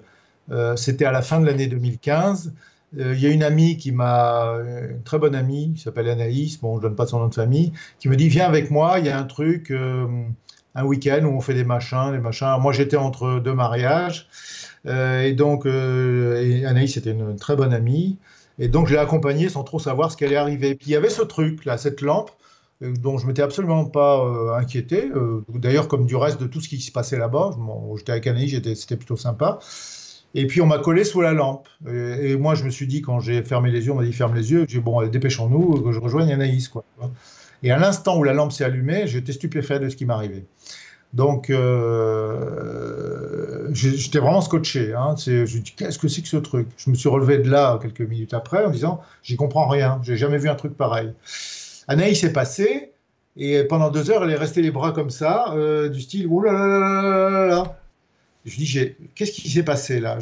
c'était à la fin de l'année 2015. Il y a une amie qui m'a, une très bonne amie, qui s'appelle Anaïs, bon, je donne pas son nom de famille, qui me dit Viens avec moi, il y a un truc, un week-end où on fait des machins, des machins. Moi, j'étais entre deux mariages. Euh, et donc, euh, Anaïs était une, très bonne amie. Et donc, je l'ai accompagnée sans trop savoir ce qui allait arriver. Puis, il y avait ce truc, là, cette lampe, euh, dont je m'étais absolument pas inquiété. D'ailleurs, comme du reste de tout ce qui se passait là-bas. J'étais avec Anaïs, c'était plutôt sympa. Et puis, on m'a collé sous la lampe. Et, moi, je me suis dit, quand j'ai fermé les yeux, on m'a dit ferme les yeux. J'ai dit, bon, dépêchons-nous, que je rejoigne Anaïs, quoi. Et à l'instant où la lampe s'est allumée, j'étais stupéfait de ce qui m'arrivait. Donc, euh, j'étais vraiment scotché. Hein. Je me dis, qu'est-ce que c'est que ce truc? Je me suis relevé de là quelques minutes après en disant, j'y comprends rien, j'ai jamais vu un truc pareil. Anaïs s'est passée, et pendant deux heures, elle est restée les bras comme ça, euh, du style, là. Je dis, qu'est-ce qui s'est passé là?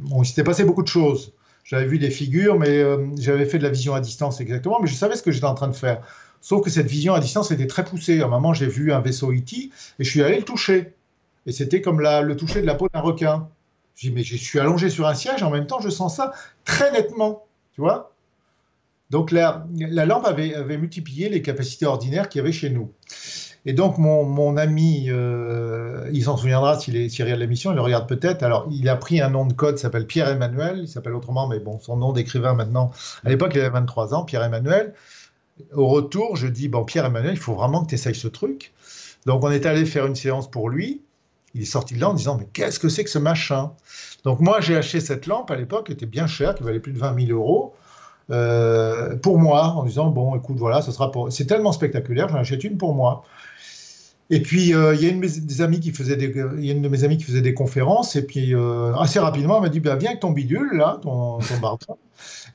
Bon, il s'était passé beaucoup de choses. J'avais vu des figures, mais euh, j'avais fait de la vision à distance exactement, mais je savais ce que j'étais en train de faire. Sauf que cette vision à distance était très poussée. À un moment, j'ai vu un vaisseau E.T. et je suis allé le toucher. Et c'était comme le toucher de la peau d'un requin. Je dis, mais je suis allongé sur un siège, en même temps, je sens ça très nettement. Tu vois Donc la, la lampe avait, multiplié les capacités ordinaires qu'il y avait chez nous. Et donc mon, mon ami, euh, il s'en souviendra s'il regarde l'émission, il le regarde peut-être. Alors il a pris un nom de code, s'appelle Pierre Emmanuel, il s'appelle autrement, mais bon, son nom d'écrivain maintenant. À l'époque, il avait 23 ans, Pierre Emmanuel. Au retour, je dis bon Pierre Emmanuel, il faut vraiment que tu essayes ce truc. Donc on est allé faire une séance pour lui. Il est sorti de là en disant mais qu'est-ce que c'est que ce machin? Donc moi j'ai acheté cette lampe à l'époque, qui était bien chère, qui valait plus de 20 000 euros. Euh, pour moi, en disant bon, écoute, voilà, ce sera pour. C'est tellement spectaculaire, j'en achète une pour moi. Et puis euh, il y a une de mes amis qui faisait des, il y a une de mes amies qui faisait des conférences, et puis euh, assez rapidement, elle m'a dit bah, viens avec ton bidule là, ton, ton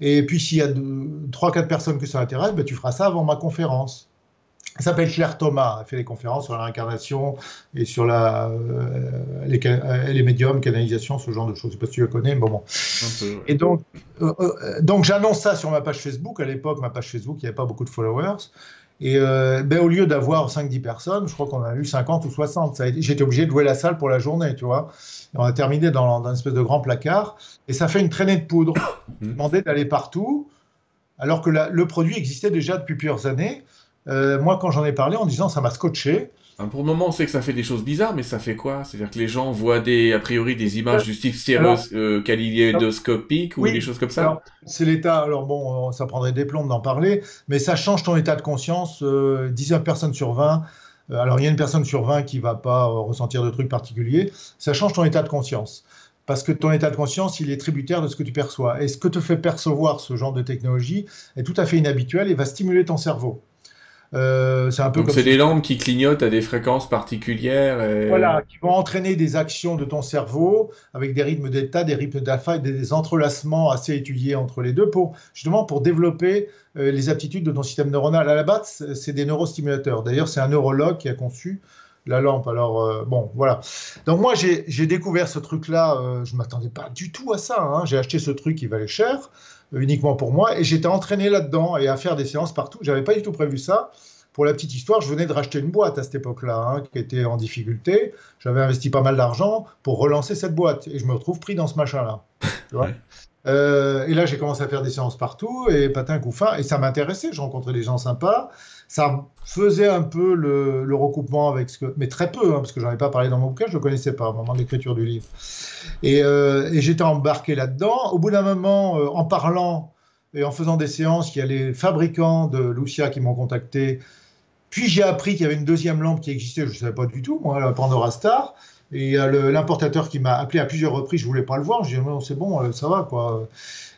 et puis s'il y a trois quatre personnes que ça intéresse, bah, tu feras ça avant ma conférence. Elle s'appelle Claire Thomas, elle fait des conférences sur la réincarnation et sur la, euh, les, les, médiums, canalisation, ce genre de choses. Je ne sais pas si tu le connais, mais bon. Peu, Et donc, euh, euh, donc j'annonce ça sur ma page Facebook. À l'époque, ma page Facebook, il n'y avait pas beaucoup de followers. Et euh, ben, au lieu d'avoir 5-10 personnes, je crois qu'on a eu 50 ou 60. J'étais obligé de louer la salle pour la journée, tu vois. Et on a terminé dans, dans, une espèce de grand placard. Et ça fait une traînée de poudre. *coughs* Demandé d'aller partout, alors que la, le produit existait déjà depuis plusieurs années. Euh, moi, quand j'en ai parlé en disant ça m'a scotché. Pour le moment, on sait que ça fait des choses bizarres, mais ça fait quoi? C'est-à-dire que les gens voient des, a priori des images du style stéréoscopique euh, ou des choses comme ça? C'est l'état, alors bon, ça prendrait des plombs d'en parler, mais ça change ton état de conscience. Euh, 19 personnes sur 20, euh, alors il y a une personne sur 20 qui va pas euh, ressentir de trucs particuliers, ça change ton état de conscience. Parce que ton état de conscience, il est tributaire de ce que tu perçois. Et ce que te fait percevoir ce genre de technologie est tout à fait inhabituel et va stimuler ton cerveau. Euh, c'est un peu Donc c'est des lampes qui clignotent à des fréquences particulières. Et... Voilà, qui vont entraîner des actions de ton cerveau avec des rythmes d'état, des rythmes d'alpha et des entrelacements assez étudiés entre les deux pour justement pour développer euh, les aptitudes de ton système neuronal. À la base, c'est des neurostimulateurs. D'ailleurs, c'est un neurologue qui a conçu la lampe. Alors, euh, bon, voilà. Donc, moi, j'ai découvert ce truc-là. Euh, je ne m'attendais pas du tout à ça. Hein. J'ai acheté ce truc qui valait cher uniquement pour moi. Et j'étais entraîné là-dedans et à faire des séances partout. J'avais pas du tout prévu ça. Pour la petite histoire, je venais de racheter une boîte à cette époque-là, hein, qui était en difficulté. J'avais investi pas mal d'argent pour relancer cette boîte. Et je me retrouve pris dans ce machin-là. Euh, et là, j'ai commencé à faire des séances partout, et patin couffin, et ça m'intéressait. Je rencontrais des gens sympas. Ça faisait un peu le, recoupement avec ce que. Mais très peu, hein, parce que j'en ai pas parlé dans mon bouquin, je ne le connaissais pas au moment de l'écriture du livre. Et, euh, j'étais embarqué là-dedans. Au bout d'un moment, euh, en parlant et en faisant des séances, il y a les fabricants de Lucia qui m'ont contacté. Puis j'ai appris qu'il y avait une deuxième lampe qui existait, je ne savais pas du tout, moi, la Pandora Star. Et l'importateur qui m'a appelé à plusieurs reprises, je voulais pas le voir. Je dis non, c'est bon, euh, ça va quoi.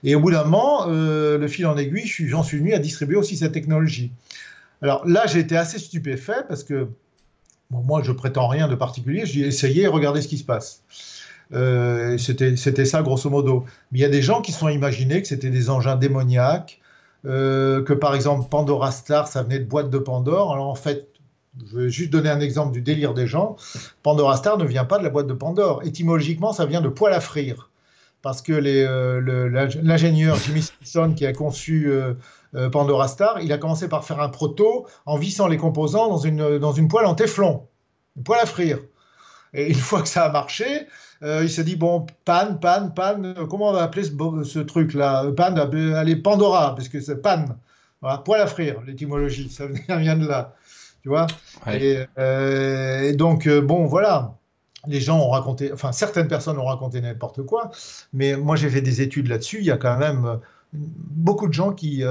Et au bout d'un moment, le fil en aiguille, j'en suis venu à distribuer aussi cette technologie. Alors là, j'ai été assez stupéfait parce que moi, je prétends rien de particulier. J'ai essayé, regardez ce qui se passe. Euh, c'était ça, grosso modo. Mais il y a des gens qui se sont imaginés que c'était des engins démoniaques, euh, que par exemple Pandora Star, ça venait de boîte de Pandore. Alors en fait, je vais juste donner un exemple du délire des gens. Pandora Star ne vient pas de la boîte de Pandore. Étymologiquement, ça vient de poêle à frire. Parce que euh, l'ingénieur Jimmy Simpson qui a conçu euh, euh, Pandora Star, il a commencé par faire un proto en vissant les composants dans une, dans une poêle en téflon, une poêle à frire. Et une *laughs* fois que ça a marché, il s'est dit bon, panne, panne, panne, comment on va appeler ce, truc-là? Panne, allez, Pandora, parce que c'est panne. Voilà, poêle à frire, l'étymologie, ça vient *laughs* de là tu vois? Euh, et, donc, bon, voilà. Les gens ont raconté, enfin, certaines personnes ont raconté n'importe quoi, mais moi j'ai fait des études là-dessus. Il y a quand même euh, beaucoup de gens qui,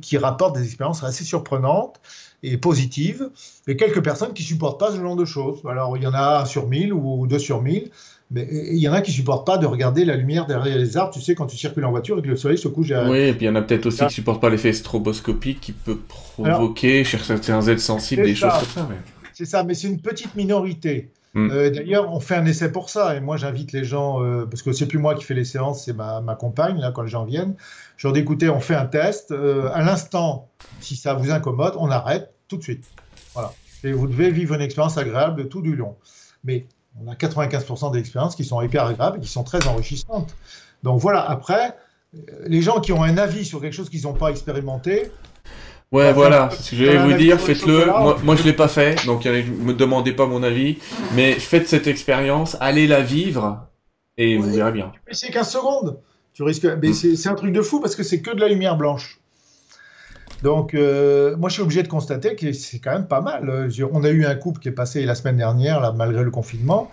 qui rapportent des expériences assez surprenantes et positives, et quelques personnes qui supportent pas ce genre de choses. Alors, il y en a un sur mille ou deux sur mille, mais il y en a qui supportent pas de regarder la lumière derrière les arbres, tu sais, quand tu circules en voiture et que le soleil se couche derrière. Oui, et puis il y en a peut-être aussi qui supportent pas l'effet stroboscopique qui peut provoquer chez certains êtres sensibles des choses comme ça. C'est ça, mais c'est une petite minorité. Hmm. Euh, d'ailleurs, on fait un essai pour ça, et moi j'invite les gens, euh, parce que c'est plus moi qui fais les séances, c'est ma, compagne, là, quand les gens viennent. Je leur dis écoutez, on fait un test. Euh, à l'instant, si ça vous incommode, on arrête tout de suite. Voilà. Et vous devez vivre une expérience agréable tout du long. Mais on a 95% d'expériences qui sont hyper agréables et qui sont très enrichissantes. Donc voilà, après, les gens qui ont un avis sur quelque chose qu'ils n'ont pas expérimenté. Ouais, voilà, ce que je vais vous dire, faites-le. Moi, je ne l'ai pas fait, donc ne me demandez pas mon avis. Mais faites cette expérience, allez la vivre, et vous verrez bien. C'est 15 secondes. Tu risques. Mais c'est un truc de fou parce que c'est que de la lumière blanche. Donc, euh, moi, je suis obligé de constater que c'est quand même pas mal. On a eu un couple qui est passé la semaine dernière, là, malgré le confinement.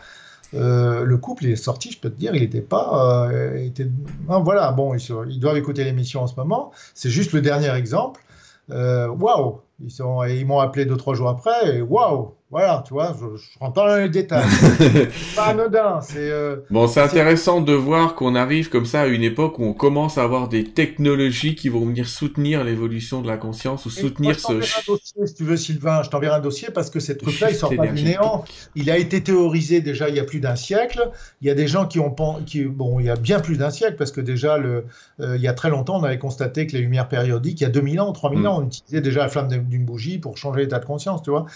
Euh, le couple est sorti, je peux te dire, il n'était pas. Euh, était... voilà, bon, ils, ils doivent écouter l'émission en ce moment. C'est juste le dernier exemple. Waouh! Ils sont, ils m'ont appelé deux trois jours après et waouh, voilà, tu vois, je, je rentre dans les détails. *laughs* pas anodin. C'est euh, bon, c'est intéressant de voir qu'on arrive comme ça à une époque où on commence à avoir des technologies qui vont venir soutenir l'évolution de la conscience ou soutenir ce. Dossier, si tu veux, Sylvain, je t'enverrai un dossier parce que cette truc-là, il *laughs* sort pas du néant. Il a été théorisé déjà il y a plus d'un siècle. Il y a des gens qui ont qui bon, il y a bien plus d'un siècle parce que déjà le, euh, il y a très longtemps, on avait constaté que les lumières périodiques, il y a 2000 ans, 3000 mm. ans, on utilisait déjà la flamme d'une bougie pour changer l'état de conscience, tu vois.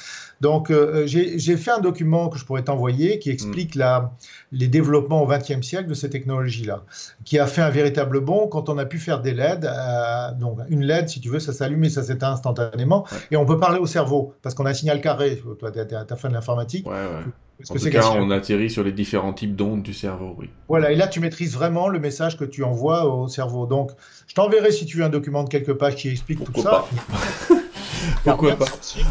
Donc, euh, j'ai fait un document que je pourrais t'envoyer qui explique mm. la, les développements au XXe siècle de ces technologies-là, qui a fait un véritable bond quand on a pu faire des LED. Euh, donc, une LED, si tu veux, ça s'allume et ça s'éteint instantanément. Et on peut parler au cerveau, parce qu'on a un signal carré. Toi, tu as, fait de l'informatique. Ouais, ouais. En tout cas, on atterrit sur les différents types d'ondes du cerveau, oui. Voilà, et là, tu maîtrises vraiment le message que tu envoies au cerveau. Donc, je t'enverrai si tu veux un document de quelques pages qui explique tout ça. *laughs* Pourquoi pas.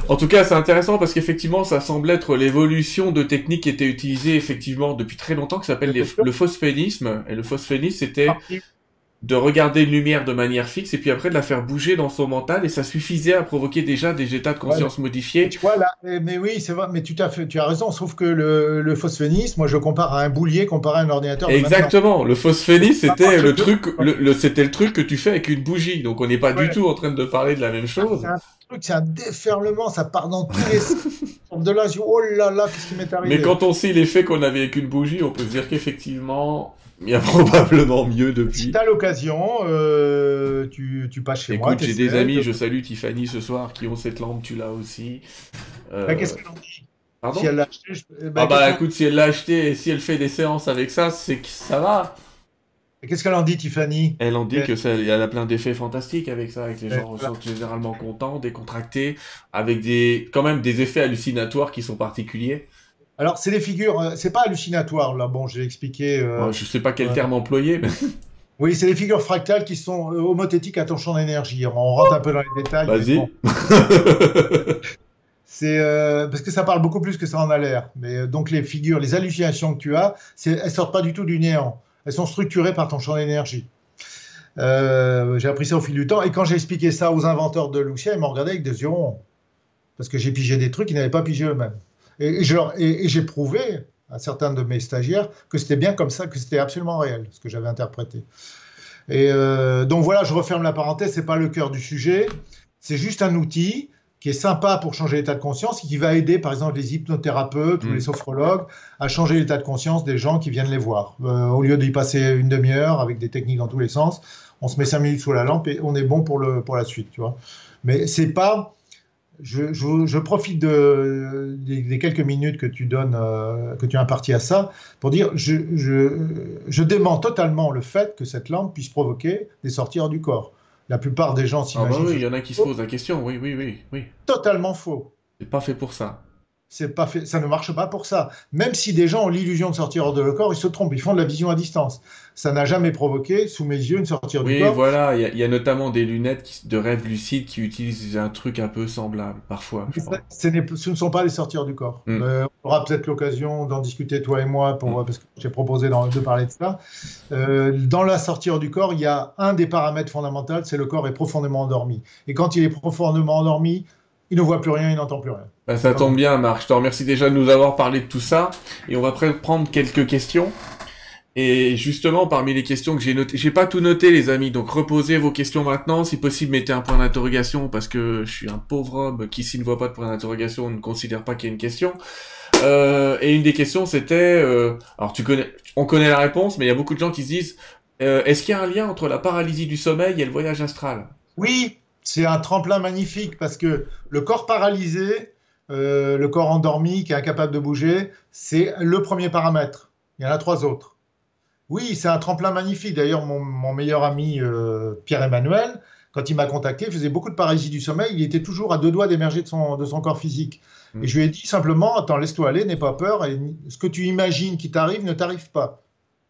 En tout cas, c'est intéressant parce qu'effectivement, ça semble être l'évolution de techniques qui étaient utilisées effectivement depuis très longtemps, qui s'appelle le phosphénisme. Et le phosphénisme, c'était de regarder une lumière de manière fixe et puis après de la faire bouger dans son mental et ça suffisait à provoquer déjà des états de conscience modifiés. tu vois là, mais oui, c'est vrai, mais tu as, tu as raison, sauf que le, le phosphénisme, moi je compare à un boulier comparé à un ordinateur. Exactement, le phosphénisme c'était le truc, le, c'était le truc que tu fais avec une bougie, donc on n'est pas du tout en train de parler de la même chose. C'est un truc, c'est un déferlement, ça part dans tous les de là, je oh là là, qu'est-ce qui m'est arrivé? Mais quand on sait l'effet qu'on avait avec une bougie, on peut se dire qu'effectivement il y a *laughs* probablement mieux depuis. Si t'as l'occasion, euh, tu, tu, passes chez moi. Écoute, j'ai des amis, je salue Tiffany ce soir, qui ont cette lampe, tu l'as aussi. Euh... Bah, Qu'est-ce qu'elle en dit? Pardon? Si elle l'a acheté, je... bah, ah bah écoute, si elle l'a acheté et si elle fait des séances avec ça, c'est que ça va. Qu'est-ce qu'elle en dit, Tiffany? Elle en dit que ça, y a plein d'effets fantastiques avec ça, avec les gens sont généralement contents, décontractés, avec des, quand même des effets hallucinatoires qui sont particuliers. Alors, c'est des figures, euh, c'est pas hallucinatoire, là, bon, j'ai expliqué. Euh, je sais pas quel terme employer, mais. *laughs* Oui, c'est des figures fractales qui sont euh, homothétiques à ton champ d'énergie. On rentre un peu dans les détails. Vas-y. *laughs* c'est parce que ça parle beaucoup plus que ça en a l'air. Mais donc les figures, les hallucinations que tu as, elles sortent pas du tout du néant. Elles sont structurées par ton champ d'énergie. j'ai appris ça au fil du temps. Et quand j'ai expliqué ça aux inventeurs de Lucia, ils m'ont regardé avec des yeux ronds. Parce que j'ai pigé des trucs qu'ils n'avaient pas pigé eux-mêmes. Et, j'ai prouvé à certains de mes stagiaires que c'était bien comme ça, que c'était absolument réel, ce que j'avais interprété. Et euh, donc voilà, je referme la parenthèse, c'est pas le cœur du sujet, c'est juste un outil qui est sympa pour changer l'état de conscience et qui va aider par exemple les hypnothérapeutes ou mm. les sophrologues à changer l'état de conscience des gens qui viennent les voir. Euh, au lieu d'y passer une demi-heure avec des techniques dans tous les sens, on se met cinq minutes sous la lampe et on est bon pour, le, pour la suite, tu vois. Mais c'est pas je, profite de, des, quelques minutes que tu donnes, euh, que tu as imparti à ça, pour dire je, je, dément totalement le fait que cette lampe puisse provoquer des sorties hors du corps. La plupart des gens s'imaginent. Ah bah oui, il y en a qui se posent la question, oui, oui, oui. oui. Totalement faux. C'est pas fait pour ça c'est pas fait, ça ne marche pas pour ça. Même si des gens ont l'illusion de sortir hors de leur corps, ils se trompent, ils font de la vision à distance. Ça n'a jamais provoqué, sous mes yeux, une sortie hors du corps. Oui, voilà, il y, a notamment des lunettes de rêve lucide qui utilisent un truc un peu semblable, parfois. Ce, ne sont pas des sorties hors du corps. Hmm. Euh, on aura peut-être l'occasion d'en discuter, toi et moi, pour, hmm. parce que j'ai proposé de parler de ça. Euh, dans la sortie hors du corps, il y a un des paramètres fondamentaux, c'est le corps est profondément endormi. Et quand il est profondément endormi, il ne voit plus rien, il n'entend plus rien. Ben, ça tombe bien, Marc. Je te remercie déjà de nous avoir parlé de tout ça. Et on va prendre quelques questions. Et justement, parmi les questions que j'ai notées, j'ai pas tout noté, les amis. Donc, reposez vos questions maintenant. Si possible, mettez un point d'interrogation parce que je suis un pauvre homme qui, s'il ne voit pas de point d'interrogation, ne considère pas qu'il y a une question. Euh, et une des questions, c'était, euh, alors tu connais, on connaît la réponse, mais il y a beaucoup de gens qui se disent, euh, est-ce qu'il y a un lien entre la paralysie du sommeil et le voyage astral? Oui, c'est un tremplin magnifique parce que le corps paralysé, euh, le corps endormi qui est incapable de bouger, c'est le premier paramètre. Il y en a trois autres. Oui, c'est un tremplin magnifique. D'ailleurs, mon, meilleur ami euh, Pierre-Emmanuel, quand il m'a contacté, il faisait beaucoup de paralysie du sommeil. Il était toujours à deux doigts d'émerger de son, de son corps physique. Mm. Et je lui ai dit simplement, attends, laisse-toi aller, n'aie pas peur. Et ce que tu imagines qui t'arrive ne t'arrive pas.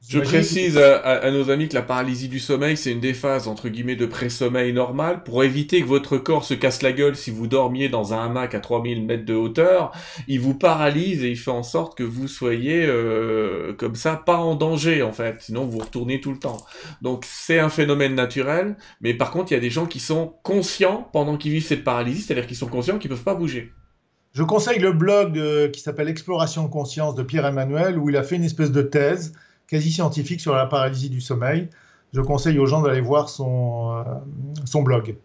Je précise à, nos amis que la paralysie du sommeil, c'est une des phases entre guillemets de pré-sommeil normal pour éviter que votre corps se casse la gueule si vous dormiez dans un hamac à 3000 mètres de hauteur. Il vous paralyse et il fait en sorte que vous soyez euh, comme ça pas en danger en fait, sinon vous retournez tout le temps. Donc c'est un phénomène naturel, mais par contre il y a des gens qui sont conscients pendant qu'ils vivent cette paralysie, c'est-à-dire qu'ils sont conscients qu'ils peuvent pas bouger. Je conseille le blog euh, qui s'appelle Exploration de conscience de Pierre Emmanuel où il a fait une espèce de thèse quasi scientifique sur la paralysie du sommeil. Je conseille aux gens d'aller voir son, euh, son blog.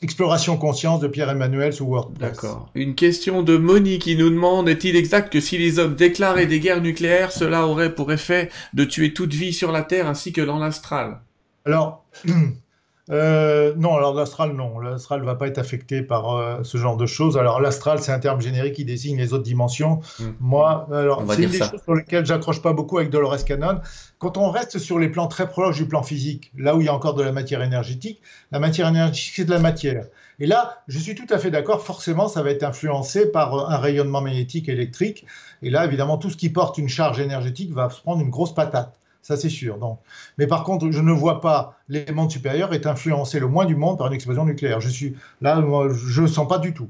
Exploration conscience de Pierre-Emmanuel sous WordPress. D'accord. Une question de Monique qui nous demande est-il exact que si les hommes déclaraient des guerres nucléaires, cela aurait pour effet de tuer toute vie sur la Terre ainsi que dans l'astral? Alors, *clears throat* Euh, non, alors l'astral, non. L'astral ne va pas être affecté par euh, ce genre de choses. Alors l'astral, c'est un terme générique qui désigne les autres dimensions. Hmm. Moi, alors c'est une des choses sur lesquelles j'accroche pas beaucoup avec Dolores Cannon. Quand on reste sur les plans très proches du plan physique, là où il y a encore de la matière énergétique, la matière énergétique, c'est de la matière. Et là, je suis tout à fait d'accord, forcément, ça va être influencé par euh, un rayonnement magnétique électrique. Et là, évidemment, tout ce qui porte une charge énergétique va se prendre une grosse patate ça c'est sûr. Donc. Mais par contre, je ne vois pas l'élément supérieur être influencé le moins du monde par une explosion nucléaire. Je suis là, je ne le sens pas du tout.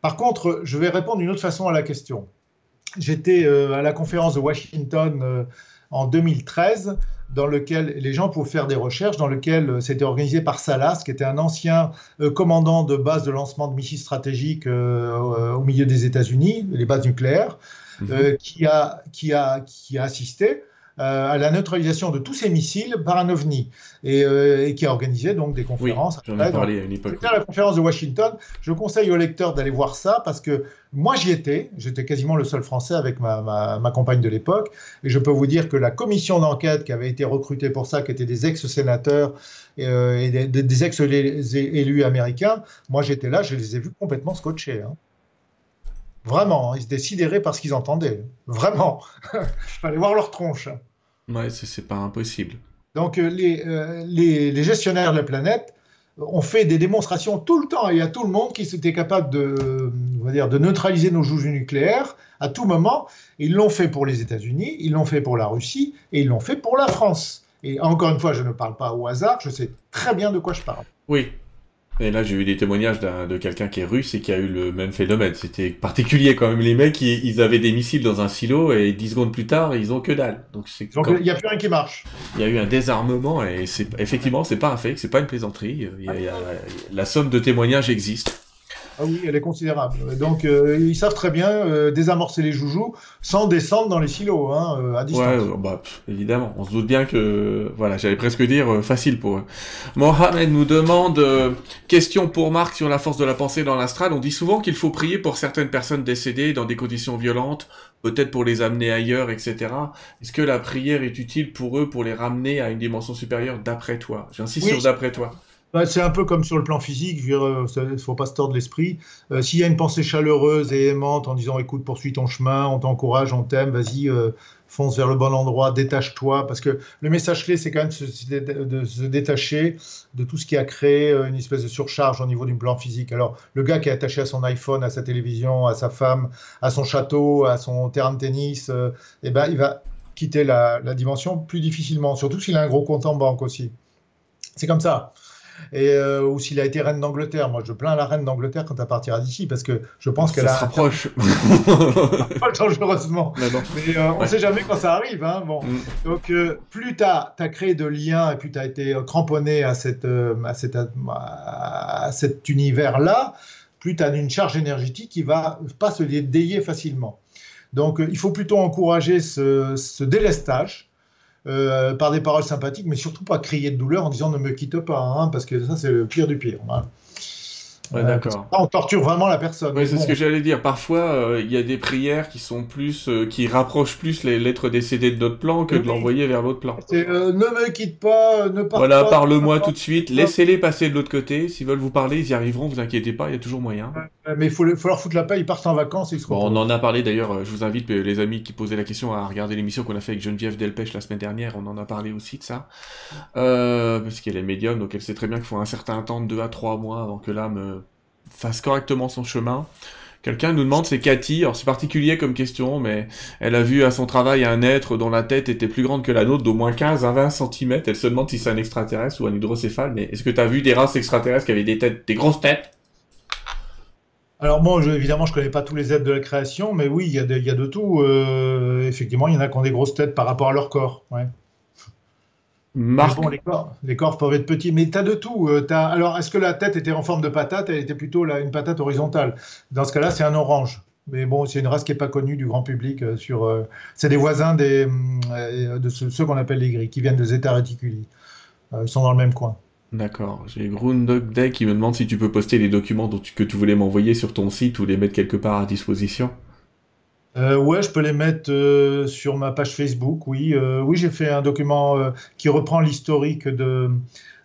Par contre, je vais répondre d'une autre façon à la question. J'étais euh, à la conférence de Washington euh, en 2013 dans lequel les gens pouvaient faire des recherches, dans lequel euh, c'était organisé par Salas, qui était un ancien commandant de base de lancement de missiles stratégiques au milieu des États-Unis, les bases nucléaires, mhm. qui, a, qui, a, qui a assisté à la neutralisation de tous ces missiles par un OVNI euh, et, qui a organisé donc des conférences. Oui, j'en ai parlé à une époque. C'était la conférence de Washington. Je conseille aux lecteurs d'aller voir ça parce que moi j'y étais. J'étais quasiment le seul Français avec ma, ma, compagne de l'époque et je peux vous dire que la commission d'enquête qui avait été recrutée pour ça, qui était des ex-sénateurs et, euh, des, ex-élus américains, moi j'étais là, je les ai vus complètement scotchés. Hein. Vraiment, hein, ils étaient sidérés par ce qu'ils entendaient. Vraiment. *laughs* Il fallait voir leur tronche. Ouais, c'est pas impossible. Donc, euh, euh, les, les, gestionnaires de la planète ont fait des démonstrations tout le temps et à tout le monde qui était capable de, on va dire, de neutraliser nos joujoux nucléaires à tout moment. Ils l'ont fait pour les États-Unis, ils l'ont fait pour la Russie et ils l'ont fait pour la France. Et encore une fois, je ne parle pas au hasard, je sais très bien de quoi je parle. Oui, et là, j'ai eu des témoignages de quelqu'un qui est russe et qui a eu le même phénomène. C'était particulier quand même. Les mecs, ils, avaient des missiles dans un silo et dix secondes plus tard, ils ont que dalle. Donc il n'y a plus rien qui marche. Il y a eu un désarmement et c'est effectivement, c'est pas un fake, c'est pas une plaisanterie. la somme de témoignages existe. Ah oui, elle est considérable. Donc, euh, ils savent très bien euh, désamorcer les joujoux sans descendre dans les silos, hein, euh, à distance. Ouais, bah, évidemment. On se doute bien que, voilà, j'allais presque dire facile pour eux. Mohamed nous demande, question pour Marc sur la force de la pensée dans l'astral. On dit souvent qu'il faut prier pour certaines personnes décédées dans des conditions violentes, peut-être pour les amener ailleurs, etc. Est-ce que la prière est utile pour eux pour les ramener à une dimension supérieure d'après toi? J'insiste sur d'après toi. Bah, c'est un peu comme sur le plan physique, il ne faut pas se tordre l'esprit. Euh, s'il y a une pensée chaleureuse et aimante en disant écoute, poursuis ton chemin, on t'encourage, on t'aime, vas-y, euh, fonce vers le bon endroit, détache-toi, parce que le message clé, c'est quand même de se, détacher de tout ce qui a créé euh, une espèce de surcharge au niveau du plan physique. Alors, le gars qui est attaché à son iPhone, à sa télévision, à sa femme, à son château, à son terrain de tennis, eh ben, il va quitter la dimension plus difficilement, surtout s'il a un gros compte en banque aussi. C'est comme ça et euh, ou s'il a été reine d'Angleterre. Moi, je plains la reine d'Angleterre quand elle partira d'ici parce que je pense qu'elle a. Se rapproche. *laughs* Pas dangereusement. Mais, euh, on ne sait jamais quand ça arrive. Hein. Bon. Mm. Donc, euh, plus tu as, créé de liens et plus tu as été cramponné à, cette, à, cette, à cet univers-là, plus tu as une charge énergétique qui va pas se délier facilement. Donc, il faut plutôt encourager ce, ce délestage euh, par des paroles sympathiques, mais surtout pas crier de douleur en disant ne me quitte pas, hein, parce que ça c'est le pire du pire. Hein. Ouais, d'accord. On torture vraiment la personne. c'est ce que j'allais dire. Parfois, euh, il y a des prières qui sont plus, euh, qui rapprochent plus les lettres décédées de notre plan que de l'envoyer vers l'autre plan. Euh, ne me quitte pas, ne pas. Voilà, parle-moi tout de suite. Laissez-les passer de l'autre côté. S'ils veulent vous parler, ils y arriveront. Vous inquiétez pas, il y a toujours moyen. Mais il faut, faut, leur foutre la paix. Ils partent en vacances. Ils bon, on en a parlé d'ailleurs. Je vous invite les amis qui posaient la question à regarder l'émission qu'on a fait avec Geneviève Delpech la semaine dernière. On en a parlé aussi de ça, parce qu'elle est médium, donc elle sait très bien qu'il faut un certain temps de 2 à 3 mois avant que l'âme fasse correctement son chemin, Quelqu'un nous demande, c'est Cathy, alors c'est particulier comme question, mais elle a vu à son travail un être dont la tête était plus grande que la nôtre, d'au moins 15 à 20 cm. Elle se demande si c'est un extraterrestre ou un hydrocéphale, mais est-ce que tu as vu des races extraterrestres qui avaient des têtes, des grosses têtes? Alors moi, évidemment, je connais pas tous les êtres de la création, mais oui, il y, a de, y a de tout. Euh, effectivement, il y en a qui ont des grosses têtes par rapport à leur corps. Ouais. Bon, les, corps, les corps peuvent être petits, mais tu as de tout. Euh, as... Alors, est-ce que la tête était en forme de patate? Elle était plutôt là, une patate horizontale. Dans ce cas-là, c'est un orange. Mais bon, c'est une race qui n'est pas connue du grand public. Euh, sur, euh, c'est des voisins des, de ceux, qu'on appelle les gris, qui viennent des États réticuli. ils sont dans le même coin. D'accord. J'ai Groundhog Day qui me demande si tu peux poster les documents dont que tu voulais m'envoyer sur ton site ou les mettre quelque part à disposition. Euh, ouais, je peux les mettre euh, sur ma page Facebook. Oui, euh, oui, j'ai fait un document qui reprend l'historique de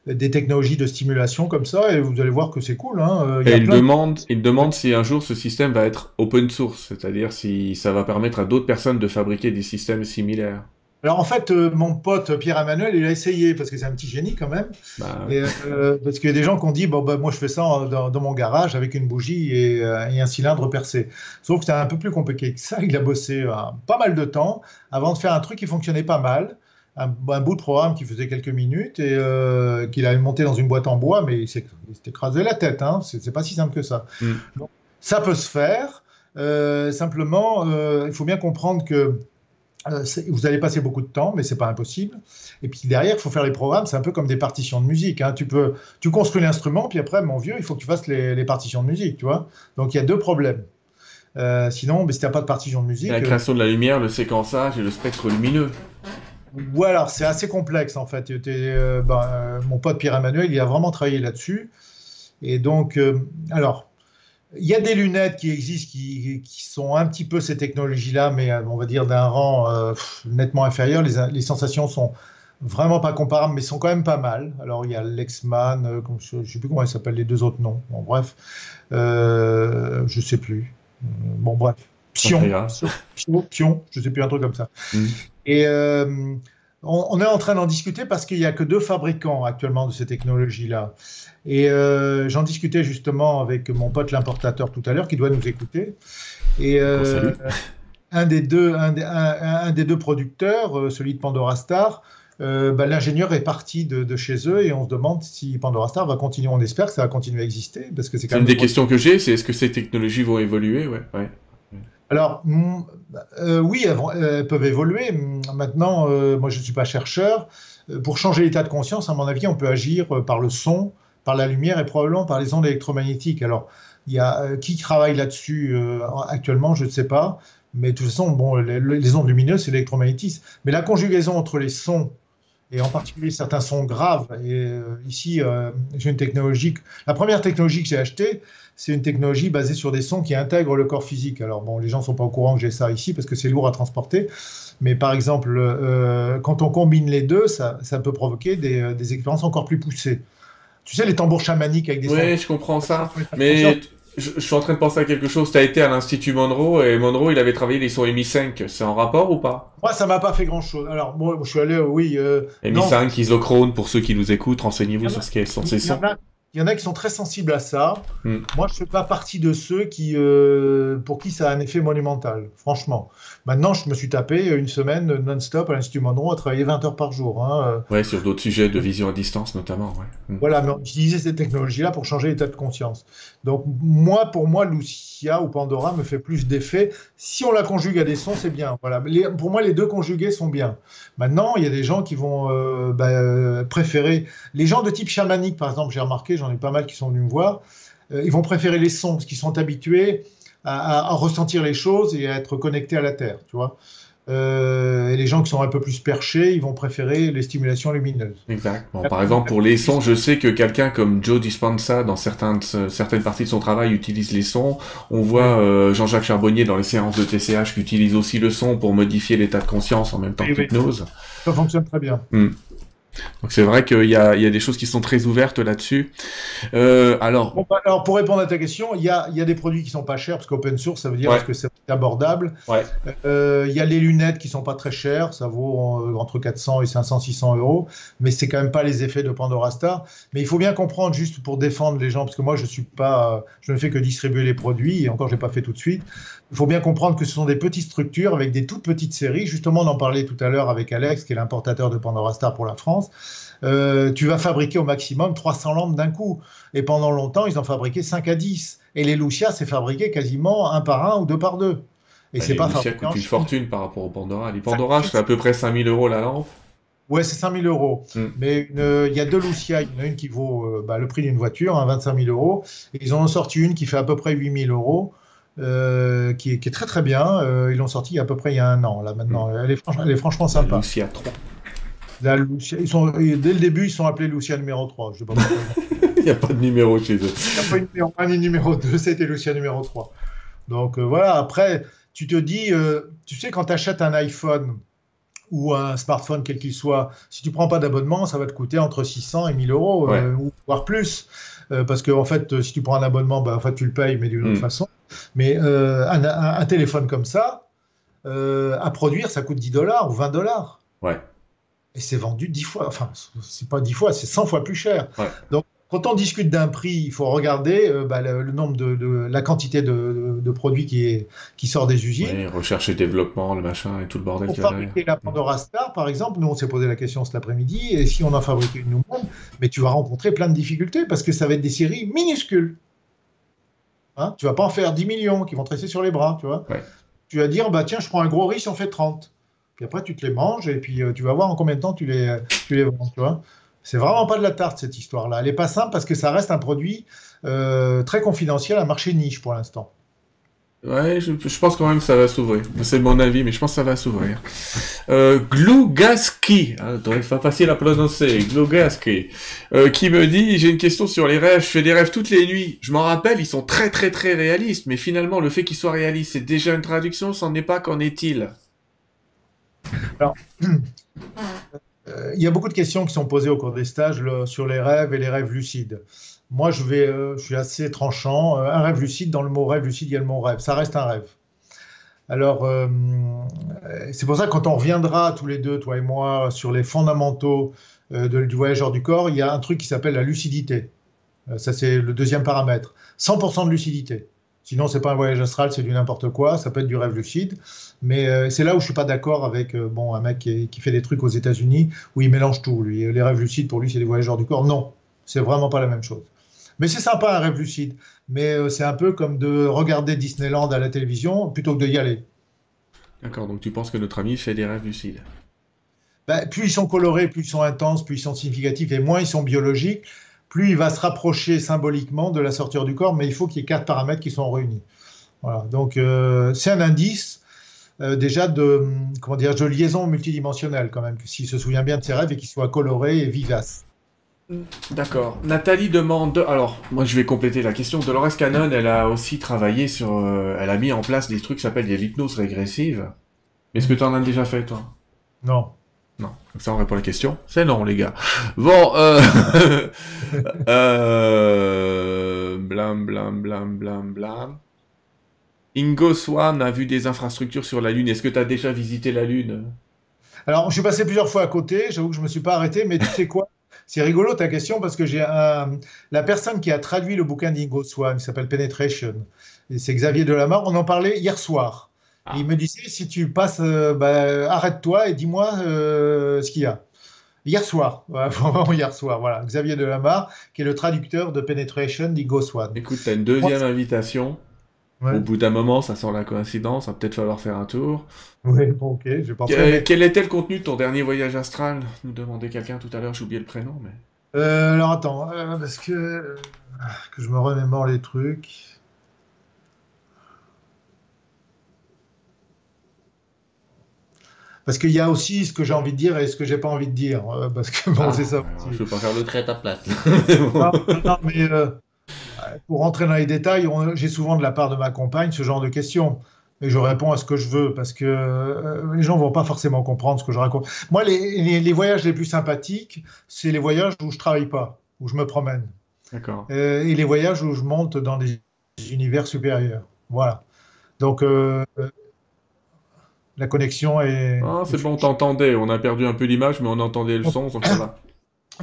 des technologies de stimulation comme ça, et vous allez voir que c'est cool. Hein. Il, et il demande, il demande si un jour ce système va être open source, c'est-à-dire si ça va permettre à d'autres personnes de fabriquer des systèmes similaires. Alors en fait, euh, mon pote Pierre-Emmanuel, il a essayé, parce que c'est un petit génie quand même. Bah, euh, parce qu'il y a des gens qui ont dit, bon, bah, moi je fais ça dans, mon garage avec une bougie euh, et, un cylindre percé. Sauf que c'est un peu plus compliqué que ça. Il a bossé pas mal de temps avant de faire un truc qui fonctionnait pas mal. Un, bout de programme qui faisait quelques minutes et qu'il avait monté dans une boîte en bois, mais il s'est écrasé la tête. Hein. C'est pas si simple que ça. Mm. ça peut se faire. simplement, il faut bien comprendre que euh, vous allez passer beaucoup de temps, mais c'est pas impossible. Et puis derrière, il faut faire les programmes. C'est un peu comme des partitions de musique. Hein. Tu peux, tu construis l'instrument, puis après, mon vieux, il faut que tu fasses les, partitions de musique, tu vois. Donc il y a deux problèmes. Euh, sinon, mais si t'as pas de partition de musique, la euh, création de la lumière, le séquençage et le spectre lumineux. Voilà, c'est assez complexe en fait. Ben, mon pote Pierre Emmanuel, il a vraiment travaillé là-dessus. Et donc, alors, il y a des lunettes qui existent qui, sont un petit peu ces technologies-là, mais euh, on va dire d'un rang euh, nettement inférieur. Les, sensations sont vraiment pas comparables, mais sont quand même pas mal. Alors il y a Lexman, euh, je ne sais plus comment ils s'appellent les deux autres noms. Bon bref, euh, je sais plus. Bon bref, Pion, Pion, je sais plus un truc comme ça. Mm. Et on, est en train d'en discuter parce qu'il n'y a que deux fabricants actuellement de ces technologies-là. Et euh, j'en discutais justement avec mon pote l'importateur tout à l'heure qui doit nous écouter. Et euh, un, des deux, un, des, deux producteurs, euh, celui de Pandora Star, bah, l'ingénieur est parti de, chez eux et on se demande si Pandora Star va continuer. On espère que ça va continuer à exister parce que c'est une des questions que j'ai, c'est est-ce que ces technologies vont évoluer? Ouais. ouais. Alors, mm, euh, oui, elles, peuvent évoluer. Maintenant, euh, moi, je ne suis pas chercheur. Euh, pour changer l'état de conscience, à mon avis, on peut agir par le son, par la lumière et probablement par les ondes électromagnétiques. Alors, il y a qui travaille là-dessus actuellement, je ne sais pas. Mais de toute façon, bon, les, ondes lumineuses, c'est l'électromagnétisme. Mais la conjugaison entre les sons et en particulier certains sons graves. Et ici, j'ai une technologie. La première technologie que j'ai achetée, c'est une technologie basée sur des sons qui intègrent le corps physique. Alors bon, les gens ne sont pas au courant que j'ai ça ici parce que c'est lourd à transporter. Mais par exemple, euh, quand on combine les deux, ça, peut provoquer euh, des, expériences encore plus poussées. Tu sais, les tambours chamaniques avec des Oui, je comprends ça. Mais je, suis en train de penser à quelque chose. Tu as été à l'Institut Monroe et Monroe, il avait travaillé les sons MI5. C'est en rapport ou pas? Moi, ça m'a pas fait grand-chose. Alors, moi, je suis allé, oui. Euh, MI5, isochrone, pour ceux qui nous écoutent, renseignez-vous sur ce qu'est sont ces sons. Il y en a qui sont très sensibles à ça. Hmm. Moi, je ne fais pas partie de ceux qui, euh, pour qui ça a un effet monumental, franchement. Maintenant, je me suis tapé une semaine non-stop à l'Institut Monroe à travailler 20 heures par jour. Hein. Ouais, sur d'autres sujets de vision à distance notamment. Ouais. Hmm. Voilà, mais on utilisait cette technologie-là pour changer l'état de conscience. Donc, moi, pour moi, Lucia ou Pandora me fait plus d'effet. Si on la conjugue à des sons, c'est bien. Voilà. pour moi, les deux conjugués sont bien. Maintenant, il y a des gens qui vont euh, bah, préférer. Les gens de type chamanique, par exemple, j'ai remarqué, j'en ai pas mal qui sont venus me voir, euh, ils vont préférer les sons parce qu'ils sont habitués à, ressentir les choses et à être connectés à la Terre, tu vois. Euh, et les gens qui sont un peu plus perchés, ils vont préférer les stimulations lumineuses. Exact. par exemple, pour les sons, je sais que quelqu'un comme Joe Dispenza, dans certaines, certaines parties de son travail, utilise les sons. On voit euh, Jean-Jacques Charbonnier dans les séances de TCH qui utilise aussi le son pour modifier l'état de conscience en même temps que l'hypnose. Ça fonctionne très bien. Hmm. Donc c'est vrai qu'il y a, il y a des choses qui sont très ouvertes là-dessus. Euh, alors... Bah, alors pour répondre à ta question, il y a, il y a des produits qui sont pas chers parce qu'open source ça veut dire que c'est abordable. Ouais. Euh, il y a les lunettes qui sont pas très chères, ça vaut euh, entre 400 et 500, 600 euros, mais c'est quand même pas les effets de Pandora Star. Mais il faut bien comprendre juste pour défendre les gens parce que moi je suis pas, je ne fais que distribuer les produits et encore je l'ai pas fait tout de suite. Il faut bien comprendre que ce sont des petites structures avec des toutes petites séries. Justement, on en parlait tout à l'heure avec Alex, qui est l'importateur de Pandora Star pour la France. Euh, tu vas fabriquer au maximum 300 lampes d'un coup. Et pendant longtemps, ils ont fabriqué 5 à 10. Et les Lucia, c'est fabriqué quasiment un par un ou deux par deux. Et bah, c'est pas Lucia coûte une fortune par rapport au Pandora. Les Pandora, c'est à peu près 5000 euros la lampe. Ouais, c'est 5000 euros. Hmm. Mais il y a deux Lucia. Il y en a une qui vaut euh, bah, le prix d'une voiture, 25 000 euros. Et ils en ont sorti une qui fait à peu près 8000 euros. Euh, qui, est, très très bien. Euh, ils l'ont sorti il y a à peu près il y a un an, là maintenant. Mm. Elle, est elle, est franchement sympa. Lucia 3. La Lucia, ils sont, dès le début, ils sont appelés Lucia numéro 3. Je sais pas *laughs* il n'y a pas de numéro chez eux. Il n'y a pas de numéro 1 ni numéro 2, c'était Lucia numéro 3. Donc euh, voilà, après, tu te dis, tu sais, quand tu achètes un iPhone ou un smartphone, quel qu'il soit, si tu prends pas d'abonnement, ça va te coûter entre 600 et 1000 euros, ou voire plus. parce que, en fait, si tu prends un abonnement, bah, en fait, tu le payes, mais d'une autre mm. façon. Mais euh, un, téléphone comme ça, euh, à produire, ça coûte 10 dollars ou 20 dollars. Ouais. Et c'est vendu 10 fois, enfin, c'est pas 10 fois, c'est 100 fois plus cher. Donc, quand on discute d'un prix, il faut regarder euh, bah, le, nombre de, la quantité de, produits qui, est, qui sort des usines. Oui, recherche et développement, le machin et tout le bordel. Pour fabriquer la Pandora Star, par exemple, nous on s'est posé la question cet après-midi, et si on en fabriquait une nous-mêmes, mais tu vas rencontrer plein de difficultés parce que ça va être des séries minuscules. Hein, tu vas pas en faire 10 millions qui vont te rester sur les bras, tu vois. Tu vas dire, bah tiens, je prends un gros riz, on fait 30. Puis après, tu te les manges et puis euh, tu vas voir en combien de temps tu les, tu les vends, tu vois. C'est vraiment pas de la tarte, cette histoire-là. Elle n'est pas simple parce que ça reste un produit euh, très confidentiel, un marché niche pour l'instant. Ouais, je, pense quand même que ça va s'ouvrir. C'est mon avis, mais je pense que ça va s'ouvrir. Euh, Glougaski, hein, pas facile à prononcer, Glougaski, euh, qui me dit, j'ai une question sur les rêves, je fais des rêves toutes les nuits. Je m'en rappelle, ils sont très très très réalistes, mais finalement, le fait qu'ils soient réalistes, c'est déjà une traduction, c'en est pas, qu'en est-il? Alors, *clears throat* euh, il y a beaucoup de questions qui sont posées au cours des stages sur les rêves et les rêves lucides. Moi, euh, je suis assez tranchant. Euh, un rêve lucide, dans le mot rêve lucide, il y a le mot rêve. Ça reste un rêve. Alors, euh, c'est pour ça que quand on reviendra tous les deux, toi et moi, sur les fondamentaux du voyageur du corps, il y a un truc qui s'appelle la lucidité. ça, c'est le deuxième paramètre. 100% de lucidité. Sinon, c'est pas un voyage astral, c'est du n'importe quoi. Ça peut être du rêve lucide. Mais c'est là où je suis pas d'accord avec bon, un mec qui, qui, fait des trucs aux États-Unis où il mélange tout. Lui. Les rêves lucides, pour lui, c'est des voyageurs du corps. Non, c'est vraiment pas la même chose. Mais c'est sympa un rêve lucide. Mais euh, c'est un peu comme de regarder Disneyland à la télévision plutôt que de y aller. D'accord, donc tu penses que notre ami fait des rêves lucides ben, Plus ils sont colorés, plus ils sont intenses, plus ils sont significatifs et moins ils sont biologiques, plus il va se rapprocher symboliquement de la sortie du corps, mais il faut qu'il y ait quatre paramètres qui sont réunis. Voilà, donc euh, c'est un indice euh, déjà de, comment dire, de liaison multidimensionnelle quand même, s'il se souvient bien de ses rêves et qu'il soit coloré et vivace. D'accord. Nathalie demande. Alors, moi, je vais compléter la question. Dolores Cannon, elle a aussi travaillé sur. Euh, elle a mis en place des trucs qui s'appellent des l'hypnose régressive. Est-ce que tu en as déjà fait, toi? Non. Non. Comme ça, on répond à la question. C'est non, les gars. Bon, euh... *laughs* euh... Blam, blam, blam, blam, blam. Ingo Swan a vu des infrastructures sur la Lune. Est-ce que tu as déjà visité la Lune? Alors, je suis passé plusieurs fois à côté. J'avoue que je me suis pas arrêté, mais tu sais quoi? C'est rigolo ta question parce que j'ai la personne qui a traduit le bouquin d'Ingo Swan, qui s'appelle Penetration, c'est Xavier Delamarre, on en parlait hier soir. Ah. Il me disait si tu passes, euh, bah, arrête-toi et dis-moi euh, ce qu'il y a. Hier soir, *laughs* vraiment hier soir, voilà. Xavier Delamarre, qui est le traducteur de Penetration d'Ingo Swan. Écoute, tu as une deuxième invitation. Au bout d'un moment, ça sent la coïncidence, ça va peut-être falloir faire un tour. Oui, bon, ok. Quel était le contenu de ton dernier voyage astral? Nous demandait quelqu'un tout à l'heure, j'ai oublié le prénom, mais. Euh, alors attends, euh, parce que euh, que je me remémore les trucs. Parce qu'il y a aussi ce que j'ai envie de dire et ce que j'ai pas envie de dire. parce que bon, ah, c'est ça. Je veux pas faire le trait à ta place. non, non, mais pour rentrer dans les détails, j'ai souvent de la part de ma compagne ce genre de questions. et je réponds à ce que je veux parce que euh, les gens vont pas forcément comprendre ce que je raconte. Moi, les, les, voyages les plus sympathiques, c'est les voyages où je travaille pas, où je me promène. D'accord. Euh, et les voyages où je monte dans des univers supérieurs. Voilà. Donc, euh, la connexion est. Ah, c'est bon, on t'entendait. On a perdu un peu l'image, mais on entendait le son. Donc voilà.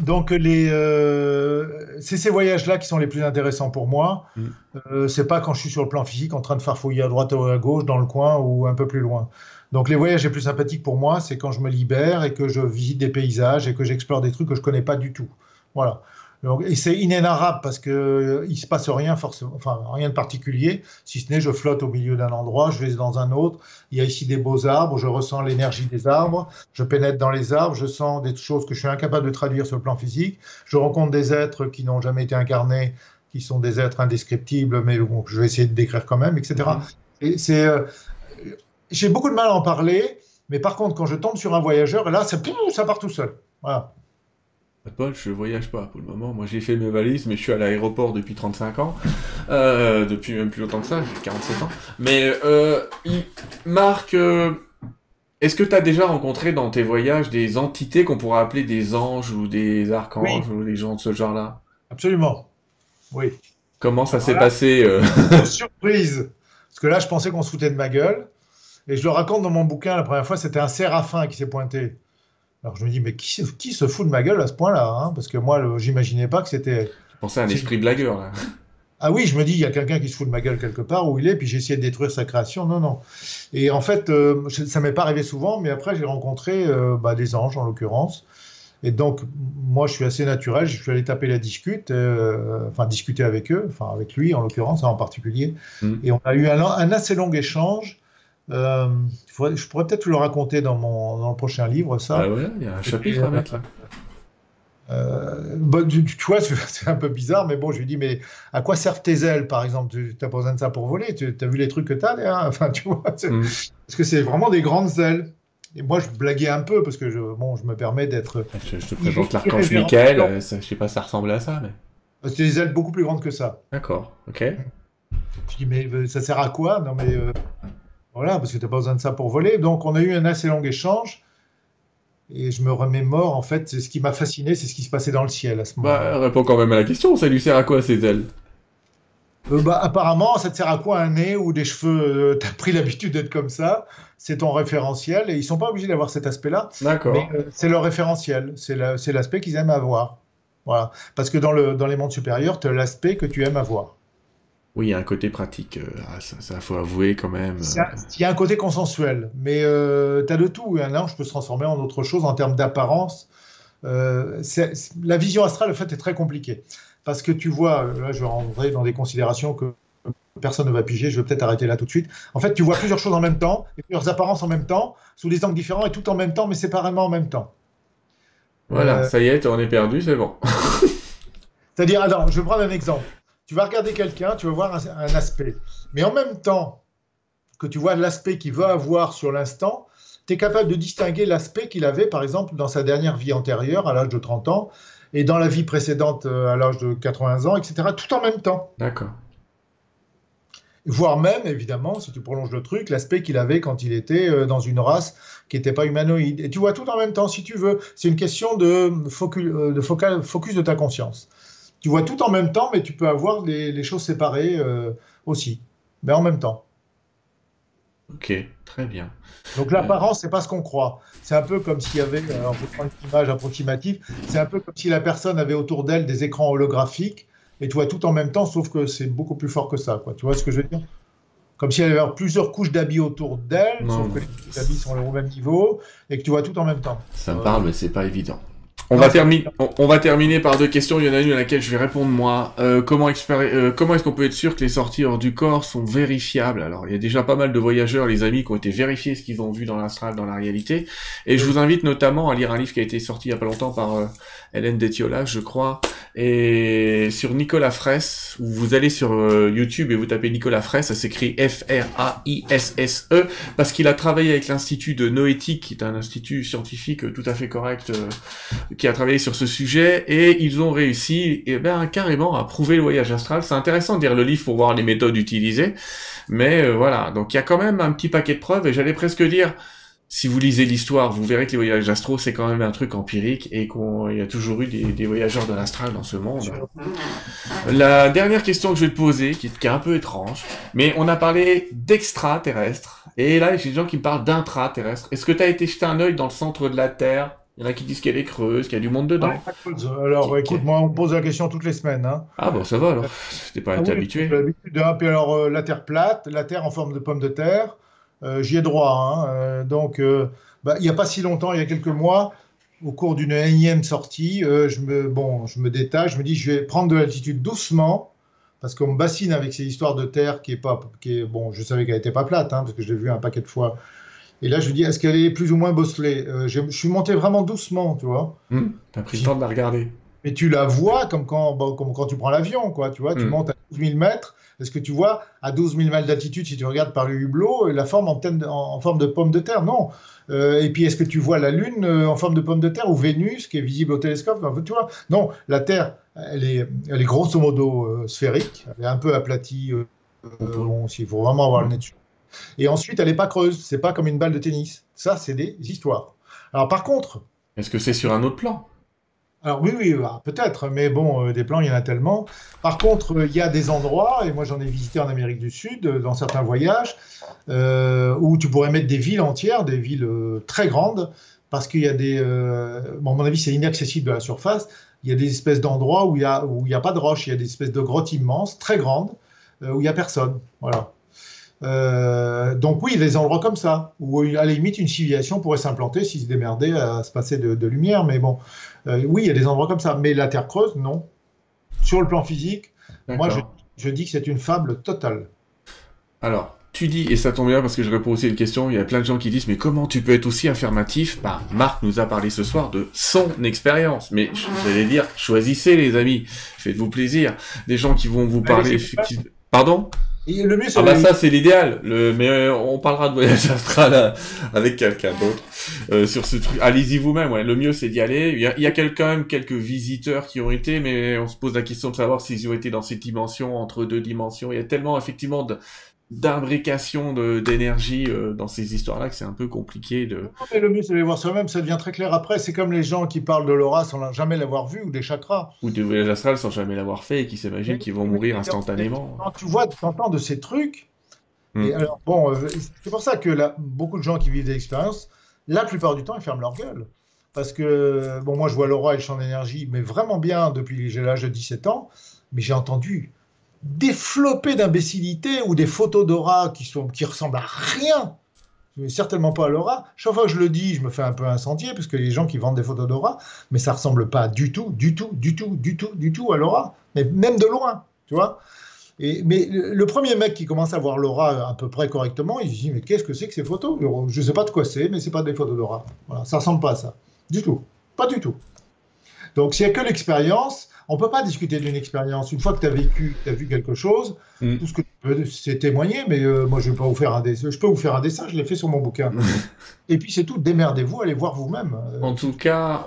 Donc les, euh, c'est ces voyages-là qui sont les plus intéressants pour moi. Mm. Euh, c'est pas quand je suis sur le plan physique en train de farfouiller à droite ou à gauche dans le coin ou un peu plus loin. Donc les voyages les plus sympathiques pour moi, c'est quand je me libère et que je visite des paysages et que j'explore des trucs que je connais pas du tout. Voilà et c'est inénarrable parce que euh, il se passe rien forcément, enfin rien de particulier, si ce n'est je flotte au milieu d'un endroit, je vais dans un autre. Il y a ici des beaux arbres, je ressens l'énergie des arbres, je pénètre dans les arbres, je sens des choses que je suis incapable de traduire sur le plan physique. Je rencontre des êtres qui n'ont jamais été incarnés, qui sont des êtres indescriptibles, mais bon, je vais essayer de décrire quand même, etc. Et c'est, euh, j'ai beaucoup de mal à en parler, mais par contre, quand je tombe sur un voyageur, là, ça, ça part tout seul. Voilà. Paul, je voyage pas pour le moment. Moi, j'ai fait mes valises, mais je suis à l'aéroport depuis 35 ans. Euh, depuis même plus longtemps que ça, j'ai 47 ans. Mais, euh, Marc, euh, est-ce que tu as déjà rencontré dans tes voyages des entités qu'on pourrait appeler des anges ou des archanges ou des gens de ce genre-là? Absolument. Oui. Comment ça s'est passé. Surprise Parce que là, je pensais qu'on se foutait de ma gueule. Et je le raconte dans mon bouquin, la première fois, c'était un séraphin qui s'est pointé. Alors je me dis, mais qui, qui se fout de ma gueule à ce point-là hein? Parce que moi, j'imaginais pas que c'était. Je pensais à un esprit blagueur, là. *laughs* Ah oui, je me dis, il y a quelqu'un qui se fout de ma gueule quelque part où il est, puis j'ai essayé de détruire sa création. Non, non. Et en fait, euh, ça m'est pas arrivé souvent, mais après, j'ai rencontré euh, bah, des anges, en l'occurrence. Et donc, moi, je suis assez naturel. Je suis allé taper la discute, euh, enfin, discuter avec eux, enfin, avec lui, en l'occurrence, en particulier. Mm. Et on a eu un, un, assez long échange euh, je pourrais peut-être le raconter dans, mon, dans le prochain livre, ça. Ah ouais, il y a un chapitre à mettre là. Euh, bon, tu, vois, *laughs* c'est un peu bizarre, mais bon, je lui dis, mais à quoi servent tes ailes, par exemple? Tu n'as pas besoin de ça pour voler Tu as vu les trucs que tu as *laughs* Enfin, tu vois, mm. parce que c'est vraiment des grandes ailes. Et moi, je blaguais un peu parce que je, bon, je me permets d'être. Je, te présente l'archange Michael. Euh, je sais pas, ça ressemble à ça, mais. C'est des ailes beaucoup plus grandes que ça. D'accord, ok. Je dis, mais ça sert à quoi? Non, mais voilà, parce que tu n'as pas besoin de ça pour voler. Donc, on a eu un assez long échange. Et je me remémore, en fait, ce qui m'a fasciné, c'est ce qui se passait dans le ciel à ce moment-là. Bah, réponds quand même à la question, ça lui sert à quoi ces ailes? Euh, bah, Apparemment, ça te sert à quoi un nez ou des cheveux? Euh, Tu as pris l'habitude d'être comme ça, c'est ton référentiel, et ils sont pas obligés d'avoir cet aspect-là. D'accord. Mais euh, c'est leur référentiel, c'est l'aspect qu'ils aiment avoir. Voilà. Parce que dans, le, dans les mondes supérieurs, tu as l'aspect que tu aimes avoir. Oui, il y a un côté pratique, euh, ah, ça, faut avouer quand même. Euh. Il y a un côté consensuel, mais euh, tu as de tout. Un ange peut se transformer en autre chose en termes d'apparence. la vision astrale, en fait, est très compliquée. Parce que tu vois, là, je vais rentrer dans des considérations que personne ne va piger, je vais peut-être arrêter là tout de suite. En fait, tu vois plusieurs choses en même temps, et plusieurs apparences en même temps, sous des angles différents, et tout en même temps, mais séparément en même temps. Voilà, ça y est, on est perdu, c'est bon. C'est-à-dire, attends, je vais prendre un exemple tu vas regarder quelqu'un, tu vas voir un, aspect. Mais en même temps que tu vois l'aspect qu'il veut avoir sur l'instant, tu es capable de distinguer l'aspect qu'il avait, par exemple, dans sa dernière vie antérieure, à l'âge de 30 ans, et dans la vie précédente, euh, à l'âge de 80 ans, etc., tout en même temps. D'accord. Voire même, évidemment, si tu prolonges le truc, l'aspect qu'il avait quand il était euh, dans une race qui n'était pas humanoïde. Et tu vois tout en même temps, si tu veux. C'est une question de, focus, euh, de focus de ta conscience tu vois tout en même temps, mais tu peux avoir les, choses séparées euh, aussi, mais en même temps. Ok, très bien. Donc l'apparence, c'est pas ce qu'on croit. C'est un peu comme s'il y avait, on peut prendre une image approximative, c'est un peu comme si la personne avait autour d'elle des écrans holographiques et tu vois tout en même temps, sauf que c'est beaucoup plus fort que ça. Quoi. Tu vois ce que je veux dire? Comme si elle avait plusieurs couches d'habits autour d'elle, sauf que les habits sont au même niveau et que tu vois tout en même temps. Ça me parle, mais c'est pas évident. On va, terminer, on, va terminer par deux questions. Il y en a une à laquelle je vais répondre moi. Euh, comment euh, comment est-ce qu'on peut être sûr que les sorties hors du corps sont vérifiables? Alors, il y a déjà pas mal de voyageurs, les amis, qui ont été vérifiés ce qu'ils ont vu dans l'astral, dans la réalité. Et je vous invite notamment à lire un livre qui a été sorti il y a pas longtemps par euh, Hélène Detiola, je crois, et sur Nicolas Fraisse, où vous allez sur euh, YouTube et vous tapez Nicolas Fraisse, ça s'écrit F-R-A-I-S-S-E, parce qu'il a travaillé avec l'Institut de Noétique, qui est un institut scientifique tout à fait correct, euh, qui a travaillé sur ce sujet et ils ont réussi, eh ben, carrément à prouver le voyage astral. C'est intéressant de lire le livre pour voir les méthodes utilisées, mais euh, voilà. Donc il y a quand même un petit paquet de preuves et j'allais presque dire, si vous lisez l'histoire, vous verrez que les voyages astro, c'est quand même un truc empirique et qu'il y a toujours eu des, voyageurs de l'astral dans ce monde. La dernière question que je vais te poser, qui, qui est un peu étrange, mais on a parlé d'extraterrestres, et là, j'ai des gens qui me parlent d'intraterrestres. Est-ce que tu as été jeter un œil dans le centre de la Terre il y en a qui disent qu'elle est creuse, qu'il y a du monde dedans. alors, écoute, moi, on me pose la question toutes les semaines. Hein. Ah bon, ça va alors. Je pas ah été habitué. L'habitude. Puis alors, euh, la Terre plate, la Terre en forme de pomme de terre, euh, j'y ai droit. Hein. Euh, donc, bah, il n'y a pas si longtemps, il y a quelques mois, au cours d'une énième sortie, je, me, bon, je me détache, je me dis, je vais prendre de l'altitude doucement, parce qu'on me bassine avec ces histoires de Terre qui est pas, qui est, bon, je savais qu'elle n'était pas plate, hein, parce que je l'ai vu un paquet de fois et là, je me dis, est-ce qu'elle est plus ou moins bosselée? Euh, je, suis monté vraiment doucement, tu vois. Mmh, tu as pris le temps de la regarder. Mais tu la vois comme quand, comme quand tu prends l'avion, quoi. Tu vois, tu mmh. montes à 12 000 mètres. Est-ce que tu vois à 12 000 mètres d'altitude, si tu regardes par le hublot, la forme en, en, forme de pomme de terre? Non. Euh, et puis, est-ce que tu vois la Lune euh, en forme de pomme de terre ou Vénus qui est visible au télescope? Tu vois Non, la Terre, elle est, elle est grosso modo sphérique. Elle est un peu aplatie. bon, il faut vraiment avoir le nez dessus. Et ensuite, elle n'est pas creuse. C'est pas comme une balle de tennis. Ça, c'est des histoires. Alors, par contre. Est-ce que c'est sur un autre plan? Alors oui, oui, bah, peut-être, mais bon, euh, des plans, il y en a tellement. Par contre, euh, il y a des endroits, et moi j'en ai visité en Amérique du Sud, euh, dans certains voyages, où tu pourrais mettre des villes entières, des villes très grandes, parce qu'il y a des... bon, à mon avis, c'est inaccessible de la surface. Il y a des espèces d'endroits où il n'y a, a pas de roches, il y a des espèces de grottes immenses, très grandes, où il n'y a personne. Voilà. Euh, donc oui, des endroits comme ça, où à la limite une civilisation pourrait s'implanter s'ils se démerdaient à se passer de, lumière. Mais bon, euh, oui, il y a des endroits comme ça. Mais la Terre creuse, non. Sur le plan physique, moi je, dis que c'est une fable totale. Alors, tu dis, et ça tombe bien parce que je réponds aussi à une question, il y a plein de gens qui disent, mais comment tu peux être aussi affirmatif? Bah, Marc nous a parlé ce soir de son expérience. Mais j'allais dire, choisissez les amis, faites-vous plaisir. Des gens qui vont vous parler effectivement... Pardon? Le mieux, ah bah ça c'est l'idéal. Le... Mais euh, on parlera de voyage *laughs* astral euh, avec quelqu'un d'autre euh, sur ce truc. Allez-y vous-même. Ouais. Le mieux c'est d'y aller. Il y a, il y a quand même quelques visiteurs qui ont été, mais on se pose la question de savoir s'ils ont été dans cette dimension entre deux dimensions. Il y a tellement effectivement de, d'imbrication d'énergie euh, dans ces histoires-là que c'est un peu compliqué de. Le mieux, c'est de les voir soi-même, ça devient très clair après. C'est comme les gens qui parlent de l'aura sans jamais l'avoir vu ou des chakras. Ou des voyages astrales sans jamais l'avoir fait et qui s'imaginent qu'ils vont mourir instantanément. Quand tu vois, tu entends de ces trucs. Hmm. Et alors, bon, euh, c'est pour ça que là, beaucoup de gens qui vivent des expériences, la plupart du temps, ils ferment leur gueule. Parce que, bon, moi, je vois l'aura et le champ d'énergie, mais vraiment bien depuis j'ai l'âge de 17 ans, mais j'ai entendu développé d'imbécilité ou des photos d'aura qui, qui ressemblent à rien, certainement pas à l'aura. Chaque fois que je le dis, je me fais un peu incendier parce que les gens qui vendent des photos d'aura, mais ça ressemble pas du tout, du tout, du tout, du tout, du tout à l'aura, mais même de loin, tu vois. Et, mais le premier mec qui commence à voir l'aura à peu près correctement, il se dit mais qu'est-ce que c'est que ces photos? Je sais pas de quoi c'est, mais c'est pas des photos d'aura. Voilà, ça ressemble pas à ça, du tout, pas du tout. Donc s'il n'y a que l'expérience, on peut pas discuter d'une expérience. Une fois que tu as vécu, tu as vu quelque chose, mm. tout ce que tu peux, c'est témoigner, mais euh, moi, je, vais pas vous faire un dessin. je peux vous faire un dessin, je l'ai fait sur mon bouquin. *laughs* Et puis, c'est tout, démerdez-vous, allez voir vous-même. En tout cas,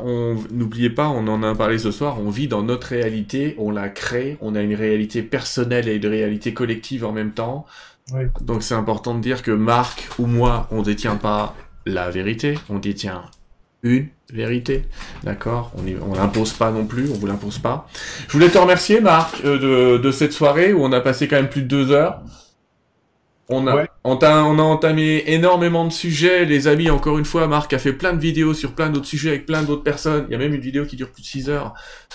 n'oubliez pas, on en a parlé ce soir, on vit dans notre réalité, on la crée, on a une réalité personnelle et une réalité collective en même temps. Donc, c'est important de dire que Marc ou moi, on détient pas la vérité, on détient une vérité, d'accord? On l'impose pas non plus, on vous l'impose pas. Je voulais te remercier, Marc, euh, de, cette soirée où on a passé quand même plus de deux heures. On a, on, a, on a entamé énormément de sujets, les amis. Encore une fois, Marc a fait plein de vidéos sur plein d'autres sujets avec plein d'autres personnes. Il y a même une vidéo qui dure plus de six heures.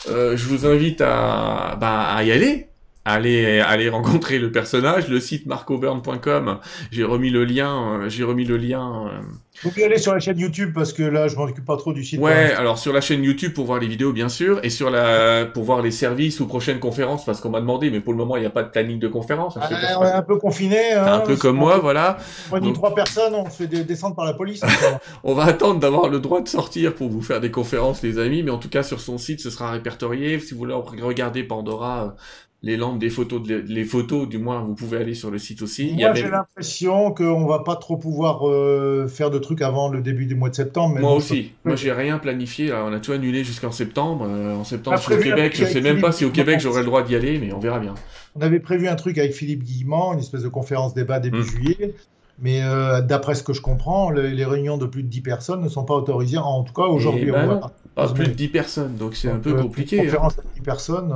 Euh, je vous invite à, bah, à y aller, allez, allez rencontrer le personnage. Le site marcoburn.com, j'ai remis le lien. Euh, j'ai remis le lien. Euh. Vous pouvez aller sur la chaîne YouTube parce que là, je m'en occupe pas trop du site. Ouais, alors sur la chaîne YouTube pour voir les vidéos, bien sûr, et sur la pour voir les services ou prochaines conférences parce qu'on m'a demandé, mais pour le moment, il n'y a pas de planning de conférence. Ah, on est un peu confiné. Hein, un peu comme moi, voilà. On dit trois personnes, on se fait descendre par la police. *laughs* on va attendre d'avoir le droit de sortir pour vous faire des conférences, les amis, mais en tout cas sur son site, ce sera répertorié. Si vous voulez regarder Pandora les lampes, des photos, les photos, du moins, vous pouvez aller sur le site aussi. Moi, j'ai l'impression qu'on va pas trop pouvoir euh, faire de trucs avant le début du mois de septembre. Moi aussi. Moi, j'ai rien planifié. on a tout annulé jusqu'en septembre. Euh, en septembre, je suis au Québec. Je sais même pas si au Québec j'aurai le droit d'y aller, mais on verra bien. On avait prévu un truc avec Philippe Guillemont, une espèce de conférence débat début hmm. juillet. Mais euh, d'après ce que je comprends, les, réunions de plus de 10 personnes ne sont pas autorisées, en tout cas aujourd'hui. Eh ben pas plus de 10 personnes, donc c'est un peu compliqué. Une hein. conférence de 10 personnes.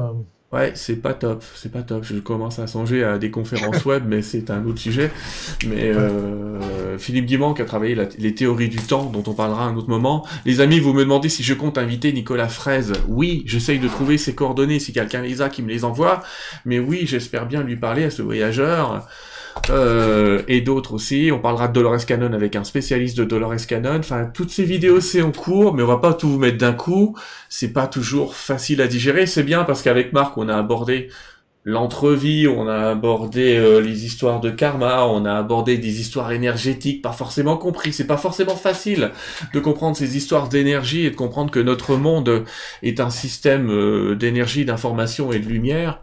Ouais, c'est pas top, c'est pas top. Je commence à songer à des conférences web, mais c'est un autre sujet. Mais euh, Philippe Guimand qui a travaillé les théories du temps, dont on parlera à un autre moment. Les amis, vous me demandez si je compte inviter Nicolas Fraise. Oui, j'essaye de trouver ses coordonnées, si quelqu'un les a, qui me les envoie. Mais oui, j'espère bien lui parler à ce voyageur. Euh, et d'autres aussi. On parlera de Dolores Cannon avec un spécialiste de Dolores Cannon. Enfin, toutes ces vidéos, c'est en cours, mais on va pas tout vous mettre d'un coup. C'est pas toujours facile à digérer. C'est bien parce qu'avec Marc, on a abordé l'entrevie, on a abordé euh, les histoires de karma, on a abordé des histoires énergétiques, pas forcément compris. C'est pas forcément facile de comprendre ces histoires d'énergie et de comprendre que notre monde est un système euh, d'énergie, d'information et de lumière.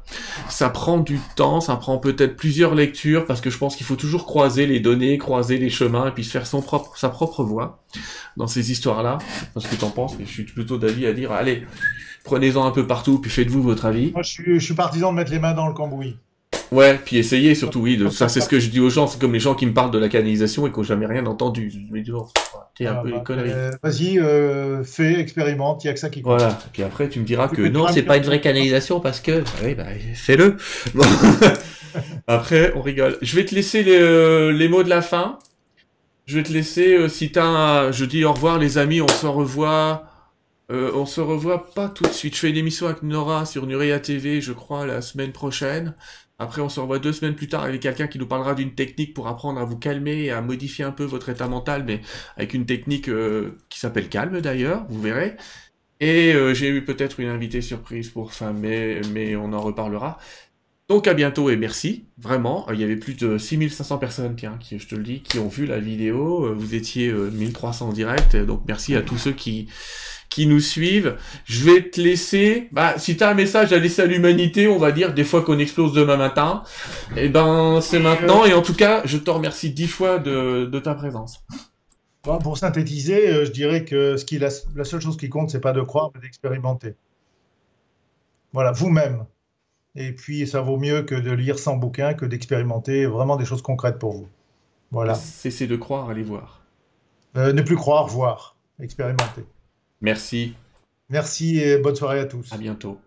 Ça prend du temps, ça prend peut-être plusieurs lectures parce que je pense qu'il faut toujours croiser les données, croiser les chemins et puis faire son propre, sa propre voix dans ces histoires-là. Parce que t'en penses, mais je suis plutôt d'avis à dire, allez, Prenez-en un peu partout, puis faites-vous votre avis. Moi, je suis, partisan de mettre les mains dans le cambouis. Ouais, puis essayez surtout, oui. De, ça, c'est ce que je dis aux gens. C'est comme les gens qui me parlent de la canalisation et qui n'ont jamais rien entendu. Me dis, oh, t'es un ah, peu bah, conneries. Euh, vas-y, euh, fais, expérimente, il n'y a que ça qui compte. Voilà, et puis après, tu me diras que non, c'est pas une vraie canalisation parce que. Bah oui, bah, fais-le. *laughs* après, on rigole. Je vais te laisser les, euh, les mots de la fin. Je vais te laisser, si t'as. Je dis au revoir, les amis, on se revoit. Euh, on se revoit pas tout de suite. Je fais une émission avec Nora sur Nurea TV, je crois, la semaine prochaine. Après, on se revoit deux semaines plus tard avec quelqu'un qui nous parlera d'une technique pour apprendre à vous calmer et à modifier un peu votre état mental, mais avec une technique euh, qui s'appelle calme d'ailleurs, vous verrez. Et euh, j'ai eu peut-être une invitée surprise pour fin mai, mais on en reparlera. Donc à bientôt et merci, vraiment. Il y avait plus de 6500 personnes, tiens, qui, je te le dis, qui ont vu la vidéo. Vous étiez 1300 en direct, donc merci à tous ceux qui, qui nous suivent. Je vais te laisser, bah, si tu as un message à laisser à l'humanité, on va dire, des fois qu'on explose demain matin, et eh ben, c'est maintenant. Et en tout cas, je te remercie dix fois de, ta présence. pour synthétiser, euh, je dirais que ce qui, la, la seule chose qui compte, c'est pas de croire, mais d'expérimenter. Voilà, vous-même. Et puis, ça vaut mieux que de lire 100 bouquins, que d'expérimenter vraiment des choses concrètes pour vous. Voilà. Cessez de croire, allez voir. Euh, ne plus croire, voir. Expérimenter. Merci. Merci et bonne soirée à tous. À bientôt.